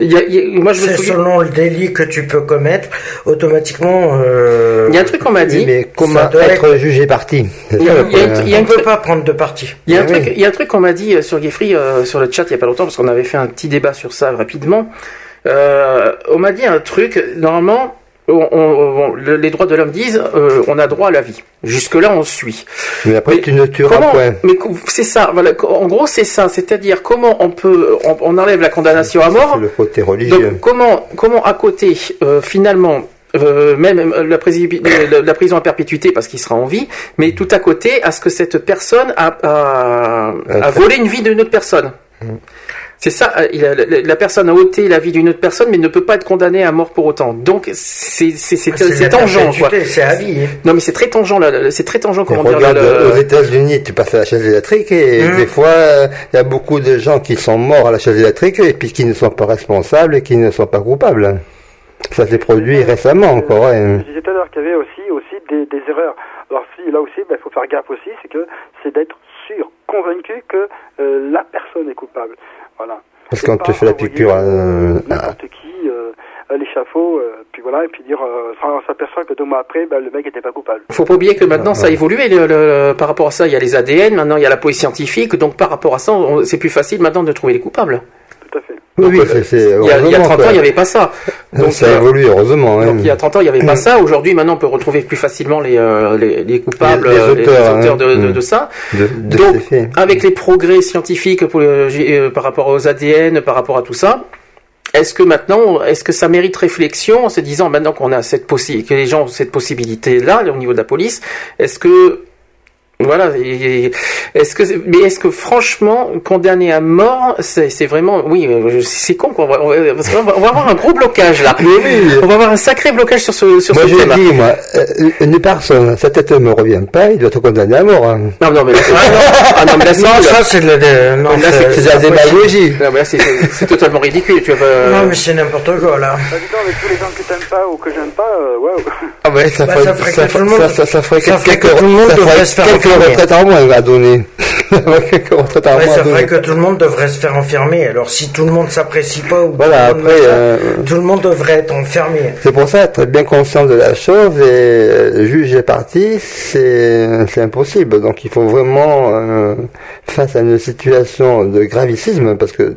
y a, il y a- moi, je C'est souviens, selon le délit que tu peux commettre, automatiquement. euh, il y a un truc qu'on m'a dit. Oui, mais comment Ça doit être jugé parti on un ne peut truc- pas prendre de parti. Il y a un truc, oui. il y a un truc qu'on m'a dit euh, sur Geoffrey euh, sur le chat il y a pas longtemps parce qu'on avait fait un petit débat sur ça rapidement. Euh, on m'a dit un truc. Normalement, on- on- on- le- les droits de l'homme disent euh, on a droit à la vie. Jusque là, on suit. Mais après, Mais tu ne tueras Comment point. Mais c'est ça. Voilà. En gros, c'est ça. C'est-à-dire comment on peut on, on enlève la condamnation à mort. Le côté religieux. Donc comment comment à côté euh, finalement euh, même euh, la, prési- la- la prison à perpétuité parce qu'il sera en vie, mais tout à côté à ce que cette personne a, a, a volé une vie d'une autre personne. C'est ça, euh, il a- la, la personne a ôté la vie d'une autre personne, mais ne peut pas être condamnée à mort pour autant. Donc c'est la tangent quoi. C'est à vie. hein. Non mais c'est très tangent là, c'est très tangent comment dire. regarde, le- aux États-Unis, tu passes à la chaise électrique et Mhm. des fois, euh, il y a beaucoup de gens qui sont morts à la chaise électrique et puis qui ne sont pas responsables et qui ne sont pas coupables. Ça s'est produit récemment encore. hein. Je disais tout à l'heure qu'il y avait aussi, aussi des, des erreurs. Alors si, là aussi, il faut faire gaffe aussi, c'est que c'est d'être sûr, convaincu que euh, la personne est coupable. Voilà. Parce qu'on pas te fait la piqûre. euh, euh, N'importe qui euh, à l'échafaud, euh, puis voilà, et puis dire, euh, on s'aperçoit que deux mois après, bah, le mec n'était pas coupable. Faut pas oublier que maintenant ça a évolué. le- le- par rapport à ça, il y a les ADN. Maintenant, il y a la police scientifique. Donc, par rapport à ça, on- c'est plus facile maintenant de trouver les coupables. Tout à fait. oui, oui, Donc, c'est- c'est Il y a, il y a heureusement, 30 ans, il n'y avait pas ça. Donc, ça euh, évolue heureusement. hein. donc, il y a 30 ans, il n'y avait pas ça. Aujourd'hui, maintenant, on peut retrouver plus facilement les, euh, les, les coupables, Les- les euh, auteurs, hein. de, de- Mm. de ça. de, Donc. Avec les progrès scientifiques pour le- euh, par rapport aux ADN, par rapport à tout ça, est-ce que maintenant, est-ce que ça mérite réflexion en se disant maintenant qu'on a cette possibilité, que les gens ont cette possibilité-là au niveau de la police, est-ce que voilà, est-ce que mais est-ce que franchement condamner à mort, c'est c'est vraiment oui, euh, c'est con qu'on va, on va- on va avoir un gros blocage là. On va avoir un sacré blocage sur ce sur Moi ce je thème. dis, moi, euh, une personne, sa tête ne me revient pas, il doit être condamné à mort. hein. Non non mais là, c'est- ah, non, mais là, c'est- Non, ça c'est le. le- non, Là, c'est- C'est de la démagogie. non, mais là, c'est- totalement ridicule. Tu vas, Non, mais c'est n'importe quoi là. Bah, dis donc, avec tous les gens que t'aimes pas ou que j'aime pas, euh, waouh. Ah ouais, ça, Bah, ferait, ça ferait que tout le monde- ça- ça ferait quelques, ferait que tout le monde devrait se faire quelques enfermer. retraites en moins à donner. Ça ferait quelques retraites en Ouais, moins ça ferait que tout le monde devrait se faire enfermer. Alors si tout le monde s'apprécie pas ou Voilà, tout le monde après, machin, euh, tout le monde devrait être enfermé. C'est pour ça, être bien conscient de la chose et euh, juger parti, c'est c'est impossible. Donc il faut vraiment, euh, face à une situation de gravicisme, parce que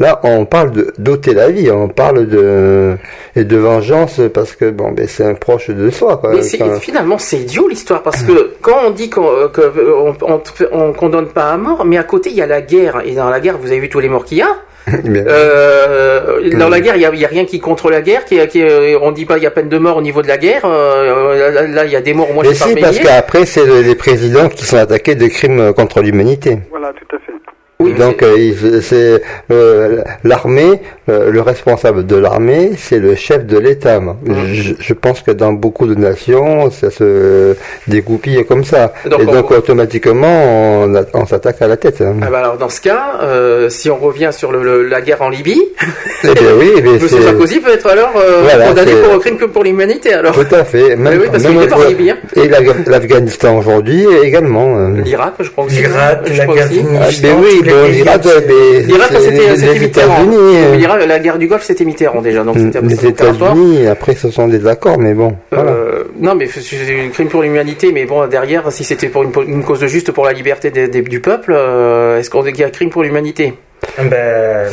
là on parle de d'ôter la vie, on parle de et de vengeance parce que bon, ben c'est un proche de soi. Quoi. Mais Quand- finalement, c'est idiot l'histoire parce que quand on dit qu'on euh, que, euh, on, on, on condamne pas à mort, mais à côté il y a la guerre et dans la guerre, vous avez vu tous les morts qu'il y a. Euh, dans la guerre, il y a, rien qui contre la guerre. Qui, qui, euh, on dit pas il y a peine de mort au niveau de la guerre. Euh, là, il y a des morts. Moi, Mais je si, pas parce qu'après c'est le- les présidents qui sont attaqués de crimes contre l'humanité. Voilà, tout à fait. Oui, Donc c'est- euh, c'est euh, l'armée, euh, le responsable de l'armée, c'est le chef de l'État. moi. Je, je pense que dans beaucoup de nations, ça se dégoupille comme ça. Donc, Et on- donc automatiquement, on, on s'attaque à la tête. hein. Ah bah alors dans ce cas, euh, si on revient sur le, le- la guerre en Libye, Eh bien oui, mais Monsieur c'est Sarkozy peut être alors euh, Voilà, condamné pour un crime que pour l'humanité. Alors tout à fait. Même, oui, parce même qu'il est pas en Libye, hein. Et la- l'Afghanistan aujourd'hui également. hein. l'Irak, je crois aussi. L'Irak, je la crois aussi. Gazanie. Ah, ben oui, bon, l'Irak, mais c'était les c'était Mitterrand. États-Unis. L'Irak, la guerre du Golfe, c'était Mitterrand déjà, donc c'était Les c'était opératoire. États-Unis, après, ce sont des accords, mais bon. Voilà. Euh, non, mais c'est un crime pour l'humanité, mais bon, derrière, si c'était pour une, une cause juste pour la liberté des- des- du peuple, euh, est-ce qu'on dit qu'il y a crime pour l'humanité? Ben,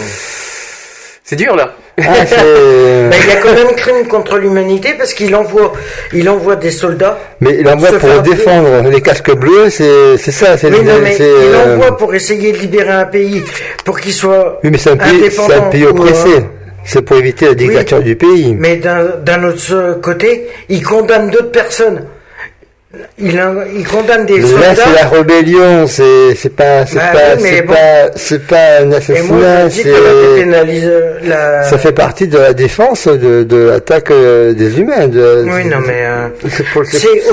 C'est dur, là. Ah, c'est- ben, il y a quand même crime contre l'humanité parce qu'il envoie, il envoie des soldats. Mais il envoie pour défendre les casques bleus, c'est c'est ça. c'est Mais non, mais il euh, envoie pour essayer de libérer un pays, pour qu'il soit Oui, mais c'est un pays, c'est un pays ou, oppressé. euh, C'est pour éviter la dictature du pays. Mais d'un d'un autre côté, il condamne d'autres personnes. Il, en- il condamne des Mais là, soldats. c'est la rébellion, c'est c'est pas c'est Bah pas oui, c'est bon. pas c'est pas un assassinat, la ça fait partie de la défense de, de l'attaque euh, des humains. De, Oui, non, mais euh, c'est pour-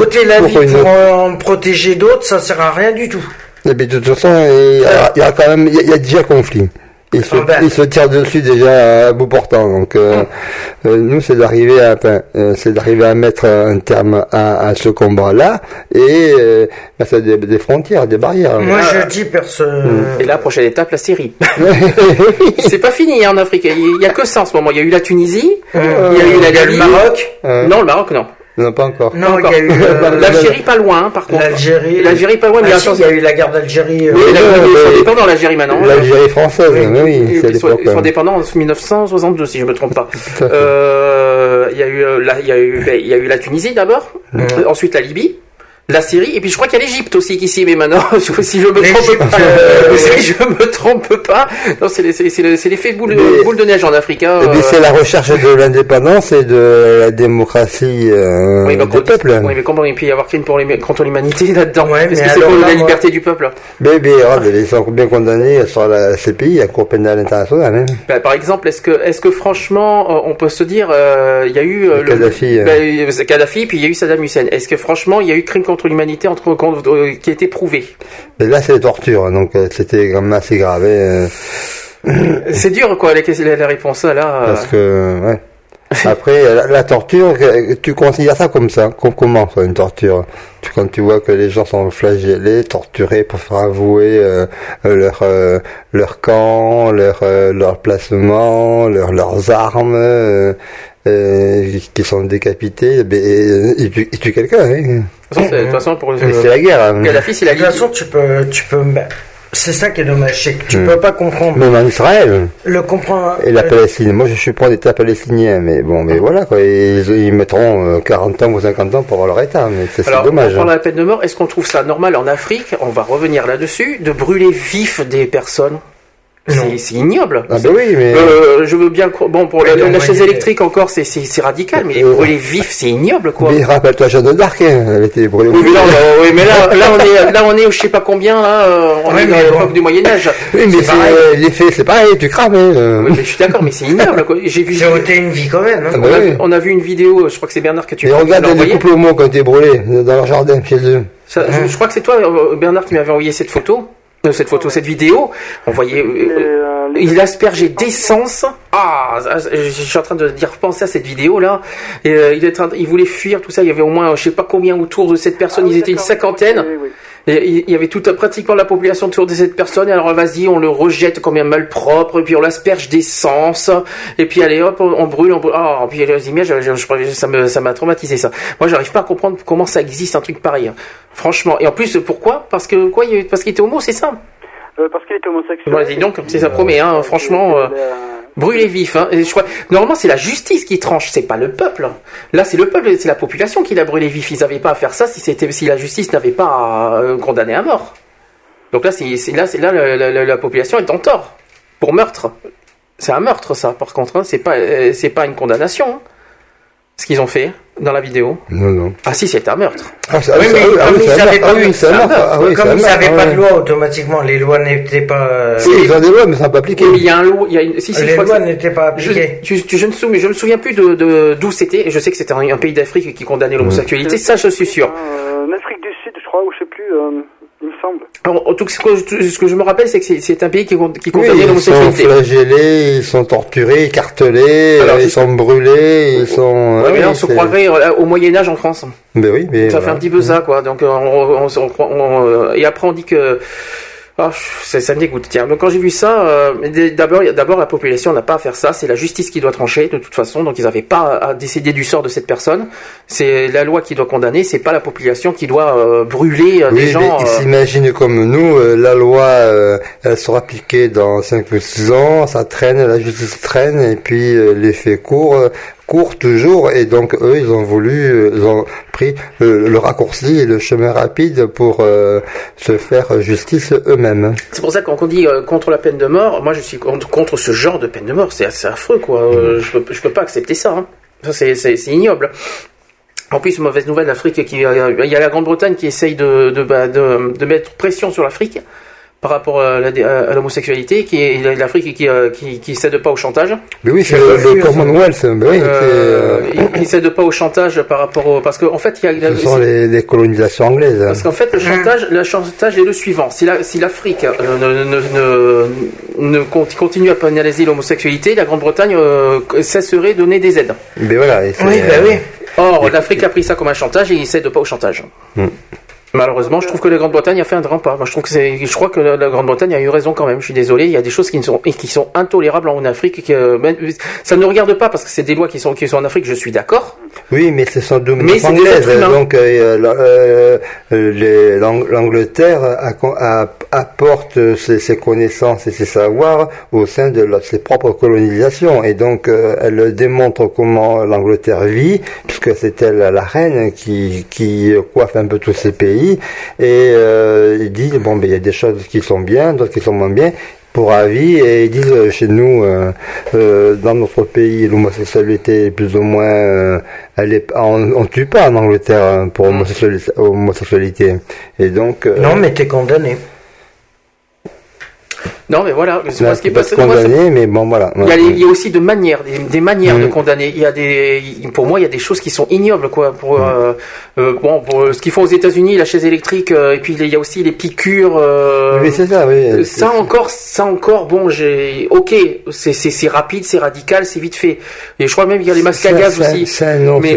ôter la pour vie une- pour en protéger d'autres, ça sert à rien du tout. Mais de toute façon, il y a, il y a quand même il y a, il y a déjà conflit. Ils se, ben. ils se tirent dessus déjà à bout portant. Donc euh, euh, nous, c'est d'arriver à enfin, euh, c'est d'arriver à mettre un terme à, à ce combat-là et euh, mettre des, des frontières, des barrières. Moi, je dis personne. Mm. Et la prochaine étape, la Syrie. c'est pas fini hein, en Afrique. Il y a que ça en ce moment. Il y a eu la Tunisie, il y a eu la Il le. Maroc. Non, le Maroc, non. Non, pas encore. Non, il Encore. y a eu euh, L'Algérie, pas loin, hein, par contre. l'Algérie. L'Algérie, pas loin, mais Ah, si, il y a eu la guerre d'Algérie. euh, Oui, la- ils sont mais- dépendants l'Algérie maintenant. L'Algérie française, Oui. mais oui, Ils sont, ils sont dépendants en 1962, si je me trompe pas. Euh, Il y a eu, la, il y a eu, ben, il y a eu la Tunisie d'abord, Mm. Euh, ensuite la Libye, la Syrie, et puis je crois qu'il y a l'Égypte aussi qui s'y mais maintenant, si je me trompe pas, euh, si je me trompe pas, non, c'est l'effet boule, boule de neige en Afrique. hein, euh, c'est la recherche de l'indépendance et de la démocratie euh, oui, du peuple. oui, mais comment il peut y avoir crime pour l'humanité là-dedans Ouais, Est-ce mais que c'est pour là, la moi- liberté du peuple Mais, mais regarde, ils sont bien condamnés sur la CPI, la Cour pénale internationale. Hein. Bah, par exemple, est-ce que, est-ce que franchement, euh, on peut se dire, euh, il y a eu euh, Le Kadhafi, euh. bah, euh, Kadhafi, puis il y a eu Saddam Hussein. Est-ce que franchement, il y a eu crime contre l'humanité entre, contre- euh, qui a été prouvé Mais là, c'est les tortures, donc euh, c'était quand même assez grave. hein, euh, C'est dur, quoi, les, la, la réponse là. parce que, ouais. Après, la, la torture, tu considères ça comme ça com- Comment, ça, une torture? Tu, Quand tu vois que les gens sont flagellés, torturés pour faire avouer euh, leur euh, leur camp, leur euh, leur placement, leur, leurs armes, euh, euh, qui sont décapités, ben, et, ils tuent, ils tuent quelqu'un. Hein. De toute façon, pour Et C'est la guerre. hein. Kadhafi, c'est De la toute façon, tu peux, tu peux. bah, C'est ça qui est dommage, c'est que tu Mm. peux pas comprendre. Même en Israël. Le comprendre. Et la euh, Palestine, moi je suis pour l'État palestinien, mais bon, mais voilà quoi, ils, ils mettront euh, 40 ans ou 50 ans pour avoir leur État, mais c'est Alors, dommage. on parle de la peine de mort. Est-ce qu'on trouve ça normal en Afrique? On va revenir là-dessus, de brûler vif des personnes. C'est c'est ignoble. Ah ben oui, mais Euh, je veux bien bon pour la, la chaise électrique encore c'est c'est c'est radical mais les Euh, brûler vif c'est ignoble quoi. mais rappelle-toi Jeanne d'Arc, hein, elle était brûlée. Oui mais, là, on- oui, mais là, là on est là on est au je sais pas combien là euh, on Ouais, est dans l'époque bon. du Moyen Âge. Oui, mais c'est l'effet, c'est pareil, tu crames. Hein, euh. Oui, mais je suis d'accord mais c'est ignoble quoi. J'ai vu J'ai ôté une vie quand même. hein. Ah on, bah a, oui. on a vu une vidéo je crois que c'est Bernard que tu Et qui regarde les couples homo quand ils étaient brûlés dans leur jardin chez eux. Ça, je, je crois que c'est toi euh, Bernard qui m'avait envoyé cette photo. Euh, cette photo, cette vidéo, on voyait, euh, euh, il aspergeait d'essence. Ah, je suis en train de dire repenser à cette vidéo là. Et, euh, il, est en train- il voulait fuir tout ça. Il y avait au moins, je sais pas combien autour de cette personne. Ah oui, Ils étaient une cinquantaine. Oui, oui. Et il y avait toute pratiquement la population autour de cette personne. Et alors vas-y, on le rejette comme un malpropre. Et puis on l'asperge d'essence. Et puis allez hop, on, brûle, on brûle. Ah, puis les images, je- je- je- ça me, ça m'a traumatisé ça. Moi, j'arrive pas à comprendre comment ça existe un truc pareil. hein. Franchement. Et en plus, pourquoi? Parce que quoi Parce qu'il était homo, c'est ça? Euh, parce qu'il était homosexuel. Voilà, dis donc, c'est ça promet, hein, franchement. euh, Brûler vif, hein. Je crois, normalement, c'est la justice qui tranche, c'est pas le peuple. Là, c'est le peuple, c'est la population qui l'a brûlé vif. Ils n'avaient pas à faire ça si c'était, si la justice n'avait pas à euh, condamner à mort. Donc là, c'est, là, c'est là, la, la- la- la population est en tort pour meurtre. C'est un meurtre, ça. Par contre, hein. c'est pas, euh, c'est pas une condamnation. hein, ce qu'ils ont fait dans la vidéo. Non, non. Ah si, c'est un meurtre. Ah, ça- Oui, ça- mais ah comme oui, ils c'est un avaient meurtre. pas Ah oui, c'est un ça meurtre. Ah Comme ils n'avaient pas de loi, automatiquement, les lois n'étaient pas. euh, Si, ils ont des lois, mais ça n'a pas appliqué. Oui, mais il y a un lot, il y a une, si, si, je les lois n'étaient pas Je, appliquées. tu- tu- je ne sou- mais je me souviens plus de de- d'où c'était, et je sais que c'était un, un pays d'Afrique qui condamnait l'homosexualité, ça je suis sûr. Euh, en Afrique du Sud, je crois, ou je sais plus, euh, semble. Alors, en tout cas, ce que, je- ce que je me rappelle, c'est que c'est- c'est un pays qui, qui Oui, condamnait ils sont l'homosexualité. flagellés, ils sont torturés, écartelés, Alors, ils sont brûlés, ils sont... Ouais, mais là, on se croirait euh, au Moyen Âge en France. Ben oui, mais... Ça fait voilà. un petit peu ça, quoi. Donc, euh, on, on, on- on croit- on, euh, et après, on dit que. Ah, ça, ça me dégoûte. Tiens, donc quand j'ai vu ça, euh, d'abord, d'abord la population n'a pas à faire ça. C'est la justice qui doit trancher de toute façon. Donc ils n'avaient pas à décider du sort de cette personne. C'est la loi qui doit condamner. C'est pas la population qui doit euh, brûler euh, des Oui, gens. ils euh, s'imaginent comme nous, euh, la loi, euh, elle sera appliquée dans 5 ou 6 ans, ça traîne, la justice traîne, et puis euh, les euh, courent toujours, et donc eux, ils ont voulu, euh, ils ont pris le, le raccourci et le chemin rapide pour euh, se faire justice eux-mêmes. C'est pour ça qu'on qu'on dit euh, contre la peine de mort. Moi, je suis contre, ce genre de peine de mort. C'est assez affreux, quoi. Mm. Euh, je, peux, je peux pas accepter ça. hein. Ça, c'est- ignoble. En plus, mauvaise nouvelle, l'Afrique qui, euh, il y a la Grande-Bretagne qui essaye de, de, bah, de, de mettre pression sur l'Afrique par rapport à la- à l'homosexualité, qui est l'Afrique qui, euh, qui, qui cède pas au chantage. Mais oui, c'est le, le Commonwealth. mais oui, Euh, c'est, il, il cède pas au chantage par rapport au, parce qu'en fait, il y a, euh, ce sont les, les colonisations anglaises. parce qu'en fait, le chantage, le chantage est le suivant. Si la- si l'Afrique euh, ne, ne, ne, ne con- continue à pénaliser l'homosexualité, la Grande-Bretagne euh, cesserait de donner des aides. Mais voilà. et c'est, Oui, bah euh, oui. Or, l'Afrique a pris ça comme un chantage et il cède pas au chantage. Hmm. Malheureusement, je trouve que la Grande-Bretagne a fait un grand pas. Moi, je trouve que c'est, je crois que la, Grande-Bretagne a eu raison quand même. Je suis désolé, il y a des choses qui ne sont qui sont intolérables en Afrique. et que- ben, ça ne regarde pas parce que c'est des lois qui sont qui sont en Afrique. Je suis d'accord. Oui, mais ce sont deux Mais anglaises. Donc, euh, euh, l'Ang- l'Angleterre apporte ses, ses connaissances et ses savoirs au sein de la- ses propres colonisations. Et donc, euh, elle démontre comment l'Angleterre vit, puisque c'est elle la reine qui, qui coiffe un peu tous ces pays. Et euh, ils disent, bon, ben, il y a des choses qui sont bien, d'autres qui sont moins bien pour avis et ils disent euh, chez nous euh, euh, dans notre pays l'homosexualité est plus ou moins euh, elle est on, on tue pas en Angleterre hein, pour homosexualité, homosexualité. et donc euh, Non, mais t'es condamné. Non, mais voilà. C'est moi, condamné mais bon voilà Il y, a, les- il y a aussi de manières, des, des manières de Mm. condamner. Il y a des, pour moi, il y a des choses qui sont ignobles, quoi. Pour, euh, euh, bon, pour euh, ce qu'ils font aux États-Unis, la chaise électrique, et puis il y a aussi les piqûres. euh, oui c'est ça oui ça encore, ça encore, bon, j'ai, ok, c'est c'est c'est rapide, c'est radical, c'est vite fait. Et je crois même qu'il y a les masques à gaz ça, aussi. ça, non, Mais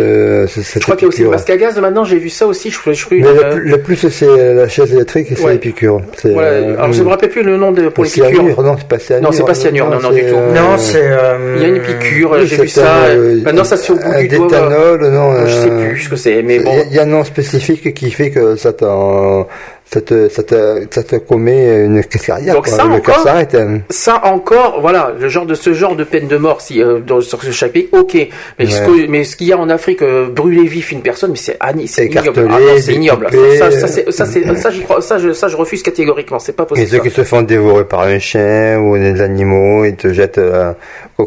c'est- je crois qu'il y a aussi les masques à gaz. Maintenant, j'ai vu ça aussi. Je, je, je, mais euh, le, plus- c'est la chaise électrique et c'est Ouais. les piqûres C'est, voilà. Alors, je me rappelle plus le nom de pour les c'est piqûres. cyanure, non c'est pas cyanure Non, c'est pas cyanure, non, non, du tout. euh, Non, c'est. euh, Il y a une piqûre, oui, j'ai vu ça. un, euh, Maintenant, ça c'est au bout un du doigt. d'éthanol, non Je sais plus ce que c'est, mais bon. Il y a- il y, a un nom spécifique qui fait que ça t'en, ça te, ça te, ça te commet une crise cardiaque. Donc ça encore, s'arrête. hein. ça encore, voilà, le genre de ce genre de peine de mort, si euh, dans, sur ce pays, ok. Mais ce Ouais. que- mais ce qu'il y a en Afrique, euh, brûler vif une personne, mais c'est ani- c'est ignoble. Ah c'est ignoble. Ça, ça, c'est- ça, c'est- ça, j'y crois, ça, je, ça, je refuse catégoriquement. C'est pas Et possible. ceux ça. qui se font dévorer par un chien ou des animaux, ils te jettent euh,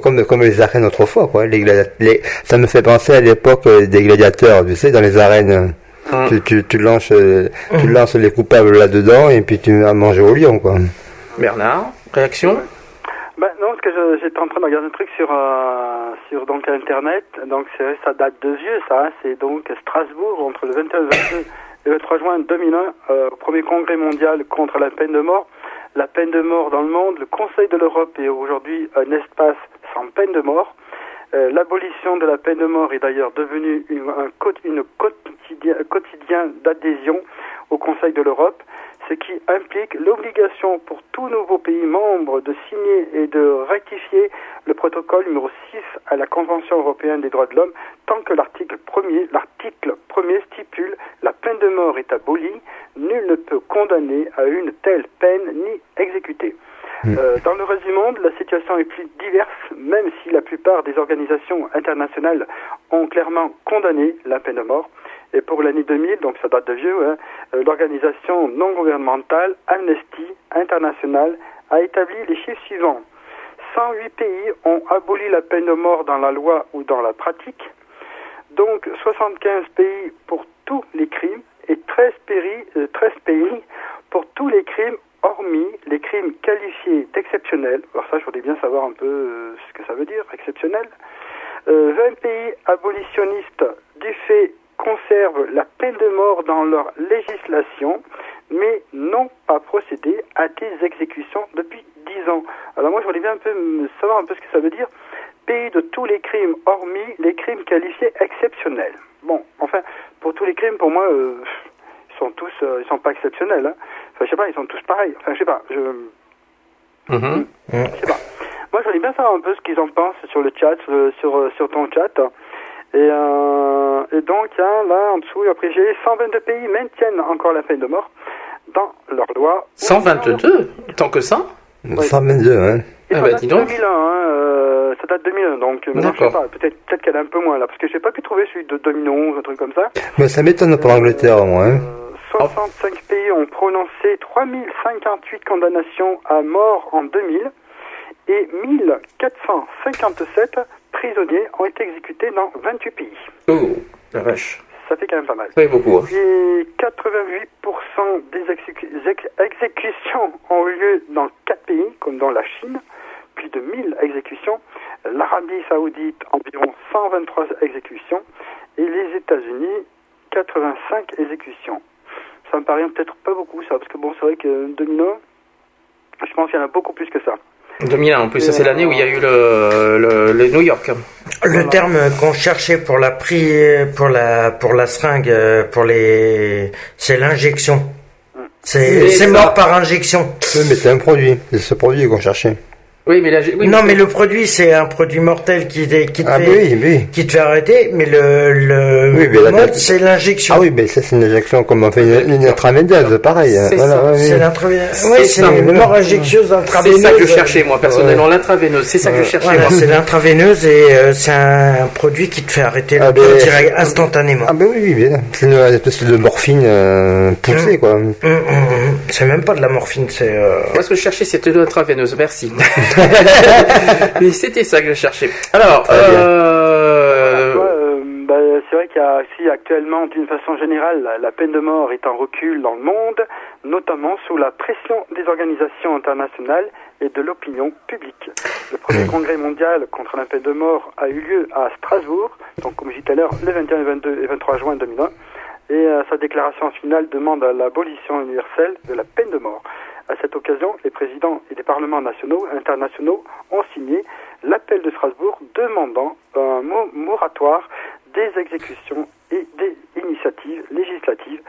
comme comme les arènes autrefois, quoi. Les, les- ça me fait penser à l'époque euh, des gladiateurs, tu sais, dans les arènes. Hum. Tu, tu, tu lances, euh, tu lances les coupables là-dedans et puis tu vas manger au lion, quoi. Bernard, réaction? Ben non, parce que je- j'étais en train de regarder un truc sur euh, sur donc internet. Donc c'est vrai, ça date de vieux, ça. hein. C'est donc Strasbourg entre le 21 et le 22 et le 3 juin 2001, euh, au premier congrès mondial contre la peine de mort. La peine de mort dans le monde, le Conseil de l'Europe est aujourd'hui un espace sans peine de mort. Euh, L'abolition de la peine de mort est d'ailleurs devenue une, un quotidien, d'adhésion au Conseil de l'Europe, ce qui implique l'obligation pour tout nouveau pays membre de signer et de rectifier le protocole numéro 6 à la Convention européenne des droits de l'homme tant que l'article 1er, l'article 1er stipule la peine de mort est abolie, nul ne peut condamner à une telle peine ni exécuter. Euh, dans le reste du monde, la situation est plus diverse, même si la plupart des organisations internationales ont clairement condamné la peine de mort. Et pour l'année 2000, donc ça date de vieux, hein, euh, l'organisation non gouvernementale Amnesty International a établi les chiffres suivants. 108 pays ont aboli la peine de mort dans la loi ou dans la pratique. Donc 75 pays pour tous les crimes et 13 pays, euh, 13 pays pour tous les crimes hormis les crimes qualifiés d'exceptionnels. Alors ça, je voudrais bien savoir un peu euh, ce que ça veut dire, exceptionnel. Euh, 20 pays abolitionnistes du fait conservent la peine de mort dans leur législation, mais n'ont pas procédé à des exécutions depuis 10 ans. Alors moi, je voudrais bien un peu savoir un peu ce que ça veut dire. Pays de tous les crimes, hormis les crimes qualifiés exceptionnels. Bon, enfin, pour tous les crimes, pour moi, euh, ils sont tous, euh, ils sont pas exceptionnels. Hein. Enfin, je sais pas, ils sont tous pareils. Enfin, je sais pas. Je, Mhm. je sais pas. Moi, je voudrais bien savoir un peu ce qu'ils en pensent sur le chat, sur, sur, sur ton chat. Et, euh, et donc, a là en dessous, après j'ai 122 pays maintiennent encore la peine de mort dans leur loi. 122 Tant que ça 122, hein. Et Ah ça bah, date dis donc. 2001, hein, euh, ça date 2001, donc euh, je sais pas, peut-être peut-être qu'elle est un peu moins là, parce que j'ai pas pu trouver celui de 2011, un truc comme ça. Mais ça m'étonne pour l'Angleterre, moi, hein. 65 pays ont prononcé 3058 condamnations à mort en 2000 et 1457 prisonniers ont été exécutés dans 28 pays. Oh, la vache. ça fait quand même pas mal. Oui, beaucoup. hein. Et 88% des exécu- ex- exécutions ont eu lieu dans quatre pays, comme dans la Chine, plus de 1000 exécutions, l'Arabie Saoudite, environ 123 exécutions, et les États-Unis, 85 exécutions. Ça me paraît peut-être pas beaucoup, ça, parce que bon, c'est vrai que 2001, je pense qu'il y en a beaucoup plus que ça. 2001 en plus, ça c'est l'année où il y a eu le, le, le New York. Le terme qu'on cherchait pour la pri, pour la pour la seringue, euh, pour les, c'est l'injection. C'est Mais c'est mort par injection. Oui, mais c'est un produit. C'est ce produit qu'on cherchait. Oui, mais là, oui, non, mais le produit, c'est un produit mortel qui, te- qui te Ah, fait, oui, oui. qui te fait arrêter, mais le, le Oui, mais la mode, date- c'est l'injection. Ah oui, mais ça, c'est une injection comme on fait une, une intraveineuse, pareil. hein. C'est Voilà, ça, ouais, c'est oui. l'intraveineuse. C'est Ouais, c'est ça. une mort injectieuse C'est intraveineuse. ça que je cherchais moi personnellement, l'intraveineuse. C'est ça que je cherchais. Voilà, moi. c'est l'intraveineuse et euh, c'est un produit qui te fait arrêter le Ah, direct, instantanément. Ah ben oui, oui, bien. C'est une espèce de morphine euh, poussée, quoi. Hum, hum, hum. C'est même pas de la morphine, c'est. euh, Moi, ce que je cherchais, c'était l'intraveineuse. Merci. Mais c'était ça que je cherchais. Alors, euh, euh, bah, c'est vrai qu'il y a aussi actuellement, d'une façon générale, la, la peine de mort est en recul dans le monde, notamment sous la pression des organisations internationales et de l'opinion publique. Le premier congrès mondial contre la peine de mort a eu lieu à Strasbourg, donc comme je disais tout à l'heure, le 21, 22 et 23 juin 2001, et euh, sa déclaration finale demande à l'abolition universelle de la peine de mort. À cette occasion, les présidents et les parlements nationaux et internationaux ont signé l'appel de Strasbourg demandant un mo- moratoire des exécutions et des initiatives législatives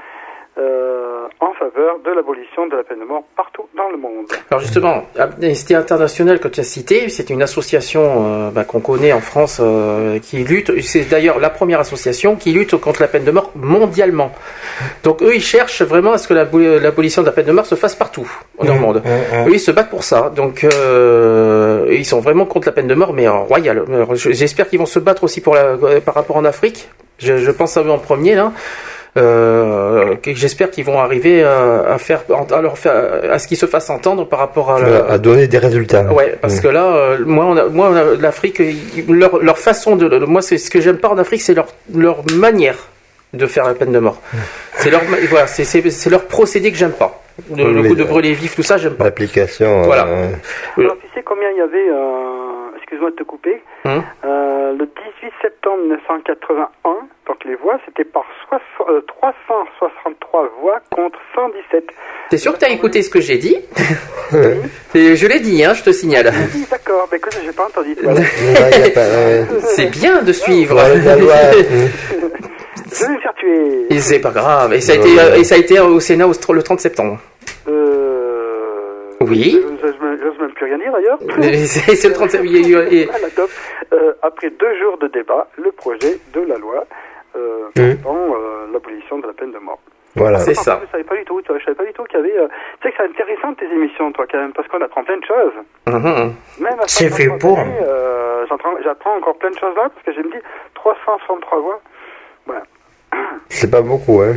euh, en faveur de l'abolition de la peine de mort partout dans le monde. alors justement, Amnesty International que tu as cité, c'est une association euh, bah, qu'on connaît en France euh, qui lutte. C'est d'ailleurs la première association qui lutte contre la peine de mort mondialement. Donc eux, ils cherchent vraiment à ce que l'abo- l'abolition de la peine de mort se fasse partout dans le monde. Eux, ils se battent pour ça. Donc, euh, ils sont vraiment contre la peine de mort, mais en royal. Alors, je- J'espère qu'ils vont se battre aussi pour la, par rapport en Afrique. Je, je pense à eux en premier là. Euh, que J'espère qu'ils vont arriver à, à faire, à leur faire, à ce qu'ils se fassent entendre par rapport à. la- À donner des résultats. Ouais, parce Mm. que là, euh, moi, on a, moi, on a- l'Afrique, leur, leur façon de, moi, c'est ce que j'aime pas en Afrique, c'est leur, leur manière de faire la peine de mort. C'est leur, voilà, c'est, c'est, c'est leur procédé que j'aime pas. Le, le coup de euh, brûler vif, tout ça, j'aime pas. L'application. Voilà. euh, Alors, tu sais combien il y avait, euh, excuse-moi de te couper, Hum. euh, le 18 septembre 1981, donc les voix, c'était par soix- euh, 363 voix contre 117. T'es sûr que t'as écouté ce que j'ai dit Et Je l'ai dit, hein, je te signale. Oui, D'accord, mais écoute, j'ai pas entendu. Voilà. pas-. C'est bien de suivre. Ouais, la loi, Je vais me faire tuer. Et c'est pas grave. Et ça a été, ouais. et ça a été au Sénat au- le 30 septembre. Euh... Oui. Je n'ose même plus rien dire d'ailleurs. C'est c'est le 30 septembre. Il y a eu- et- Ah. Euh, après deux jours de débat, le projet de la loi euh, Hum. portant euh, l'abolition de la peine de mort. Voilà. C'est Enfin, ça. Je savais pas du tout. Je savais pas du tout qu'il y avait. euh, Tu sais que c'est intéressant tes émissions, toi, quand même, parce qu'on apprend plein de choses. Même à C'est 50 fait pour. euh, j'apprends- encore plein de choses là, parce que je me dis 363 voix. Voilà. C'est pas beaucoup, hein.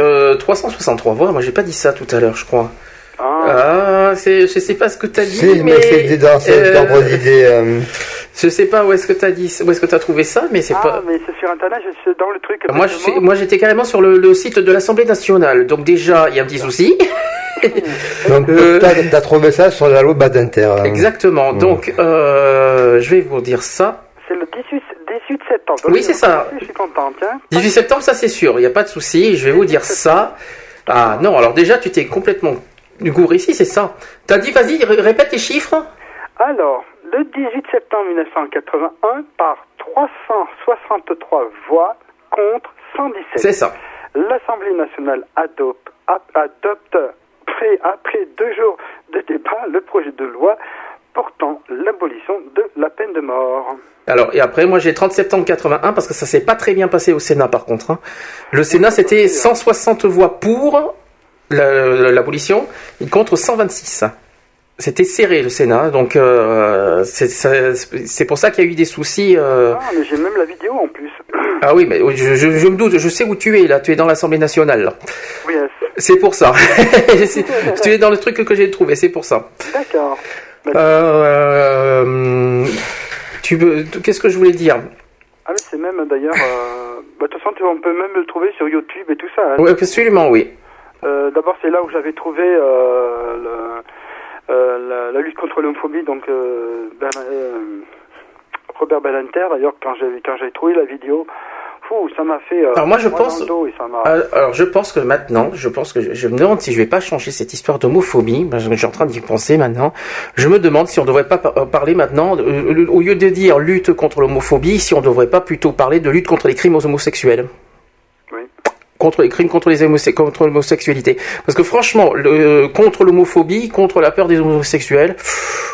Euh, 363 voix. Moi, j'ai pas dit ça tout à l'heure, je crois. Ah, Ah, c'est, je sais pas ce que t'as dit, Si, mais c'est dans cet euh, ordre d'idée. euh, je sais pas où est-ce que t'as dit, où est-ce que t'as trouvé ça, mais c'est Ah, pas. mais c'est sur internet, je suis dans le truc. Moi, je moi, j'étais carrément sur le, le site de l'Assemblée nationale. Donc déjà, il y a un petit souci. Donc, Euh, t'as trouvé ça sur la loi Badinter. hein. Exactement. Donc, euh, je vais vous dire ça. C'est le 18, 18 septembre. Oui, c'est ça. Je suis content, tiens. 18 septembre, ça c'est sûr, il n'y a pas de souci, je vais vous dire ça. Ah non, alors déjà tu t'es complètement gouré ici, c'est ça. T'as dit, vas-y, ré- répète les chiffres. Alors, le 18 septembre 1981, par 363 voix contre 117. C'est ça. L'Assemblée nationale adopte, ap- adopte après, après deux jours de débat le projet de loi portant l'abolition de la peine de mort. Alors, et après, moi j'ai 30 septembre 81 parce que ça s'est pas très bien passé au Sénat par contre. hein. Le Sénat c'était 160 voix pour l'abolition et contre 126. C'était serré le Sénat, donc euh, c'est pour ça qu'il y a eu des soucis. euh, Ah, mais j'ai même la vidéo en plus. Ah oui, mais je, je- je me doute, je sais où tu es là, tu es dans l'Assemblée nationale. là. Oui, yes. C'est pour ça. Tu es dans le truc que j'ai trouvé, c'est pour ça. d'accord. Euh, tu veux, qu'est-ce que je voulais dire? Ah, mais c'est même d'ailleurs. euh, bah, De toute façon, tu- on peut même le trouver sur YouTube et tout ça. hein. Oui, absolument, oui. Euh, D'abord, c'est là où j'avais trouvé euh, le- euh, la, la lutte contre l'homophobie, donc euh, Robert Ballanter. D'ailleurs, quand j'ai trouvé la vidéo, fou, ça m'a fait. euh, Alors moi, je pense- Alors je pense que maintenant, je pense que je, je me demande si je vais pas changer cette histoire d'homophobie. Ben, je, je suis en train d'y penser maintenant. Je me demande si on devrait pas par- parler maintenant, euh, au lieu de dire lutte contre l'homophobie, si on devrait pas plutôt parler de lutte contre les crimes aux homosexuels. Contre les crimes contre les homose- contre l'homosexualité. Parce que franchement, le, contre l'homophobie, contre la peur des homosexuels,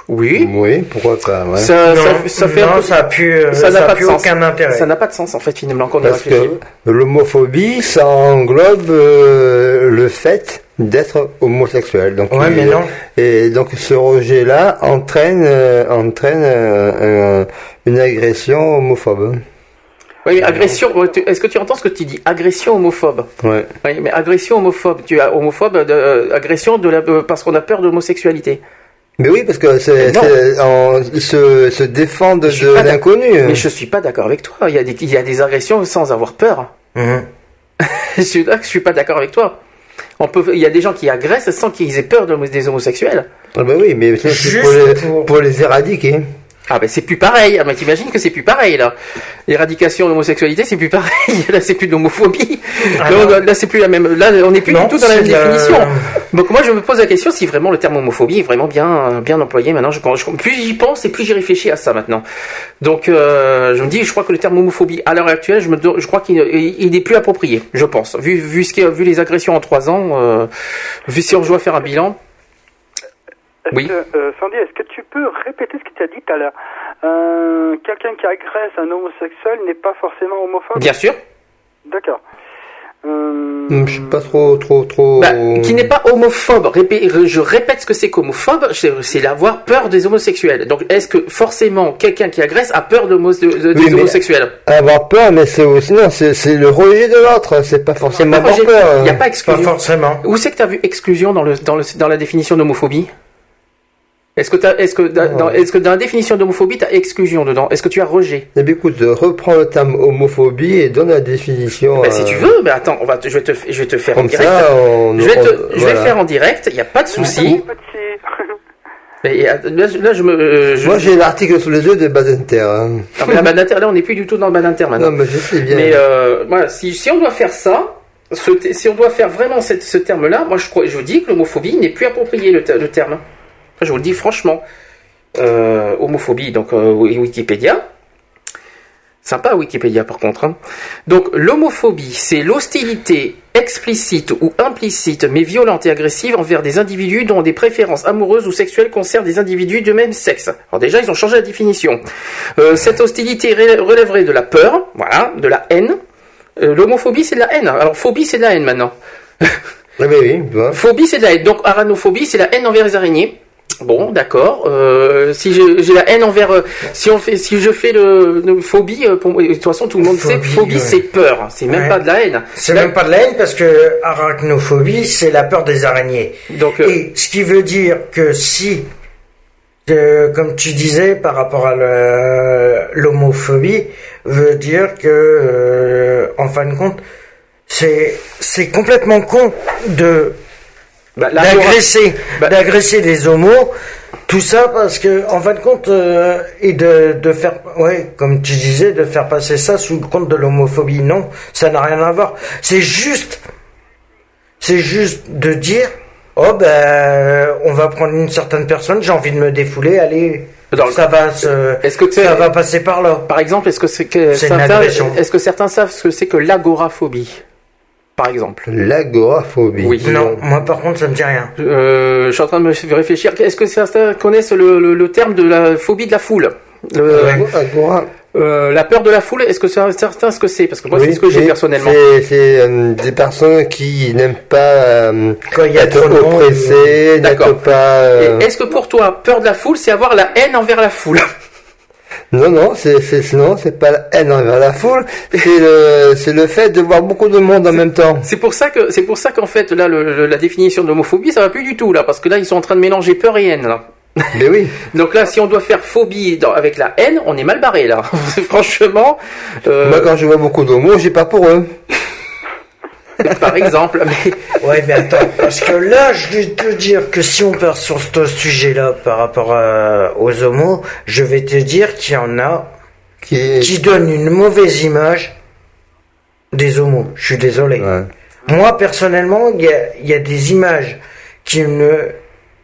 oui. Oui, pourquoi pas, ouais. Ça, Non, ça, ça fait non, un peu- ça a plus, euh, ça ça n'a a pas plus de sens. aucun intérêt. Ça n'a pas de sens en fait finalement quand on Parce réfléchit. que l'homophobie, ça englobe euh, le fait d'être homosexuel. Donc, Ouais, mais non. Et donc ce rejet-là entraîne, euh, entraîne euh, un- une agression homophobe. Oui, mais agression. Est-ce que tu entends ce que tu dis? Agression homophobe. Ouais. Oui, mais agression homophobe. Tu as homophobe, de, euh, agression de la, euh, parce qu'on a peur de l'homosexualité. Mais oui, parce que c'est, ils se, se défendent de l'inconnu. Mais je suis pas d'accord avec toi. Il y a des, il y a des agressions sans avoir peur. Mhm. je suis là que je suis pas d'accord avec toi. On peut, il y a des gens qui agressent sans qu'ils aient peur de- des homosexuels. Ah ben oui, mais ça, c'est Juste pour les, pour- pour les éradiquer. Ah ben c'est plus pareil. Ah ben t'imagines que c'est plus pareil là. L'éradication de l'homosexualité c'est plus pareil. Là c'est plus de l'homophobie. Ah là, c'est plus la même. Là on n'est plus Non, du tout dans la même définition. Donc moi je me pose la question si vraiment le terme homophobie est vraiment bien bien employé maintenant. Je, je- plus j'y pense et plus j'y réfléchis à ça maintenant. Donc euh, je me dis je crois que le terme homophobie à l'heure actuelle je me je crois qu'il il n'est plus approprié. Je pense vu vu ce qui vu les agressions en trois ans euh, vu si on doit faire un bilan. Est-ce Oui. que, euh, Sandy, est-ce peux répéter ce que tu as dit tout à l'heure Euh, Quelqu'un qui agresse un homosexuel n'est pas forcément homophobe Bien sûr. D'accord. Euh, Hum, Je suis pas trop, trop, trop. Bah, qui n'est pas homophobe. Répé- je répète ce que c'est qu'homophobe, c'est d'avoir peur des homosexuels. Donc, est-ce que forcément quelqu'un qui agresse a peur d'homo- de- de- des Oui, homosexuels? Avoir peur, mais c'est aussi non, c'est, le rejet de l'autre. C'est pas forcément avoir Il peur. n'y a pas Pas exclusion. forcément. Où c'est que tu as vu exclusion dans, le, dans, le, dans la définition d'homophobie? Est-ce que, est-ce que, dans, est-ce que dans la définition d'homophobie, tu as exclusion dedans? Est-ce que tu as rejet? Eh bien, écoute, reprends le terme homophobie et donne la définition. Ben, Si euh, tu veux, mais attends, on va te- je, vais te, je vais te faire en direct. ça, on, je vais, te, on- je voilà. vais faire en direct, il n'y a pas de souci. euh, Là, je- là, je me. euh, je- Moi, j'ai l'article sous les yeux de Badinter. Hein. Ah, mais la bande inter- là, on n'est plus du tout dans le bande inter maintenant. Non, mais je sais bien. Mais euh, voilà, si, si on doit faire ça, ce si on doit faire vraiment cette- ce terme-là, moi je, crois- je dis que l'homophobie n'est plus approprié le, le terme. Je vous le dis franchement. Euh, homophobie, donc euh, Wikipédia. Sympa Wikipédia par contre. hein. Donc l'homophobie, c'est l'hostilité explicite ou implicite mais violente et agressive envers des individus dont des préférences amoureuses ou sexuelles concernent des individus de même sexe. Alors déjà, ils ont changé la définition. Euh, cette hostilité relèverait de la peur, voilà, de la haine. Euh, L'homophobie, c'est de la haine. Alors phobie, c'est de la haine maintenant. Oui, tu vois. Phobie, c'est de la haine. Donc arachnophobie, c'est la haine envers les araignées. Bon, d'accord. Euh, si j'ai la haine envers, euh, si on fait, si je fais le, le phobie, euh, pour de toute façon tout le monde sait, Phobie, phobie ouais. c'est peur. C'est même Ouais. pas de la haine. C'est même pas de la haine parce que arachnophobie, c'est la peur des araignées. Donc Et ce qui veut dire que si, comme tu disais par rapport à l'homophobie, veut dire que, en fin de compte, c'est c'est complètement con de bah, d'agresser Bah- d'agresser des homos tout ça parce que en fin de compte euh, et de, de faire ouais comme tu disais de faire passer ça sous le compte de l'homophobie non ça n'a rien à voir. C'est juste c'est juste de dire oh ben on va prendre une certaine personne j'ai envie de me défouler allez Dans ça va se Est-ce que ça va passer par là. Par exemple, est-ce que c'est que certains, est-ce que certains savent ce que c'est que l'agoraphobie, par exemple L'agoraphobie. Oui. non moi par contre ça me dit rien Euh, je suis en train de me réfléchir. Est-ce que certains connaissent le, le- le terme de la phobie de la foule? Le- Ouais. Agora. euh, La peur de la foule. Est-ce que c'est certains ce que c'est? Parce que moi, Oui, c'est ce que j'ai personnellement. C'est, euh, des personnes qui n'aiment pas euh, quand il y a être oppressées, D'accord. n'être pas. euh, Est-ce que pour toi, peur de la foule, c'est avoir la haine envers la foule? Non, non, c'est, c'est, non, c'est pas la haine envers la foule, c'est le, c'est le fait de voir beaucoup de monde en même temps. C'est pour ça que c'est pour ça qu'en fait là le- le- la définition de l'homophobie ça va plus du tout là parce que là ils sont en train de mélanger peur et haine là. Mais oui. Donc là, si on doit faire phobie dans- avec la haine, on est mal barré là. Franchement, euh, Moi, quand je vois beaucoup d'homos, j'ai pas pour eux. par exemple. Mais... Ouais, mais attends, parce que là, je vais te dire que si on part sur ce sujet-là par rapport à- aux homos, je vais te dire qu'il y en a Qui, qui donnent une mauvaise image des homos. Je suis désolé. Ouais. Moi, personnellement, il y a, il y a des images qui me...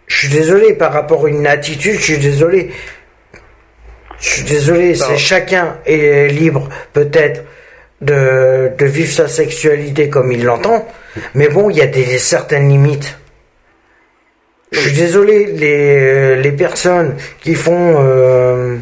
Je suis désolé par rapport à une attitude, je suis désolé. Je suis désolé, c'est chacun est libre peut-être de, de vivre sa sexualité comme il l'entend, mais bon, il y a des certaines limites. Je suis désolé, les, les personnes qui font euh,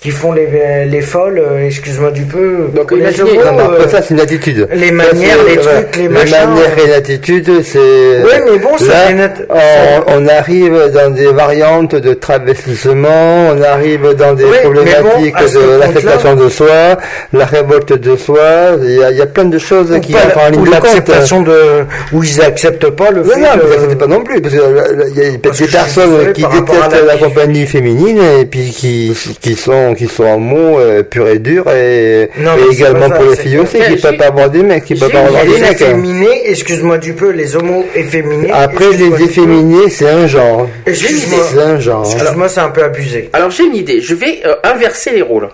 qui font les, les folles, euh, excuse-moi du peu, Donc, les imaginez, homos, Non, euh, ça, c'est une attitude. les Ça, manières, les trucs, les machins. manières et l'attitude, c'est. Ouais, mais bon, ça Là, on, on arrive dans des variantes de travestissement, on arrive dans des bon, problématiques de l'acceptation de soi, la révolte de soi. Il y a, il y a plein de choses ou qui pas- entrent en ligne ou de compte. l'acceptation de où ils acceptent pas le Non, fait non, mais pas non plus, parce que euh, y a des personnes qui détestent la compagnie féminine et puis qui, qui sont qui sont en mots euh, purs et durs et, Non, également pour les filles aussi qui peuvent pas avoir des mecs, qui peuvent pas avoir les des mecs. hein. efféminés, excuse-moi du peu, les homos efféminés. Après les efféminés, c'est un genre. Excuse-moi. C'est un genre. Excuse-moi, c'est un peu abusé. Alors j'ai une idée. Je vais euh, inverser les rôles.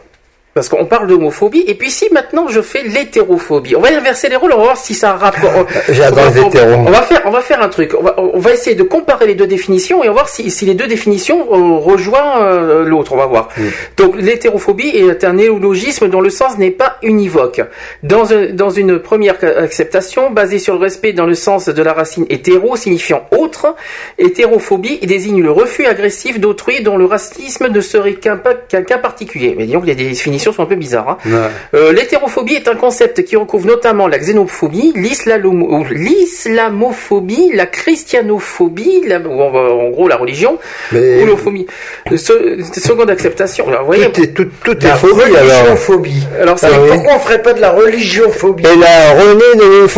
Parce qu'on parle d'homophobie, et puis si maintenant je fais l'hétérophobie, on va inverser les rôles, on va voir si ça a rapport. J'adore les on- hétéros. On va faire, on va faire un truc. On va, on va essayer de comparer les deux définitions et on va voir si, si les deux définitions euh, rejoignent euh, l'autre. On va voir. Donc l'hétérophobie est un néologisme dont le sens n'est pas univoque. Dans, un- dans une première acceptation basée sur le respect dans le sens de la racine hétéro signifiant autre, hétérophobie désigne le refus agressif d'autrui dont le racisme ne serait qu'un cas particulier. Mais disons que les définitions sont un peu bizarres. hein. Ouais. Euh, L'hétérophobie est un concept qui recouvre notamment la xénophobie, l'islamophobie, la christianophobie, la- ou en, en gros la religion, Mais ou l'homophobie. Euh, se- seconde acceptation. Alors, vous voyez, tout est, tout, tout est La phobie alors. religiophobie. alors, c'est- Ah oui. Pourquoi on ferait pas de la religiophobie Et la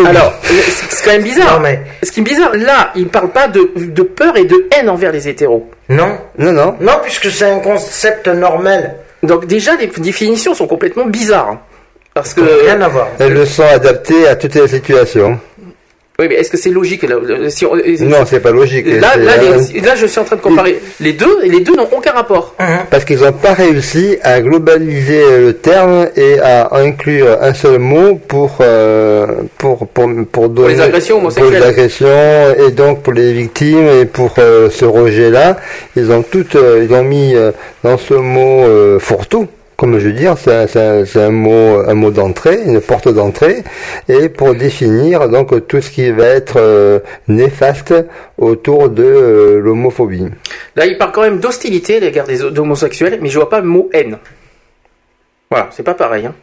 alors, c'est c'est quand même bizarre. Non mais Ce qui est bizarre, là, il parle pas de, de peur et de haine envers les hétéros. non, Non, non. non puisque c'est un concept normal. Donc déjà, les définitions sont complètement bizarres. hein. Parce que, Rien à voir. Elles le sont adaptées à toutes les situations. Oui, mais est-ce que c'est logique là, euh, si on- Non, c'est pas logique. Là, C'est, là, euh, les- là, je suis en train de comparer les deux, et les deux n'ont aucun rapport. Parce qu'ils n'ont pas réussi à globaliser le terme et à inclure un seul mot pour euh, pour pour pour donner les agressions homosexuelles. pour les agressions et donc pour les victimes et pour euh, ce rejet là ils ont tout euh, ils ont mis euh, dans ce mot euh, fourre-tout comme je veux dire, c'est un, c'est un- mot, un mot d'entrée, une porte d'entrée, et pour définir donc tout ce qui va être euh, néfaste autour de euh, l'homophobie. Là, il parle quand même d'hostilité à l'égard des homosexuels, mais je vois pas le mot haine. Voilà, c'est pas pareil. Hein.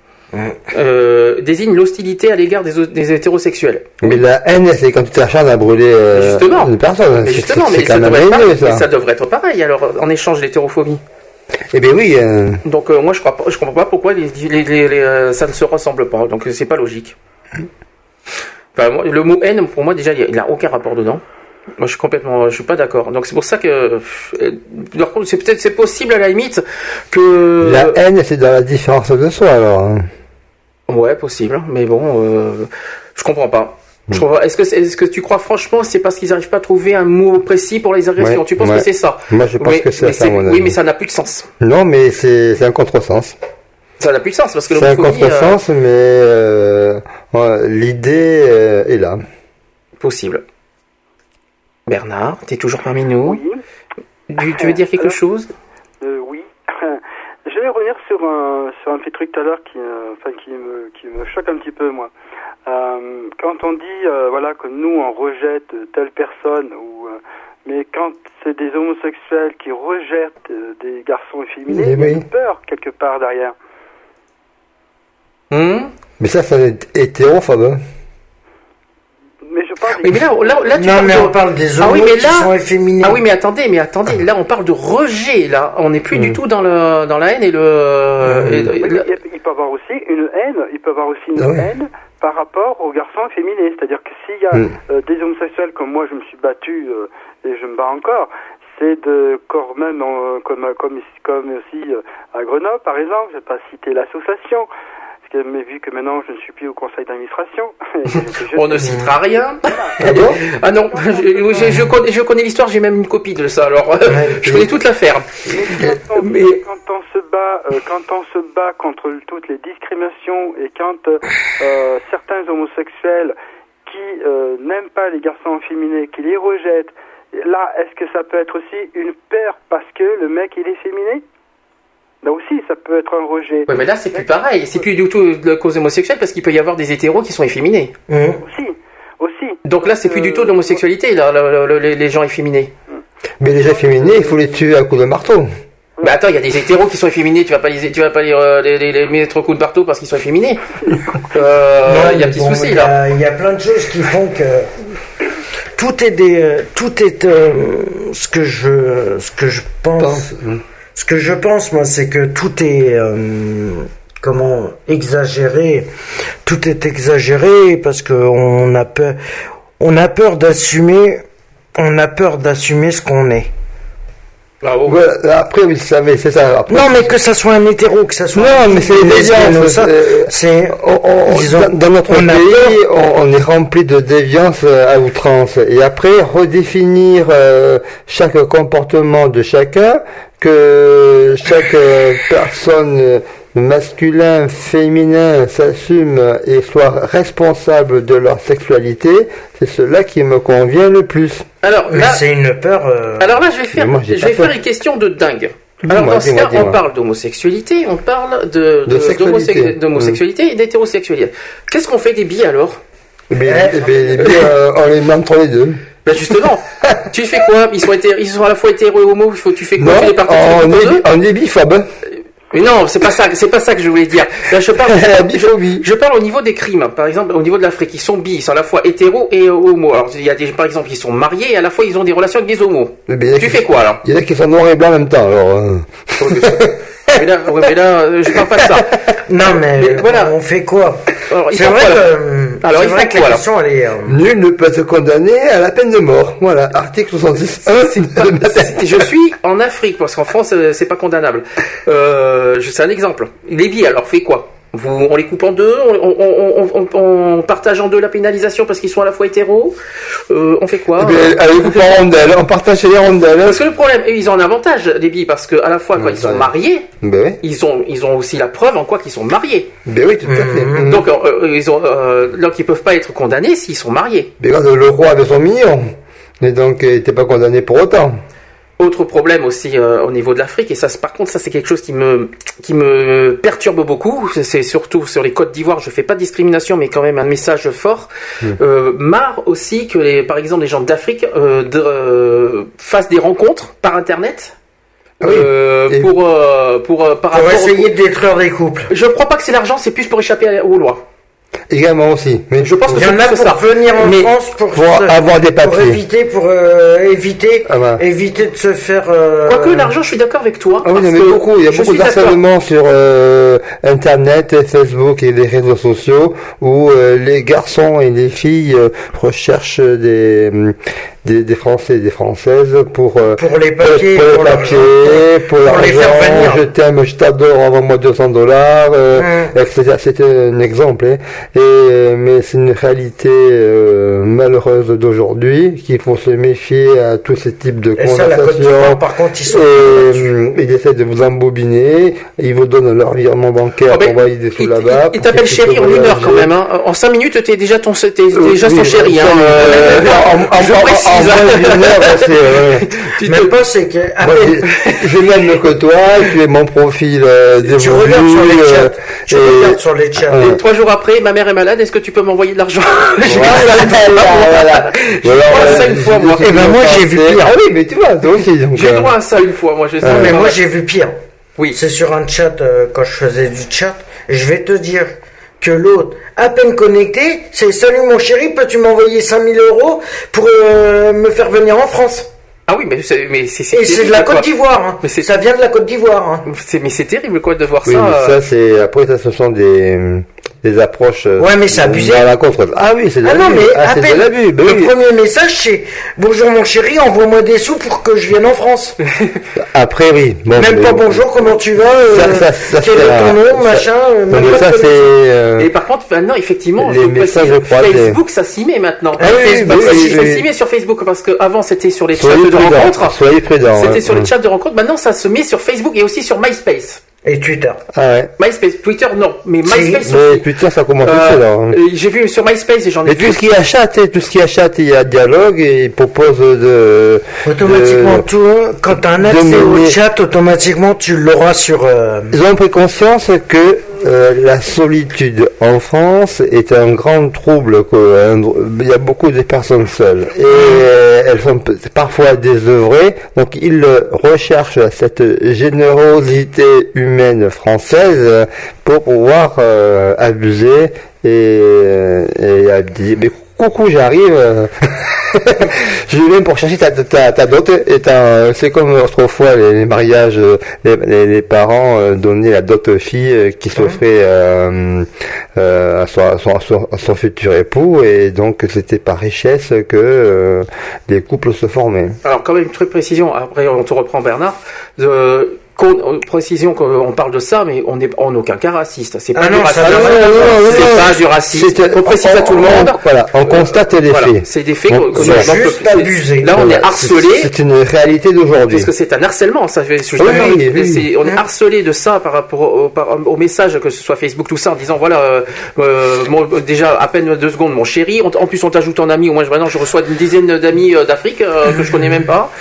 Euh, désigne l'hostilité à l'égard des, des hétérosexuels. Mais la haine, c'est quand tu t'acharnes à brûler euh, Justement. une personne. Mais C'est- justement, mais ça, devrait être mais ça devrait être pareil, alors, en échange l'hétérophobie. Eh bien oui, euh, Donc, euh, moi, je crois pas, je comprends pas pourquoi les, les- les- les, euh, ça ne se ressemble pas. Donc, c'est pas logique. Enfin, moi, le mot haine, pour moi, déjà, il n'a aucun rapport dedans. Moi, je suis complètement, je suis pas d'accord. Donc, c'est pour ça que, par contre, c'est peut-être, c'est possible à la limite que. la haine, c'est dans la différence de soi, alors. hein. Ouais, possible, mais bon, euh, je comprends pas. Pas. Est-ce que, tu crois franchement c'est parce qu'ils n'arrivent pas à trouver un mot précis pour les agressions? Ouais, Tu penses ouais. que c'est ça? Moi, je pense Oui, que c'est mais ça, mon Oui, mais ça n'a plus de sens. Non, mais c'est un contresens. Ça n'a plus de sens parce que C'est un euh, contresens, mais euh, ouais, l'idée euh, est là. possible. Bernard, t'es toujours parmi nous. Oui. Tu, tu veux dire quelque Alors chose? Euh, oui. Je vais revenir sur un, sur un petit truc tout à l'heure qui, euh, enfin, qui, me, qui me choque un petit peu, moi. Euh, quand on dit euh, voilà, que nous, on rejette telle personne, ou, euh, mais quand c'est des homosexuels qui rejettent euh, des garçons efféminés, Eh il y a oui. une peur quelque part derrière. Hum Mais ça, ça est hétérophobe. Mais je parle Oui, mais là, là, là, tu non, parles mais de- on parle des Ah homos oui, mais qui sont efféminés. Ah oui, mais attendez, mais attendez, là on parle de rejet, là. On n'est plus du tout dans, le, dans la haine et le. et- et- Oui, peut avoir aussi une haine, il peut avoir aussi une Ah oui. haine par rapport aux garçons féminés. C'est-à-dire que s'il y a euh, des homosexuels comme moi, je me suis battu euh, et je me bats encore, c'est de corps humain, dans- comme, comme, comme aussi euh, à Grenoble, par exemple. Je vais pas citer l'association. Que, mais vu que maintenant je ne suis plus au conseil d'administration. On ne citera rien. Ah non, je, je- je connais, je connais l'histoire, j'ai même une copie de ça, alors je connais toute l'affaire. quand, on, quand on se bat, euh, quand on se bat contre toutes les discriminations et quand euh, euh, certains homosexuels qui euh, n'aiment pas les garçons féminins, qui les rejettent, là, est-ce que ça peut être aussi une peur parce que le mec il est féminin Là aussi, ça peut être un rejet. Ouais, mais là, c'est plus pareil, c'est plus du tout de la cause homosexuelle parce qu'il peut y avoir des hétéros qui sont efféminés. Aussi, aussi. Donc là, c'est plus du tout de l'homosexualité, là, le- le- le- les gens efféminés. Mais les gens féminins, il faut les tuer à coups de marteau. Mais attends, il y a des hétéros qui sont efféminés, tu vas pas les, tu vas pas les, euh, les, les, les mettre au coup de marteau parce qu'ils sont efféminés. Euh, il y a un petit Bon, souci là. Il y a plein de choses qui font que tout est des, euh, tout est euh, ce que je, ce que je pense, ce que je pense moi, c'est que tout est euh, comment exagéré, tout est exagéré parce que on a peur, on a peur d'assumer, on a peur d'assumer ce qu'on est. Voilà, après, oui, ça, mais c'est ça. Après, Non, mais que ça soit un hétéro, que ça soit Non, un mais c'est ça, c'est- dans, dans notre on pays, on, on est rempli de déviance euh, à outrance. Et après, redéfinir euh, chaque comportement de chacun, que chaque euh, personne euh, masculin, féminin s'assume et soit responsable de leur sexualité, c'est cela qui me convient le plus. Alors Mais là, c'est une peur. euh, alors là, je vais faire, moi, je une question de dingue. Alors dans ce cas, on parle d'homosexualité, on parle de, De de- sexualité. d'homose- d'homosexualité et d'hétérosexualité. Qu'est-ce qu'on fait des billes alors? Eh bien, eh bien, eh bien, euh, on les met entre les deux. Ben justement, tu fais quoi Ils sont ils sont à la fois hétéro et homo. Il faut, tu fais quoi Non, Tu les partages on est, on est biphobe. Mais non, c'est pas ça, c'est pas ça que je voulais dire. Là, je parle, je au niveau des crimes. Par exemple, au niveau de l'Afrique, ils sont bi, ils sont à la fois hétéro et homo. Alors, il y a des, par exemple, ils sont mariés et à la fois ils ont des relations avec des homos. A Tu qui- fais quoi alors Il y en a qui sont noirs et blancs en même temps, alors. euh. mais là, ouais, mais là, euh, je parle pas de ça. Non, mais, Mais voilà. on fait quoi C'est vrai que, Alors, vrai que la question, elle est. euh, Nul ne peut être condamné à la peine de mort. Voilà, article 66. C'est- Je suis en Afrique parce qu'en France euh, c'est pas condamnable. Euh, je- c'est un exemple. Les billes alors fait quoi? Vous, on les coupe en deux, on, on- on- on- on- on partage en deux la pénalisation parce qu'ils sont à la fois hétéros. Euh, on fait quoi Eh bien, allez, coupe en rondelles, on partage les rondelles. Parce que le problème, eux, ils ont un avantage les billes parce que à la fois quand ils sont mariés, Ben ils ont ils ont aussi la preuve en quoi qu'ils sont mariés. ben oui, tout à fait. Mhm. Donc euh, euh, ils ont euh, donc ils peuvent pas être condamnés s'ils sont mariés. Mais regarde, le roi avait son million. Et donc, il n'était pas condamné pour autant. Autre problème aussi euh, au niveau de l'Afrique, et ça, par contre, ça c'est quelque chose qui me qui me perturbe beaucoup. C'est- surtout sur les Côtes d'Ivoire. Je fais pas de discrimination, mais quand même un message fort. Euh, marre aussi que les, par exemple, les gens d'Afrique euh, de- fassent des rencontres par Internet. Ah oui. euh, pour euh, pour euh, par Pour rapport au- essayer de détruire des couples. Je crois pas que c'est l'argent, c'est plus pour échapper aux lois. Également aussi. Mais Je pense que Il y en a c'est pour ça. venir en Mais- France pour, pour se- avoir des pour papiers. éviter, pour euh, éviter, Ah bah. éviter de se faire. euh, Quoique l'argent, je suis d'accord avec toi. Ah oui, parce il y en a que beaucoup. Il y a beaucoup d'harcèlement sur euh, Internet, Facebook et les réseaux sociaux où euh, les garçons et les filles euh, recherchent des, des, des Français et des Françaises pour, euh, Pour les papiers, pour pour les papiers, pour Pour les faire l'argent, venir. je t'aime, je t'adore, envoie-moi 200 dollars, euh, Mm. etc. C'était un exemple. hein. Et, euh, mais c'est une réalité euh, malheureuse d'aujourd'hui qu'il faut se méfier à tous ces types de Et ça, la Côte conversations. d'Ivoire, par contre, ils sont. Et, hum, ils essaient de vous embobiner, ils vous donnent leur virement bancaire ben, pour envoyer des sous là-bas. il- il pour t'appelle qu'ils chéri en une heure quand même. Hein. En cinq minutes, t'es déjà ton, t'es Euh, déjà oui, son chéri. Hein. ça, Euh, euh, en- en- je en- en- moins d'une heure, c'est, euh, Tu Même te- pas, c'est que. ah, Moi, je m'aime que toi, tu es mon profil euh, dévolu. tu regardes sur les chats. Tu et- regardes sur les chats. Et trois jours après, ma mère est malade. Est-ce que tu peux m'envoyer de l'argent? J'ai Voilà, voilà. J'ai Ou alors, droit à ça euh, une fois, moi. des Eh ben, moi, j'ai vu pire. Ah oui, mais tu vois, toi aussi. donc, J'ai euh, droit à ça une fois, moi. Je sais. Mais moi j'ai vu pire. Oui. C'est sur un chat, euh, quand je faisais du chat, je vais te dire que l'autre, à peine connecté, c'est Salut mon chéri, peux-tu m'envoyer 5000 euros pour euh, me faire venir en France? Ah oui, mais c'est mais c'est Et c'est de la. Côte d'Ivoire. Hein. Mais c'est- Ça vient de la Côte d'Ivoire. Hein. C'est- Mais c'est terrible quoi de voir Oui, ça. mais euh. ça, c'est, après, ça, ce sont des, des approches. euh, Ouais, mais c'est abusé. dans la contre. Ah oui, c'est de Ah non, l'abus. mais Ah, à c'est de peine l'abus. ben le oui. premier message c'est Bonjour mon chéri, envoie-moi des sous pour que je vienne en France. Après, oui. Bon, Même pas bonjour, comment tu vas euh, Ça, ça, ça, Quel est ton nom, Ça- machin euh, Non, mais ça, c'est. euh, Et par contre, maintenant, effectivement, Les je messages croisés. Facebook, ça s'y met maintenant. Ah oui, Facebook, oui, ça, oui, s'y- ça oui. s'y met sur Facebook parce que avant c'était sur les chats de rencontres. Soyez prudents. C'était hein. sur les Mm. chats de rencontres. Maintenant, ça se met sur Facebook et aussi sur MySpace. Et Twitter. Ah ouais. MySpace, Twitter, non, mais Si. MySpace Mais aussi. putain, ça commence Euh, là. hein. et J'ai vu sur MySpace et j'en ai Et vu. tout ce qui sais, tout ce qui est achat, il y a dialogue et il propose de. Automatiquement, de- tout, quand t'as un accès au chat, automatiquement tu l'auras sur. euh, Ils ont pris conscience que euh, la solitude en France est un grand trouble. quoi. Dr- il y a beaucoup de personnes seules et euh, elles sont parfois désœuvrées. Donc ils recherchent cette générosité humaine française pour pouvoir euh, abuser et, euh, et coucou, j'arrive. euh, Je viens pour chercher ta, ta, ta dot et ta- c'est comme autrefois les, les mariages, euh, les, les, les parents euh, donnaient la dot fille euh, qui s'offrait euh, euh, à, son, à, son, à son- à son futur époux et donc c'était par richesse que euh, les couples se formaient. Alors quand même une truc précision. Après on te reprend Bernard. Euh, euh, précision qu'on parle de ça, mais on n'est en aucun cas raciste. C'est pas Ah du non, racisme. C'est pas du racisme. On précise à tout le on- monde. Voilà, on constate les Voilà, faits. C'est des faits. On- qu'on- donc, juste abusé. Là, on est harcelé. C'est une réalité d'aujourd'hui. Parce que c'est un harcèlement, ça je- je- Oui, je- oui, oui. c'est- On est harcelé de ça par rapport au, par- au message, que ce soit Facebook, tout ça, en disant voilà, euh, euh, mon- déjà à peine deux secondes, mon chéri. En plus, on t'ajoute en ami. Au moins, je- maintenant, je reçois une dizaine d'amis euh, d'Afrique euh, que je connais même pas.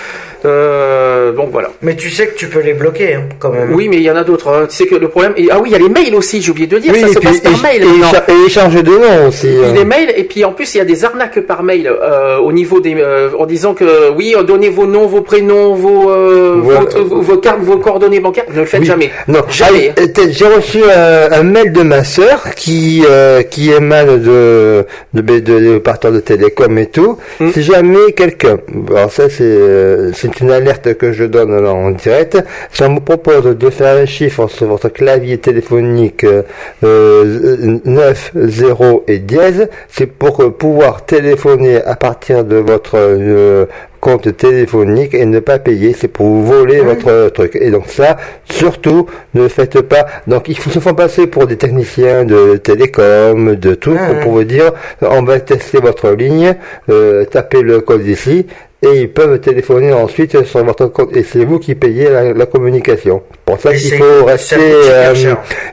Euh, donc voilà. Mais tu sais que tu peux les bloquer, hein, quand même. Oui, mais il y en a d'autres. hein. Tu sais que le problème. et- ah oui, il y a les mails aussi. J'ai oublié de dire. Oui, ça et se puis, passe par et- mail. et et échange de noms aussi. Hein. les mails et puis en plus il y a des arnaques par mail euh, au niveau des euh, en disant que oui euh, donnez vos noms vos prénoms vos euh, Voilà. votre- vos, vos cartes vos coordonnées bancaires ne le faites Oui. jamais Non, jamais Ah, j'ai reçu un, un mail de ma sœur qui euh, qui émane de de, de, de, de partenaires de télécom et tout. Hmm. Si jamais quelqu'un, alors ça c'est euh, c'est une alerte que je donne là, en direct. Si on vous propose de faire un chiffre sur votre clavier téléphonique euh, euh, 9, 0 et dièse, c'est pour euh, pouvoir téléphoner à partir de votre euh, compte téléphonique et ne pas payer, c'est pour vous voler votre euh, truc. Et donc ça, surtout, ne faites pas. Donc il faut se faire passer pour des techniciens de télécom, de tout, pour, ouais. pour vous dire, on va tester votre ligne, euh, tapez le code ici. Et ils peuvent téléphoner ensuite sur votre compte et c'est vous qui payez la, la communication. Pour ça qu'il faut rester, euh,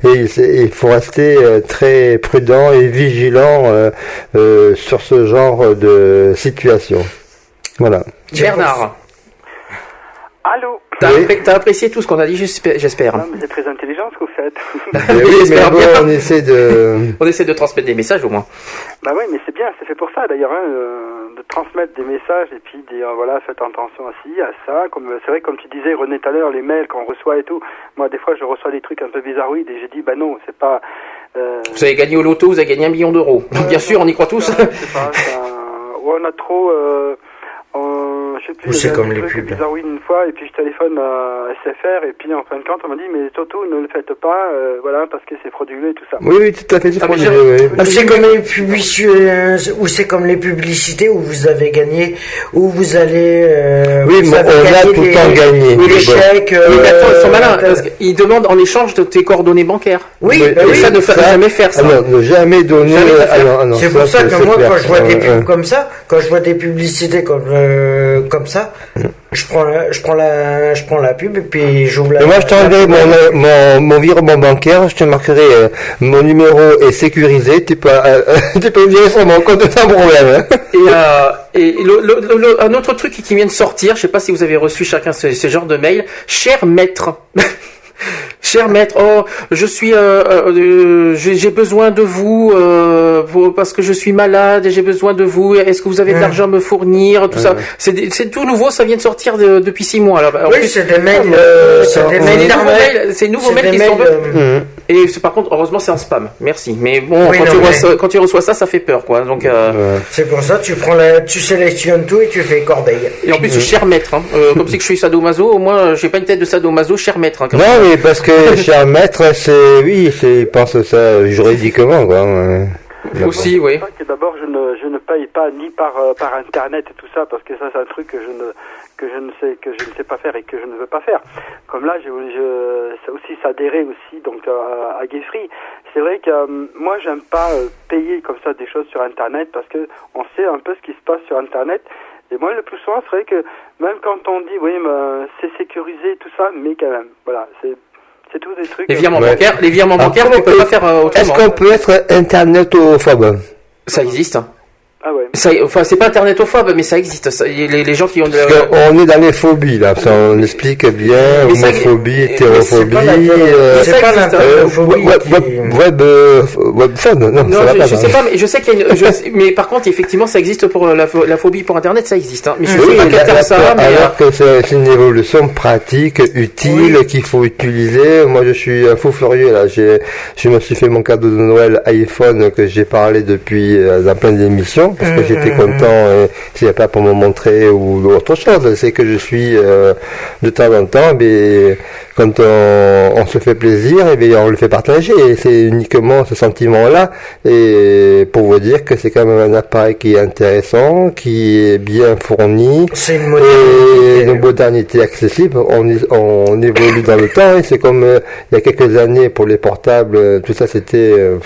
et il faut rester euh, très prudent et vigilant euh, euh, sur ce genre de situation. Voilà. Bernard Allô t'as Oui. appré- t'as apprécié tout ce qu'on a dit j'espère j'espère Non, mais c'est très intelligent ce que vous faites. Mais oui, mais bon, bien. on essaie de. on essaie de transmettre des messages au moins bah oui, mais c'est bien, c'est fait pour ça d'ailleurs, hein, euh, de transmettre des messages et puis dire voilà, faites attention à ci, à ça. Comme c'est vrai, comme tu disais René tout à l'heure, les mails qu'on reçoit et tout. Moi, des fois, je reçois des trucs un peu bizarroïdes et j'ai dit bah non, c'est pas. Euh, vous avez gagné au loto vous avez gagné un million d'euros bien sûr on y croit tous pas, un- ouais, on a trop. Euh, on- je sais plus. Ou c'est comme les pubs. bizarroïde une fois et puis je téléphone à SFR et puis en fin de compte on m'a dit mais surtout ne le faites pas, euh, voilà, parce que c'est frauduleux et tout ça. Oui, oui, tout à fait, c'est Ah, frauduleux, oui. Ou c'est comme les publicités, ou c'est comme les publicités où vous avez gagné, où vous allez. euh, Oui, vous mais avez on a tout le temps gagné. Oui, Mais les chèques. oui mais attends ils sont euh, malins euh, parce qu'ils demandent en échange de tes coordonnées bancaires Oui, Oui, bah oui. ça ne faut jamais faire ça Ah non, ne jamais donner. Ah ah C'est pour ça que moi, quand je vois des Euh, pubs comme ça, quand je vois des publicités comme comme ça, je prends la, je prends la, je prends la pub et puis j'ouvre la. Et moi, je t'enverrai mon, mon, mon virement bancaire, je te marquerai euh, mon numéro est sécurisé, tu peux, euh, tu peux virer sur mon compte sans problème. hein. Et, euh, et le, le- le- le- un autre truc qui vient de sortir, je sais pas si vous avez reçu chacun ce, ce genre de mail, cher maître. Cher maître, oh, je suis, euh, euh, j'ai j'ai besoin de vous euh, pour- parce que je suis malade et j'ai besoin de vous. Est-ce que vous avez de l'argent à me fournir, tout ça? C'est tout nouveau, ça vient de sortir de- depuis six mois. Alors, Oui, c'est des mails, euh, c'est des mails nouveaux normaux. mails, c'est des nouveaux C'est mails des qui sont. Et par contre, heureusement, c'est en spam. Merci. Mais bon, Oui, quand, non, tu mais- reçois, quand tu reçois ça, ça fait peur, quoi. Donc, euh, C'est pour ça, tu prends la, tu sélectionnes tout et tu fais corbeille. et en plus, c'est cher maître. Hein. Euh, comme que je suis sadomaso, moi, j'ai pas une tête de sadomaso, cher maître. Hein, Non, mais parce que cher maître, c'est, oui, c'est, il pense ça juridiquement, quoi. Aussi, oui. D'abord, je ne, je ne paye pas ni par, euh, par Internet et tout ça, parce que ça, c'est un truc que je ne, que je ne sais, que je ne sais pas faire et que je ne veux pas faire. Comme là, je, je, ça aussi s'adhérer aussi, donc, à, Free. C'est vrai que, euh, moi, j'aime pas euh, payer comme ça des choses sur Internet parce que on sait un peu ce qui se passe sur Internet. Et moi, le plus souvent, c'est vrai que même quand on dit, oui, mais, euh, c'est sécurisé, tout ça, mais quand même, voilà, c'est, c'est tous des trucs. Les virements Ouais. bancaires, les virements Ah, bancaires, on pas peut- faire euh, Est-ce autrement. qu'on peut être internetophobe Ça existe. hein. Ah ouais. Ça, enfin, c'est pas internetophobe, mais ça existe. Ça, les, les gens qui ont de Parce qu'on est dans les phobies, là. Ça, on explique bien, Mais ça- homophobie, hétérophobie, c'est pas la- euh, pas la hein. euh, web, qui- web, web, euh, webphone, non, Non, ça va je, pas, je ça. sais pas, mais je sais qu'il y a une, je sais- mais par contre, effectivement, ça existe pour euh, la, pho- la phobie pour Internet, ça existe. Hein. Mais je sais Oui, pas quel la- terme la- ça a, mais euh, alors que c'est une évolution pratique, utile, qu'il faut utiliser. Moi, je suis un fou furieux là. J'ai, je me suis fait mon cadeau de Noël iPhone que j'ai parlé depuis euh, dans plein d'émissions parce que j'étais content. Et c'est pas pour me montrer ou autre chose. C'est que je suis euh, de temps en temps, mais quand on, on se fait plaisir, et bien on le fait partager. Et c'est uniquement ce sentiment-là. Et pour vous dire que c'est quand même un appareil qui est intéressant, qui est bien fourni. C'est une Et une modernité accessible, on, évolue dans le temps et c'est comme euh, il y a quelques années pour les portables, euh, tout ça c'était euh,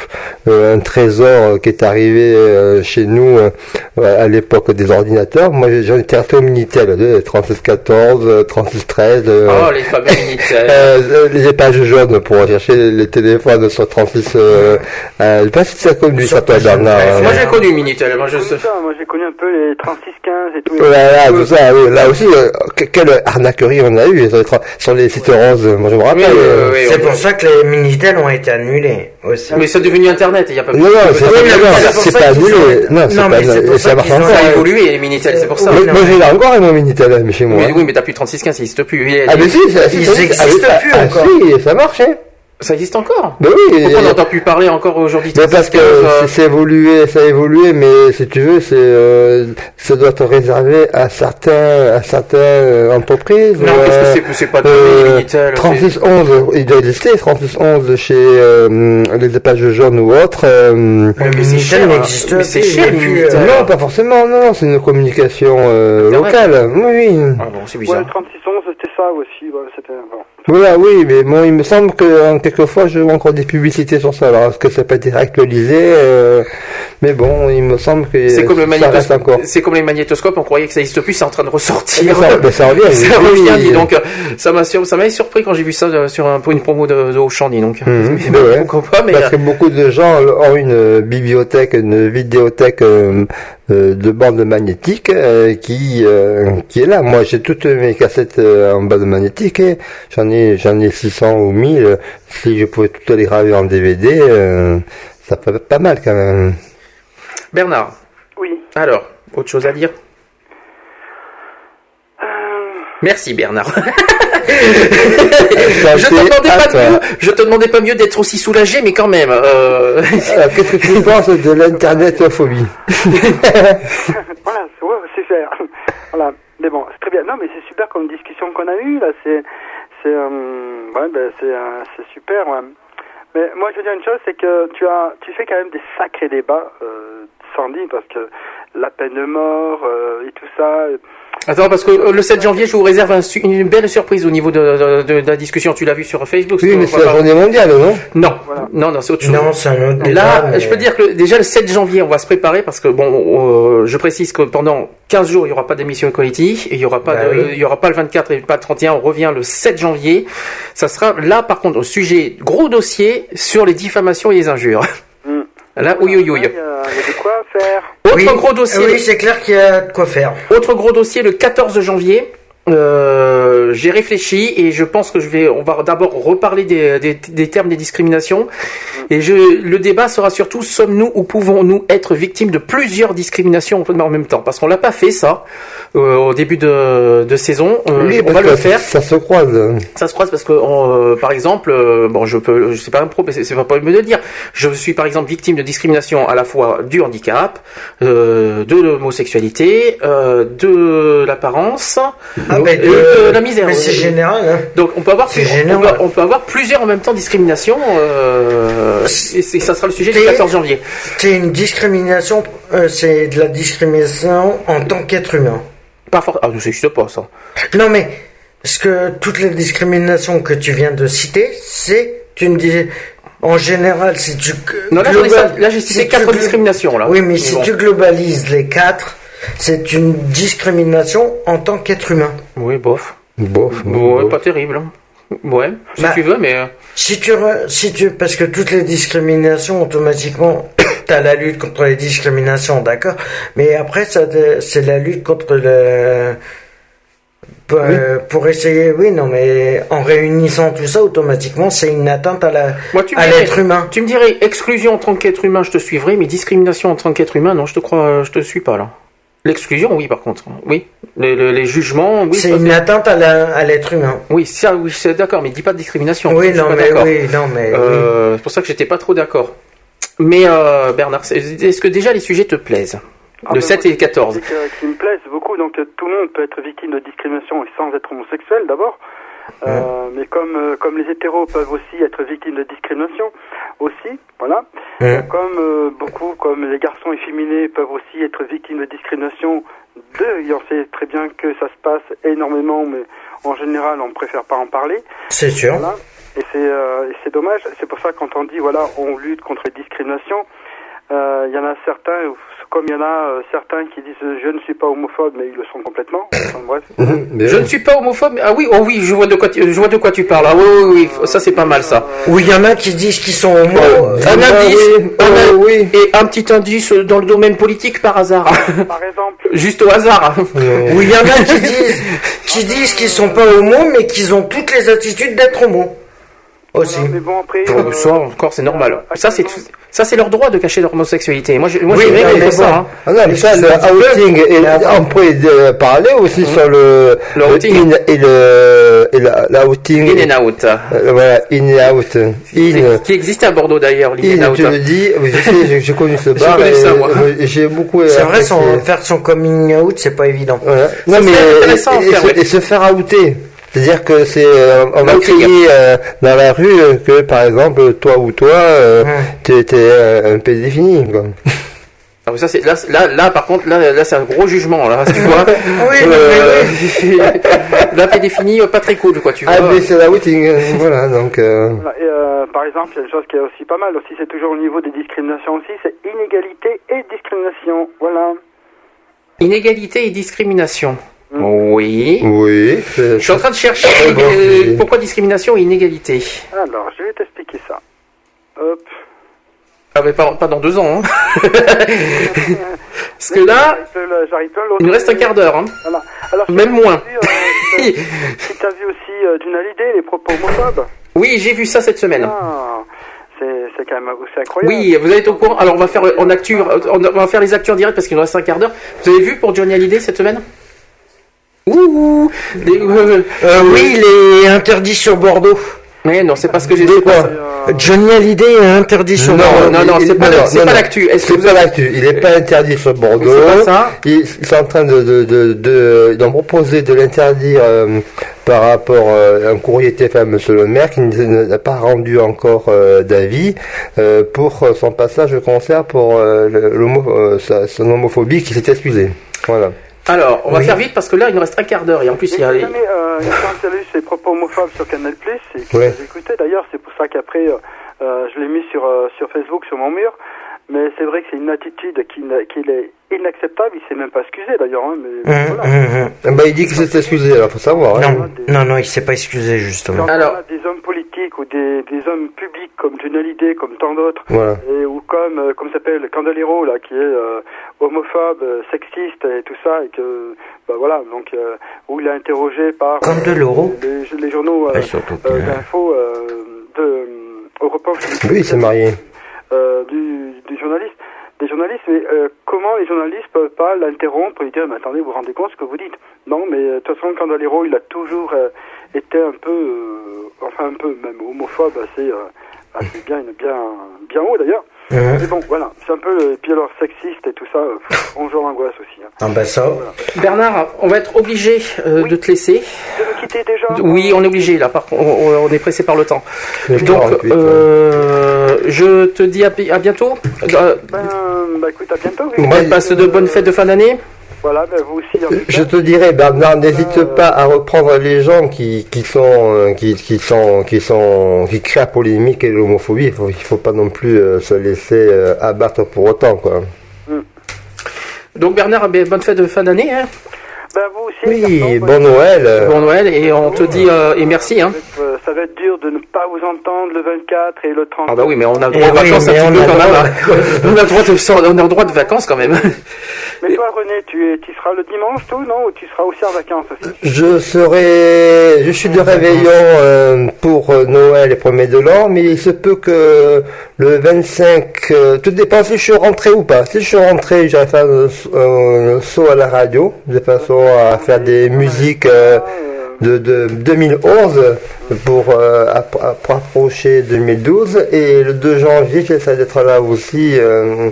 euh, un trésor qui est arrivé euh, chez nous euh, à l'époque des ordinateurs. Moi j'en étais resté au Minitel, de 3614, euh, 3613. euh, oh, les fameux Minitel. euh, les pages jaunes pour chercher les téléphones sur 36. Euh, euh, je sais pas si tu as connu ça toi Bernard. Moi, j'ai connu Minitel. Moi, je sais. Comme ça, moi j'ai connu un peu les 3615 et tout. Voilà, tout ça, oui. Là aussi, euh, que- quelle arnaquerie on a eu sur les, sites roses. Moi, je me rappelle. Oui, oui, euh, oui, C'est pour ça que les Minitel ont été annulés aussi. Mais c'est devenu Internet, il y a pas Non, non, c'est pas, annulé. Non, Non, c'est mais pas annulé. ça marche encore. Ça a évolué, les Minitel, c'est pour ça. Moi, j'ai là encore mon Minitel, mais chez moi. Mais oui, mais t'as plus 3615, ça existe plus. Il Ah, mais si, ça, existent ah, plus ah, encore. si, ça marche, hein. Ça existe encore. Ben oui. Pourquoi on n'entend plus parler encore aujourd'hui Mais parce que 3615, euh, c'est évolué, ça a évolué, mais si tu veux, c'est euh, ça doit être réservé à certains, à certaines euh, entreprises. Non, ou, qu'est-ce que euh, c'est c'est pas de euh, Minitel. c'est- 3611, il doit exister, 3611 chez euh, les pages jaunes ou autres. euh, Ouais, mais c'est cher. hein. n'existe Mais c'est cher, euh, non, pas forcément, non, c'est une communication euh, Internet. locale. Oui, oui. Ah bon, c'est Ouais, bizarre. le 3611 c'était ça aussi. Ouais, c'était bon. Voilà, oui, mais bon, il me semble que euh, quelquefois je vois encore des publicités sur ça. Alors, est-ce que ça peut être actualisé euh, Mais bon, il me semble que C'est comme le magnétoscope. C'est comme les magnétoscopes. On croyait que ça n'existe plus. C'est en train de ressortir. ça, mais ça revient. ça revient, dis donc. Ça m'a ça m'avait surpris quand j'ai vu ça euh, sur un, pour une promo de, de Auchan, dis donc. Mhm, Mais ouais. Pas, mais. Parce euh, que beaucoup de gens ont une euh, bibliothèque, une vidéothèque euh, euh, de bande magnétique euh, qui euh, qui est là. Moi, j'ai toutes mes cassettes euh, en bande magnétique. et J'en ai j'en ai 600 ou 1000. Si je pouvais toutes les graver en DVD, euh, ça être pas mal quand même. Bernard. Oui. Alors, autre chose à dire? Euh, Merci Bernard. Je te demandais pas toi. mieux. Je te demandais pas mieux d'être aussi soulagé, mais quand même. euh, Alors, Qu'est-ce que tu penses de l'internetophobie voilà, c'est faire. voilà. Mais bon, c'est très bien. Non, mais c'est super comme discussion qu'on a eue là. C'est, c'est, euh, ouais, ben c'est, euh, c'est super. ouais. Mais moi, je veux dire une chose, c'est que tu as, tu fais quand même des sacrés débats, euh, Sandy, parce que la peine de mort euh, et tout ça. Attends, parce que euh, le 7 janvier, je vous réserve un une belle surprise au niveau de, de- de- de la discussion. Tu l'as vu sur Facebook Oui, mais c'est la journée mondiale, non? Non, non, non, c'est autre chose. Non, c'est un autre débat. Là, mais- je peux dire que déjà le 7 janvier, on va se préparer parce que bon, euh, je précise que pendant 15 jours, il y aura pas d'émission Equality et il y aura pas Bah de, oui. il y aura pas le 24 et pas le 31, on revient le 7 janvier. Ça sera là par contre au sujet gros dossier sur les diffamations et les injures. Là, oui, oui, oui. Il y, a, il y a de quoi faire. Autre Oui, gros dossier, Oui, c'est clair qu'il y a de quoi faire. autre gros dossier le 14 janvier. Euh, j'ai réfléchi et je pense que je vais, on va d'abord reparler des, des, des termes des discriminations. Et je, le débat sera surtout sommes-nous ou pouvons-nous être victimes de plusieurs discriminations en même temps? Parce qu'on l'a pas fait ça euh, au début de, de saison. Euh, Oui, on va le faire. Ça se croise. Ça se croise parce que, euh, par exemple, euh, bon, je peux, je sais pas un pro, mais c'est pas pour me de le dire. Je suis par exemple victime de discrimination à la fois du handicap, euh, de l'homosexualité, euh, de l'apparence Ah, mais de- de la misère. c'est Euh, général, hein. Donc on peut avoir, C'est on général. peut, on peut avoir plusieurs en même temps discrimination. Euh, et ça sera le sujet du T'es- 14 janvier. C'est une discrimination, euh, c'est de la discrimination en tant qu'être humain. Pas fort. Ah, ça n'existe pas ça. Non mais, parce que toutes les discriminations que tu viens de citer, c'est une En général, si tu... Non, là, global- là, j'ai cité si quatre discriminations, là. Oui, mais Mais si bon. tu globalises les quatre, c'est une discrimination en tant qu'être humain. Oui, bof. Bof. Ouais, pas terrible. hein. Ouais, si Bah, tu veux, mais. euh, Si tu, re- si tu, parce que toutes les discriminations, automatiquement, t'as la lutte contre les discriminations, d'accord. Mais après, ça, te- c'est la lutte contre le, pour, euh, pour essayer, oui, non, mais en réunissant tout ça, automatiquement, c'est une atteinte à la, Moi, tu me à dirais- l'être humain. Tu me dirais exclusion en tant qu'être humain, je te suivrai, mais discrimination en tant qu'être humain, non, je te crois, je te suis pas là. L'exclusion, oui, par contre, oui. Les, les- les jugements, oui. c'est une atteinte à la, à l'être humain. Oui, ça, oui, c'est d'accord, mais dis pas de discrimination. Oui, non, mais d'accord. oui, non, mais Euh, C'est pour ça que j'étais pas trop d'accord. Mais euh, Bernard, c'est- est-ce que déjà les sujets te plaisent? Ah, Le ben, 7 moi, et 14. c'est que- qui me plaisent beaucoup. Donc tout le monde peut être victime de discrimination sans être homosexuel d'abord. Euh, mais comme euh, comme les hétéros peuvent aussi être victimes de discrimination aussi, voilà. Comme euh, beaucoup, comme les garçons efféminés peuvent aussi être victimes de discrimination. De, et on sait très bien que ça se passe énormément, mais en général on préfère pas en parler. c'est sûr. Voilà. Et c'est c'est dommage. C'est pour ça quand on dit voilà, on lutte contre les discriminations, il y en a certains, comme il y en a euh, certains qui disent euh, je ne suis pas homophobe, mais ils le sont complètement. Enfin, bref. Je ne suis pas homophobe. mais- Ah oui, oh oui, je vois de quoi tu, je vois de quoi tu parles. Ah oui, oui, oui, ça c'est pas mal ça. Ou il y en a qui disent qu'ils sont homo. Un Bah indice, oui, un euh, oui. et un petit indice dans le domaine politique par hasard. Par exemple, Juste au hasard. Ou il y en a qui disent, qui disent qu'ils sont pas homo, mais qu'ils ont toutes les attitudes d'être homo. Aussi. voilà, mais bon après. Bon, euh, ça encore c'est normal. Ça c'est tout- ça c'est leur droit de cacher leur homosexualité. Moi je moi Oui, j'ai mais- mais ça. hein. Ah non, mais ça, le outing, et on pourrait euh, parler aussi sur le, Le outing. in et le, et la, la outing. In and out. Euh, voilà, in et out. In, Qui existait à Bordeaux d'ailleurs, l'in and in, out. tu le dis, oui, je sais, j'ai- j'ai connu ce bar connu et ça, moi. euh, j'ai beaucoup C'est vrai, son, faire son coming out, c'est pas évident. Voilà. Non, mais, et se faire outer. C'est-à-dire que c'est, euh, on va L'outing. crier euh, dans la rue euh, que, par exemple, toi ou toi, euh, Ouais. t'es, t'es euh, un défini, quoi. Ah, mais ça c'est là, là là par contre là là c'est un gros jugement là tu vois. Oui, Euh, là t'es défini euh, pas très cool quoi tu vois. Ah, mais c'est la outing, euh, voilà, donc, euh, et, euh, par exemple, il y a une chose qui est aussi pas mal aussi, c'est toujours au niveau des discriminations aussi, c'est inégalité et discrimination. Voilà. Inégalité et discrimination. Oui. oui, Je suis en train de chercher euh, pourquoi discrimination et inégalité. Alors, je vais t'expliquer ça. Hop. Ah mais pas, pas dans deux ans. Hein. Parce que là, il nous reste un quart d'heure. Hein. Voilà. Alors, Même moins. vu, euh, t'as vu aussi euh, d'une Hallyday les propos homophobes. Oui, j'ai vu ça cette semaine. Ah, c'est quand même c'est incroyable. Oui, vous êtes au courant. Alors on va faire on actu, on va faire les acteurs directs parce qu'il nous reste un quart d'heure. Vous avez vu pour Johnny Hallyday cette semaine? Ouh, les- euh, Euh, oui, il est interdit sur Bordeaux. Mais non, c'est pas ce que j'ai dit. Quoi Euh, Johnny Hallyday est interdit sur Non, Bordeaux. non, non, c'est pas non, pas l'actu. C'est pas l'actu. Il n'est pas interdit sur Bordeaux. C'est pas ça. Ils, sont en train de, de, de, de- d'en proposer de l'interdire euh, par rapport euh, à un courrier à Monsieur le maire qui n'a pas rendu encore euh, d'avis euh, pour euh, son passage au concert pour euh, le- l'homo- euh, sa- son homophobie qui s'est excusé. Voilà. Alors, on va Oui. faire vite parce que là, il nous reste un quart d'heure et en plus, il y a jamais, euh, quand il y a eu ces propos homophobes sur Canal+, et que Ouais. j'ai écouté d'ailleurs, c'est pour ça qu'après, euh, euh, je l'ai mis sur, euh, sur Facebook, sur mon mur, mais c'est vrai que c'est une attitude qui, n'a- qui est inacceptable, il s'est même pas excusé d'ailleurs, hein, mais Hum, voilà. Ah Bah, il dit qu'il s'est excusé, alors faut savoir. hein. Non, non, non, il s'est pas excusé justement. Quand Alors. on a des hommes politiques ou des, des hommes publics comme Hallyday, comme tant d'autres, Voilà. et ou comme euh, comme s'appelle Candelero là, qui est euh, homophobe, euh, sexiste et tout ça, et que bah voilà, donc euh, où il est interrogé par euh, Candelero les, les journaux euh, que- euh, d'info euh, de euh, Europe 1, Oui, il s'est marié. Des journalistes, mais euh, comment les journalistes peuvent pas l'interrompre et dire, mais attendez, vous vous rendez compte ce que vous dites? Non, mais euh, de toute façon, Candelero, il a toujours euh, été un peu, euh, enfin un peu même homophobe, assez, assez bien, bien, bien haut d'ailleurs. Mhm. Mais bon, voilà, c'est un peu, euh, et puis alors sexiste et tout ça, euh, on joue l'angoisse aussi. Hein. Ah bah ça. Bernard, on va être obligé euh, de te laisser. De me quitter déjà Oui, on est obligé là. Par contre, on, on est pressé par le temps. Donc, 48, euh, je te dis à, à bientôt. Euh, Ben, bah écoute, à bientôt. oui. Passe de bonnes fêtes de fin d'année. Voilà, ben vous aussi. en tout Je te dirais, Bernard, n'hésite pas à reprendre les gens qui, qui sont, euh, qui, qui sont, qui sont, qui créent la polémique et l'homophobie. Il faut, il faut pas non plus euh, se laisser euh, abattre pour autant, quoi. Donc Bernard, ben, bonne fête de fin d'année. Hein. Ben vous aussi. Oui, bon Noël. euh, Bon Noël et on te dit euh, et merci. Hein. Ça va être dur de ne pas vous entendre le 24 et le 30. Ah bah oui, mais on a le Eh droit de oui, vacances un petit peu quand même. droit. hein. On a le droit de, on a le droit de vacances quand même. Mais toi, René, tu, es, tu seras le dimanche, tout, non? Ou tu seras aussi en vacances aussi? Je serai, je suis de réveillon euh, pour euh, Noël et premier de l'an, mais il se peut que le 25, euh, tout dépend si je suis rentré ou pas. Si je suis rentré, j'irai faire un, un saut à la radio, de façon à faire des musiques euh, de, de 2011 pour, euh, pour approcher 2012. Et le 2 janvier, j'essaie d'être là aussi. euh,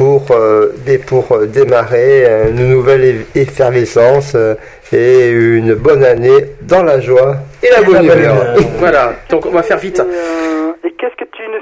pour, euh, pour démarrer une nouvelle effervescence euh, et une bonne année dans la joie et la bonne humeur. voilà, donc on va faire vite. Ne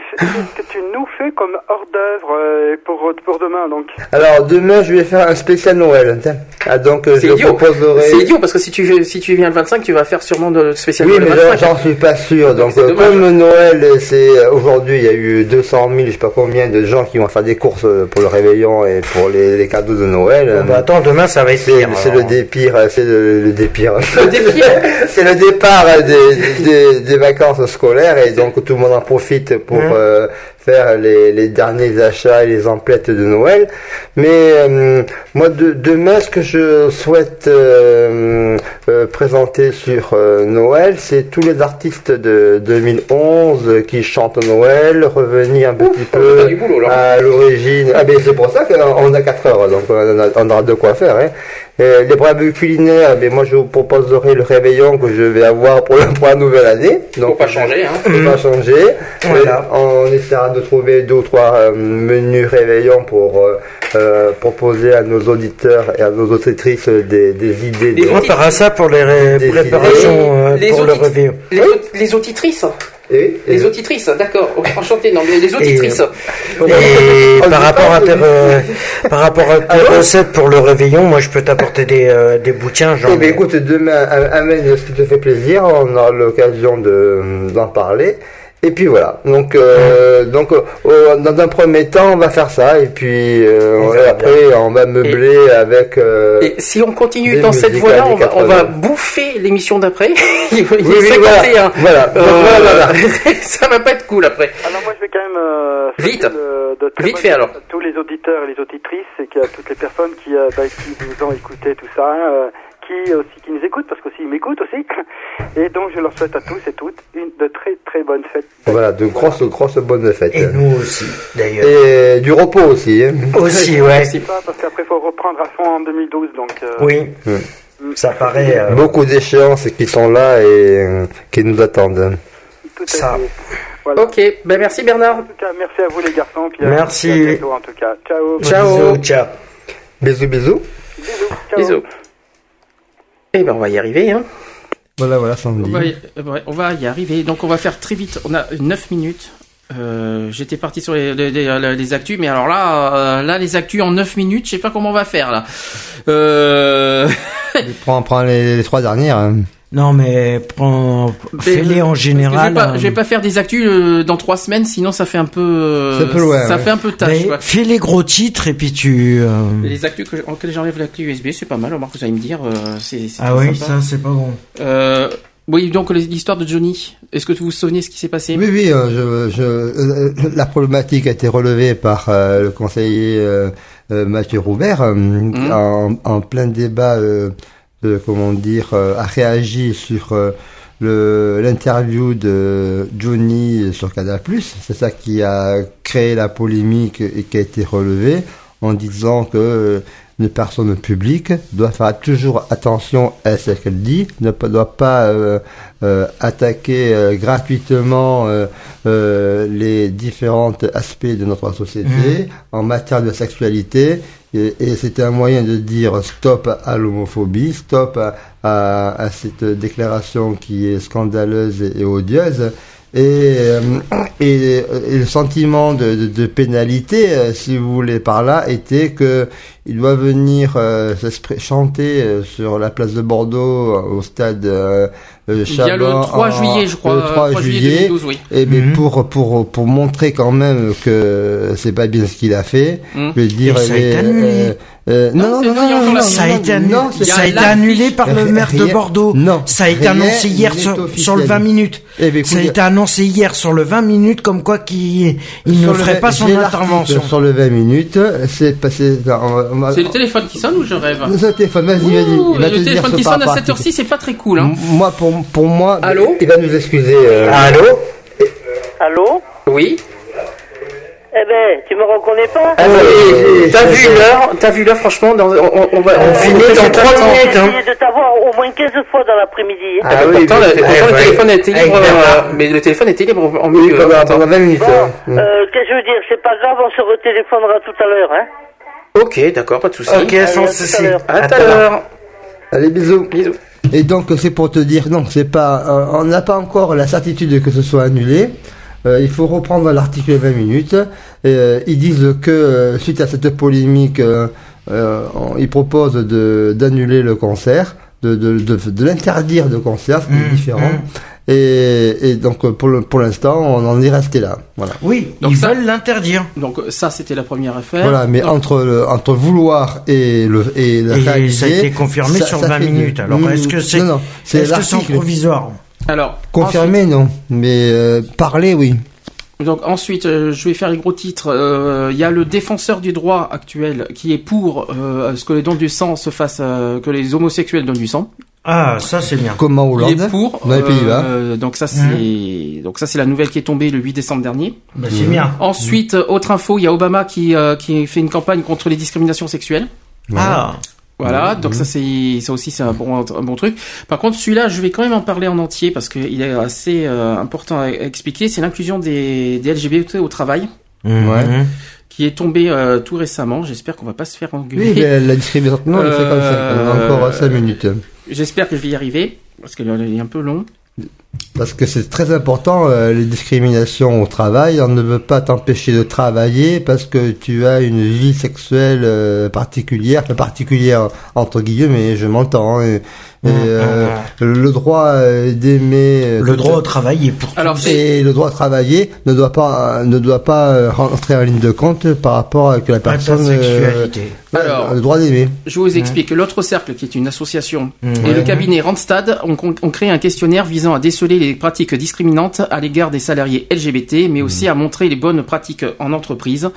que tu nous fais comme hors d'œuvre euh, pour, pour demain donc Alors demain je vais faire un spécial Noël. Tiens. Ah, donc euh, C'est je idiot. proposerai. C'est idiot parce que si tu, si tu viens le 25, tu vas faire sûrement de spécial Oui, le mais j'en- 25. j'en suis pas sûr. Donc, euh, dommage. comme Noël, c'est aujourd'hui, il y a eu 200 000, je sais pas combien de gens qui vont faire des courses pour le réveillon et pour les, les cadeaux de Noël. Bon, bah, attends, demain ça va être C'est pire. c'est alors. le dépire, c'est le, le dépire. c'est le départ des, des, des vacances scolaires et donc tout le monde en profite pour Mmh. euh, faire les, les derniers achats et les emplettes de Noël. Mais euh, moi, de, demain, ce que je souhaite euh, euh, présenter sur euh, Noël, c'est tous les artistes de 2011 qui chantent Noël, revenir un petit peu boulot, à l'origine. Ah ben c'est pour ça qu'on a 4 heures, donc on, a- on aura de quoi faire. Hein. Euh, les braves culinaires, ben moi je vous proposerai le réveillon que je vais avoir pour, la nouvelle année. Donc Faut pas changer, hein. faut pas changer. Voilà. Et On essaiera de trouver deux ou trois euh, menus réveillons pour euh, euh, proposer à nos auditeurs et à nos auditrices des, des idées. Les de- On fera ça pour les ré- Des préparations Les pour le réveillon. Les, auditrices. Et, Les auditrices, d'accord. Enchanté, non, mais les auditrices. Et On par rapport à que- tes, euh, par rapport à tes recettes pour le réveillon, moi je peux t'apporter des, euh, des bouquins, Eh bien, ai. écoute, demain, am- amène ce qui te fait plaisir, on aura l'occasion de, d'en parler. Et puis voilà. Donc, euh, donc, euh, dans un premier temps, on va faire ça, et puis euh, et après, on va meubler avec. euh, Et si on continue dans cette voie-là, on va, on va 80. bouffer l'émission d'après. Il est Oui, oui, voilà. 51. Voilà. Donc, Euh, voilà, voilà. ça va pas être cool après. Alors moi je vais quand même euh, Vite. de, de très Vite fait, alors. à tous les auditeurs et les auditrices et qu'à toutes les personnes qui, euh, bah, qui vous ont écouté tout ça, euh, qui aussi qui nous écoutent parce qu'aussi ils m'écoutent aussi. Et donc je leur souhaite à tous et toutes une de très très bonnes fêtes. Voilà, de grosses, grosses bonnes fêtes. Et nous aussi, d'ailleurs. Et du repos aussi. Hein. Aussi, ouais. Parce qu'après faut reprendre à fond en 2012 donc. euh, Oui, Hmm. ça paraît. euh, Beaucoup d'échéances qui sont là et euh, qui nous attendent. Tout à Ça. fait. Voilà. Ok, ben merci Bernard. En tout cas, merci à vous les garçons. Puis Merci. à bientôt, en tout cas. Ciao. Ciao. bisous, ciao. Bisous, bisous. Bisous. Ciao. Bisous. Eh ben on va y arriver. Hein. Voilà, voilà, On samedi. va, y, ouais, on va y arriver. Donc on va faire très vite. On a 9 minutes. Euh, J'étais parti sur les, les, les- les actus, mais alors là, euh, là les actus en 9 minutes, je sais pas comment on va faire là. Euh... Prends, prends les, les trois dernières. hein. Non, mais prends, fais-les en Je vais général. pas, hein. je vais pas faire des actus euh, dans 3 semaines, sinon ça fait un peu, euh, ça ouais. fait un peu tâche. Fais les gros titres et puis tu. euh, Les actus que, auxquels j'enlève la clé USB, c'est pas mal. Remarque, vous allez me dire, euh, c'est c'est Ah oui, sympa. ça c'est pas bon. Euh, Oui, donc l'histoire de Johnny. Est-ce que vous vous souvenez ce qui s'est passé? Oui, oui, euh, je, je, euh, la problématique a été relevée par euh, le conseiller Mathieu Roubert Mhm. en, en plein débat, euh, comment dire, euh, a réagi sur euh, l'interview de Johnny sur Canal+. C'est ça qui a créé la polémique et qui a été relevée en disant que euh, une personne publique doit faire toujours attention à ce qu'elle dit, ne doit pas euh, euh, attaquer euh, gratuitement les différents aspects de notre société en matière de sexualité. Et, et c'était un moyen de dire stop à l'homophobie, stop à, à- cette déclaration qui est scandaleuse et, odieuse. Et, euh, et, le sentiment de, de, de pénalité, euh, si vous voulez, par là, était que il doit venir euh, chanter sur la place de Bordeaux au stade euh, Il y a le Chaban 3 en- juillet, je crois, Le 3, 3 juillet juillet. 2012, oui. Et mais Mhm. pour pour pour montrer quand même que c'est pas bien ce qu'il a fait, Mhm. je veux dire Et ça a les- été annulé. euh, euh, Non, non, non, non, a non, Ça a non, été annulé, non, a ça a été annulé par le maire de Bordeaux. non, ça a été annoncé hier sur, sur le 20 minutes. Eh ben, Ça a été annoncé hier sur le 20 minutes comme quoi qu'il il ne ferait pas son intervention. Sur le 20 minutes, c'est passé. C'est le téléphone qui sonne ou je rêve C'est le téléphone, vas-y, vas-y. Le téléphone qui sonne à rapport cette heure-ci, c'est pas très cool. Hein. Moi, pour, pour moi, Allô il va nous excuser. euh, Allô Allô Oui. Eh ben, tu me reconnais pas Ah, T'as vu l'heure T'as vu l'heure, franchement dans, on, on va. On finit dans trois minutes, J'ai hein. essayé de t'avoir au moins 15 fois dans l'après-midi. hein. Ah, oui, pourtant, le, pourtant, le ouais. téléphone était libre, Bernard. euh, mais le téléphone était libre en Oui, milieu. Attends. pendant 20 minutes. Bon, hein. euh, qu'est-ce que je veux dire C'est pas grave, on se retéléphonera tout à l'heure, hein Ok, d'accord, pas de souci. Ok, sans à tout à souci. À tout à l'heure. Allez, bisous. Bisous. Et donc, c'est pour te dire, non, c'est pas, euh, on n'a pas encore la certitude que ce soit annulé. Euh, il faut reprendre l'article 20 minutes. Et, euh, ils disent que euh, suite à cette polémique, euh, on- ils proposent de d'annuler le concert, de de, de, de l'interdire de concert, c'est Mmh, différent. mmh. Et, et donc pour le, pour l'instant, on en est resté là. Voilà. Oui, Donc ils ça- veulent l'interdire. Donc ça, c'était la première affaire. Voilà, mais Donc, entre le, entre vouloir et le et, le Et réaliser, ça a été confirmé ça- sur ça 20 fait de- minutes. Alors, est-ce que c'est non non c'est est-ce que c'est provisoire Alors, confirmé non mais euh, parler oui Donc ensuite, euh, je vais faire les gros titres. Euh, Il y a le défenseur du droit actuel qui est pour euh, ce que les dons du sang se fassent, euh, que les homosexuels donnent du sang. Ah, ça c'est bien. comme en Il Hollande est pour. dans les Pays-Bas euh, donc ça c'est donc ça c'est la nouvelle qui est tombée le 8 décembre dernier. Bah, c'est bien. Ensuite, euh, autre info, il y a Obama qui euh, qui fait une campagne contre les discriminations sexuelles. Ah, Voilà, donc ça c'est ça aussi c'est un bon un bon truc. Par contre, celui-là, je vais quand même en parler en entier parce qu'il est assez euh, important à expliquer. C'est l'inclusion des, des LGBT au travail Ouais. Mhm. qui est tombé euh, tout récemment. J'espère qu'on va pas se faire engueuler. oui mais la discrimination non c'est comme ça on a Euh, encore 5 minutes J'espère que je vais y arriver parce que là, il est un peu long. parce que c'est très important euh, les discriminations au travail on ne veut pas t'empêcher de travailler parce que tu as une vie sexuelle euh, particulière particulière entre guillemets je m'entends hein, et, et, euh, le droit euh, d'aimer euh, le droit au travail est pour Alors tous. Et le droit de travailler ne doit pas ne doit pas rentrer en ligne de compte par rapport à que la à personne euh, sexualité. Alors- le droit d'aimer. Je vous explique. L'autre cercle, qui est une association, Mhm. et le cabinet Randstad ont, ont créé un questionnaire visant à déceler les pratiques discriminantes à l'égard des salariés LGBT, mais aussi à montrer les bonnes pratiques en entreprise.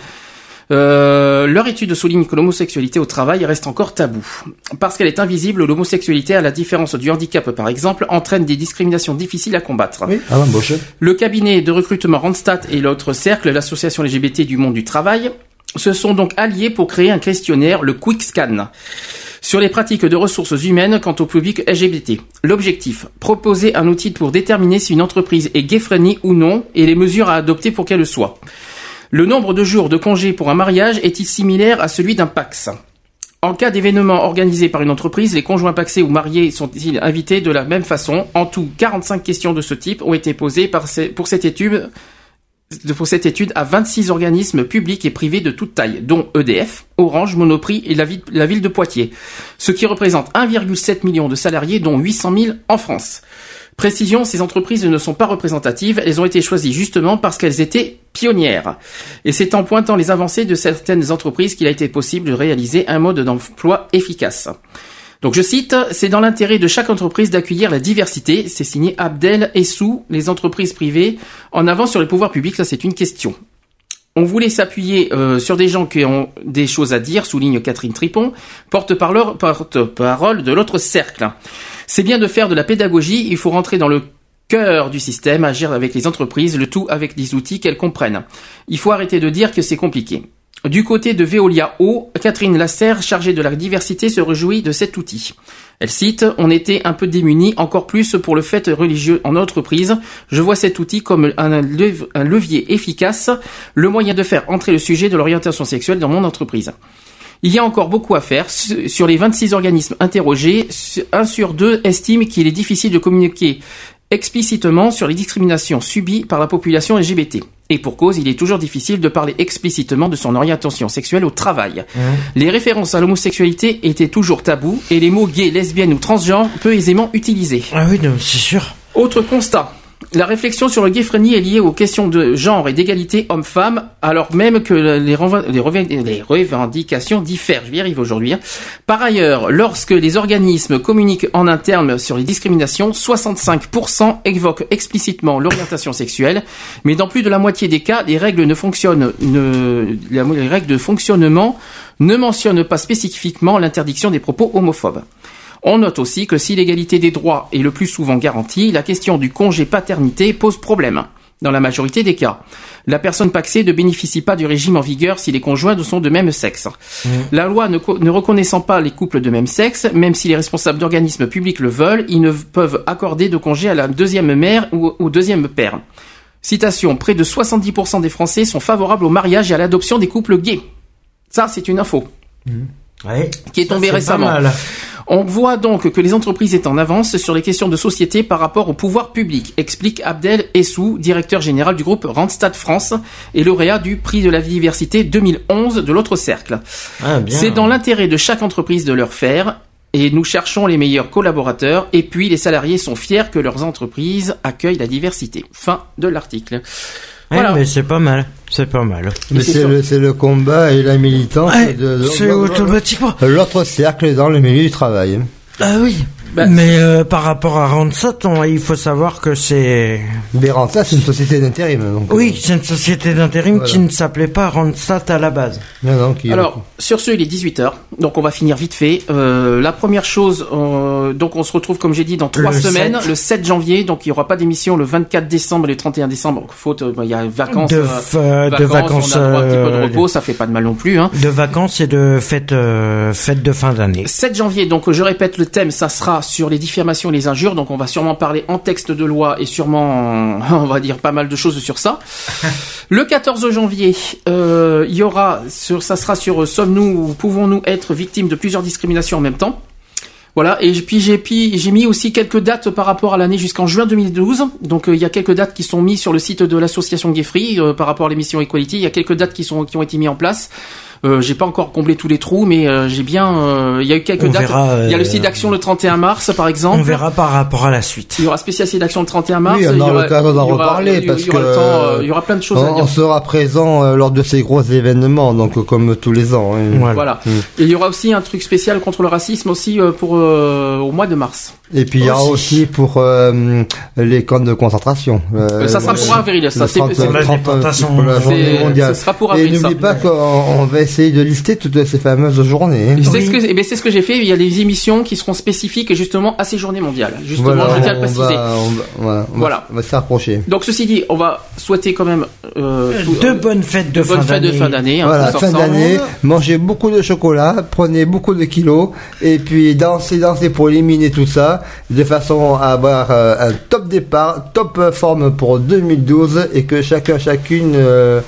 Euh, leur étude souligne que l'homosexualité au travail reste encore tabou. Parce qu'elle est invisible, l'homosexualité, à la différence du handicap par exemple, entraîne des discriminations difficiles à combattre. Oui, à l'embauche. Le cabinet de recrutement Randstad et l'autre cercle, l'association LGBT du monde du travail, se sont donc alliés pour créer un questionnaire, le Quick Scan, sur les pratiques de ressources humaines quant au public LGBT. L'objectif, proposer un outil pour déterminer si une entreprise est gay-friendly ou non et les mesures à adopter pour qu'elle le soit. Le nombre de jours de congé pour un mariage est-il similaire à celui d'un Pax En cas d'événement organisé par une entreprise, les conjoints paxés ou mariés sont-ils invités de la même façon En tout, 45 questions de ce type ont été posées pour cette étude à 26 organismes publics et privés de toute taille, dont EDF, Orange, Monoprix et la ville, la ville de Poitiers, ce qui représente 1,7 million de salariés, dont 800 000 en France. Précision, ces entreprises ne sont pas représentatives, elles ont été choisies justement parce qu'elles étaient pionnières. Et c'est en pointant les avancées de certaines entreprises qu'il a été possible de réaliser un mode d'emploi efficace. Donc je cite, c'est dans l'intérêt de chaque entreprise d'accueillir la diversité. C'est signé Abdel Essou, les entreprises privées en avant sur les pouvoirs publics. Ça c'est une question. On voulait s'appuyer euh, sur des gens qui ont des choses à dire, souligne Catherine Tripon, porte-parole porte-parole de l'autre cercle. C'est bien de faire de la pédagogie, il faut rentrer dans le cœur du système, agir avec les entreprises, le tout avec des outils qu'elles comprennent. Il faut arrêter de dire que c'est compliqué. Du côté de Veolia O, Catherine Lasserre, chargée de la diversité, se réjouit de cet outil. Elle cite On était un peu démunis, encore plus pour le fait religieux en entreprise. Je vois cet outil comme un, lev- un levier efficace, le moyen de faire entrer le sujet de l'orientation sexuelle dans mon entreprise. Il y a encore beaucoup à faire. Su- Sur les 26 organismes interrogés, un sur deux estime qu'il est difficile de communiquer explicitement sur les discriminations subies par la population LGBT. Et pour cause, il est toujours difficile de parler explicitement de son orientation sexuelle au travail. Les références à l'homosexualité étaient toujours tabous et les mots gay, lesbienne ou transgenre peu aisément utilisés. Ah oui, c'est sûr. Autre constat. La réflexion sur le gay-friendly est liée aux questions de genre et d'égalité homme-femme, alors même que les, revendications diffèrent. Je vais y arriver aujourd'hui. hein. Par ailleurs, lorsque les organismes communiquent en interne sur les discriminations, 65% évoquent explicitement l'orientation sexuelle, mais dans plus de la moitié des cas, les règles ne fonctionnent, ne, les règles de fonctionnement ne mentionnent pas spécifiquement l'interdiction des propos homophobes. On note aussi que si l'égalité des droits est le plus souvent garantie, la question du congé paternité pose problème. Dans la majorité des cas, la personne paxée ne bénéficie pas du régime en vigueur si les conjoints sont de même sexe. La loi ne, co- ne reconnaissant pas les couples de même sexe, même si les responsables d'organismes publics le veulent, ils ne peuvent accorder de congé à la deuxième mère ou au deuxième père. Citation, près de 70% des Français sont favorables au mariage et à l'adoption des couples gays. Ça, c'est une info Ouais. qui est pas récemment. On voit donc que les entreprises est en avance sur les questions de société par rapport au pouvoir public, explique Abdel Essou, directeur général du groupe Randstad France et lauréat du prix de la diversité 2011 de l'autre cercle. Ah. C'est dans l'intérêt de chaque entreprise de leur faire et nous cherchons les meilleurs collaborateurs et puis les salariés sont fiers que leurs entreprises accueillent la diversité. Fin de l'article. Ouais, Voilà. mais c'est pas mal. C'est pas mal. Mais c'est le, c'est le combat et la militance Ouais, c'est automatiquement. l'autre cercle dans le milieu du travail. Ah oui. Bah, mais euh, par rapport à Randstad, on- il faut savoir que c'est... Mais ça, c'est une société d'intérim. Donc, Oui, c'est une société d'intérim Voilà. qui ne s'appelait pas Randstad à la base. euh, non, non, qui- Alors, sur ce, il est 18h, donc on va finir vite fait. Euh, la première chose, euh, donc on se retrouve, comme j'ai dit, dans trois Le semaines, 7. le 7 janvier, donc il n'y aura pas d'émission le 24 décembre et le 31 décembre, faute, euh, bah, il y a vacances, De euh, f- euh, de vacances, on a droit un petit peu de euh, repos, ça fait pas de mal non plus. Hein. De vacances et de fêtes, euh, fêtes de fin d'année. 7 janvier, donc je répète le thème, ça sera sur les diffamations et les injures, donc on va sûrement parler en texte de loi et sûrement, on va dire pas mal de choses sur ça. Le 14 janvier, euh, il y aura, sur, ça sera sur euh, sommes-nous ou pouvons-nous être victimes de plusieurs discriminations en même temps? Voilà, et puis j'ai mis aussi quelques dates par rapport à l'année jusqu'en juin 2012. Donc euh, il y a quelques dates qui sont mises sur le site de l'association Gay Free par rapport à l'émission Equality. Il y a quelques dates qui sont qui ont été mises en place. Euh, j'ai pas encore comblé tous les trous, mais euh, j'ai bien. euh, il y a eu quelques On dates. verra, euh, il y a le site d'action le 31 mars, par exemple. On verra par rapport à la suite. Il y aura spécial site d'action le 31 mars. Oui, on aura l'occasion d'en reparler il y aura parce que euh, il y aura plein de choses à on, dire. on sera présent euh, lors de ces gros événements, donc comme tous les ans. hein. Voilà. Voilà. Mm. Et il y aura aussi un truc spécial contre le racisme aussi euh, pour euh, au mois de mars. Et puis il y aura aussi pour euh, les camps de concentration. Euh, ça sera pour avril, ça, c'est- 30, c'est- la 30, déportation. pour la C'est- journée mondiale. ce sera pour Et avril, ça. n'oublie pas qu'on on va essayer de lister toutes ces fameuses journées. hein. Et C'est Oui. ce que, eh ben, c'est ce que j'ai fait. Il y a des émissions qui seront spécifiques justement à ces journées mondiales. Justement, Voilà, je tiens à le préciser. va, on va, voilà, on va- Voilà. on va s'approcher. Donc ceci dit, on va souhaiter quand même euh, tout- De bonnes fêtes de de bonnes fin fêtes de d'année. fin d'année. hein, Voilà, fin d'année, mangez beaucoup de chocolat, prenez beaucoup de kilos, et puis dansez, dansez pour éliminer tout ça, de façon à avoir euh, un top départ, top euh, forme pour 2012, et que chacun, chacune euh,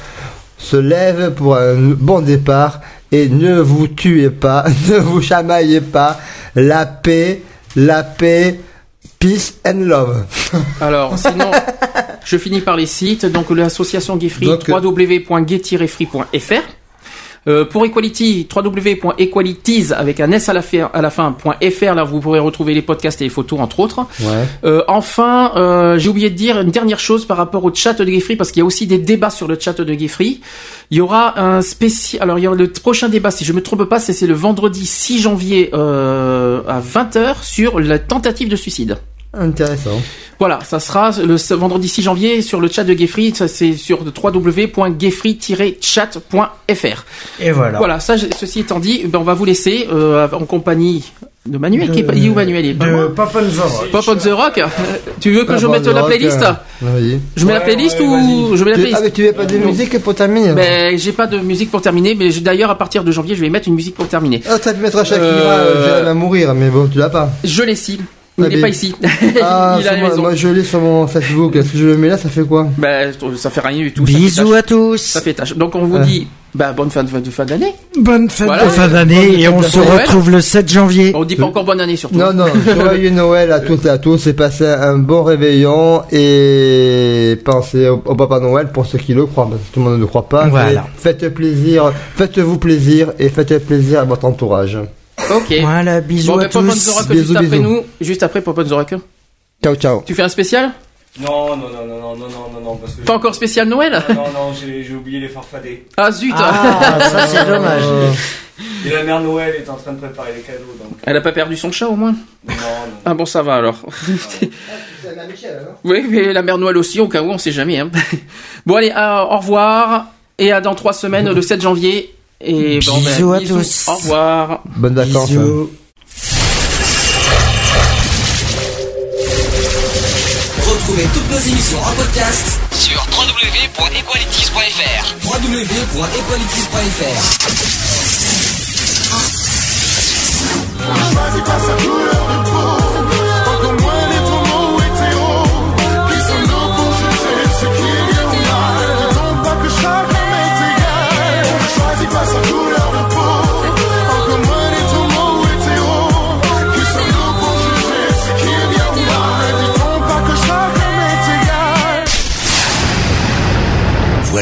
se lève pour un bon départ, et ne vous tuez pas, ne vous chamaillez pas, la paix, la paix, peace and love. Alors, sinon, je finis par les sites. Donc, l'association Gay Free, Donc, www.gay-free.fr. Euh, pour Equality, www.equalities avec un S à la fin, à la fin, .fr, là vous pourrez retrouver les podcasts et les photos entre autres. Ouais. Euh, enfin, euh, j'ai oublié de dire une dernière chose par rapport au chat de Geoffrey, parce qu'il y a aussi des débats sur le chat de Geoffrey. Il y aura un spécial. Alors, il y aura le prochain débat, si je me trompe pas, c'est c'est le vendredi 6 janvier euh, à 20h sur la tentative de suicide. Intéressant. Voilà, ça sera le vendredi 6 janvier sur le chat de Geoffrey. Ça c'est sur www.geoffrey-chat.fr. Et voilà. Voilà, ça, ceci étant dit, ben, on va vous laisser euh, en compagnie de Manuel. qui est pas- il est où Manuel? Est De Pop on the Rock. Pop on the Rock. Tu veux que je mette la playlist? euh, Vas-y. Je mets la playlist ou je mets la playlist? Ah, mais tu veux pas de musique pour terminer Ben, j'ai pas de musique pour terminer, mais d'ailleurs à partir de janvier, je vais mettre une musique pour terminer. Ah, ça te mettra Shakira, Euh, à mourir, mais bon, tu l'as pas. Je l'ai ici. Ah, Il n'est pas ici. Ah, Il a sur moi, je l'ai sur mon Facebook. Que je le mets là, ça fait quoi? Ben, ça fait rien du tout. Bisous à tous. Ça fait tâche. Donc on vous Ouais. dit, bah, bonne fin de, de fin d'année. Bonne Voilà. de fin d'année et on se Noël. retrouve le 7 janvier. On dit pas encore bonne année surtout. Non, non, joyeux Noël à toutes et à tous et passez un bon réveillon et pensez au, au Papa Noël pour ceux qui le croient, parce que tout le monde ne le croit pas. Voilà. Faites plaisir, faites-vous plaisir et faites plaisir à votre entourage. Ok. Voilà, bisous Bon, à ben, Pop on the tous. Bisous, juste après nous, juste après Pop Rock. Ciao, ciao. Tu fais un spécial? Non, non, non, non, non, non, non, non, non, parce que. Pas encore spécial Noël? Non, non, non, j'ai oublié les farfadets. Ah zut Ah, ça c'est dommage. Et la mère Noël est en train de préparer les cadeaux, donc. Elle a pas perdu son chat au moins? Non, non. Ah bon, ça va alors. oui, mais la mère Noël aussi, au cas où, on sait jamais. Hein. bon, allez, euh, au revoir. Et à dans trois semaines, le 7 janvier. Et bon, ben, Bisous à tous. Au revoir. Bonnes vacances. hein. Bisous. Retrouvez toutes nos émissions en podcast Sur www.equalities.fr www.equalities.fr.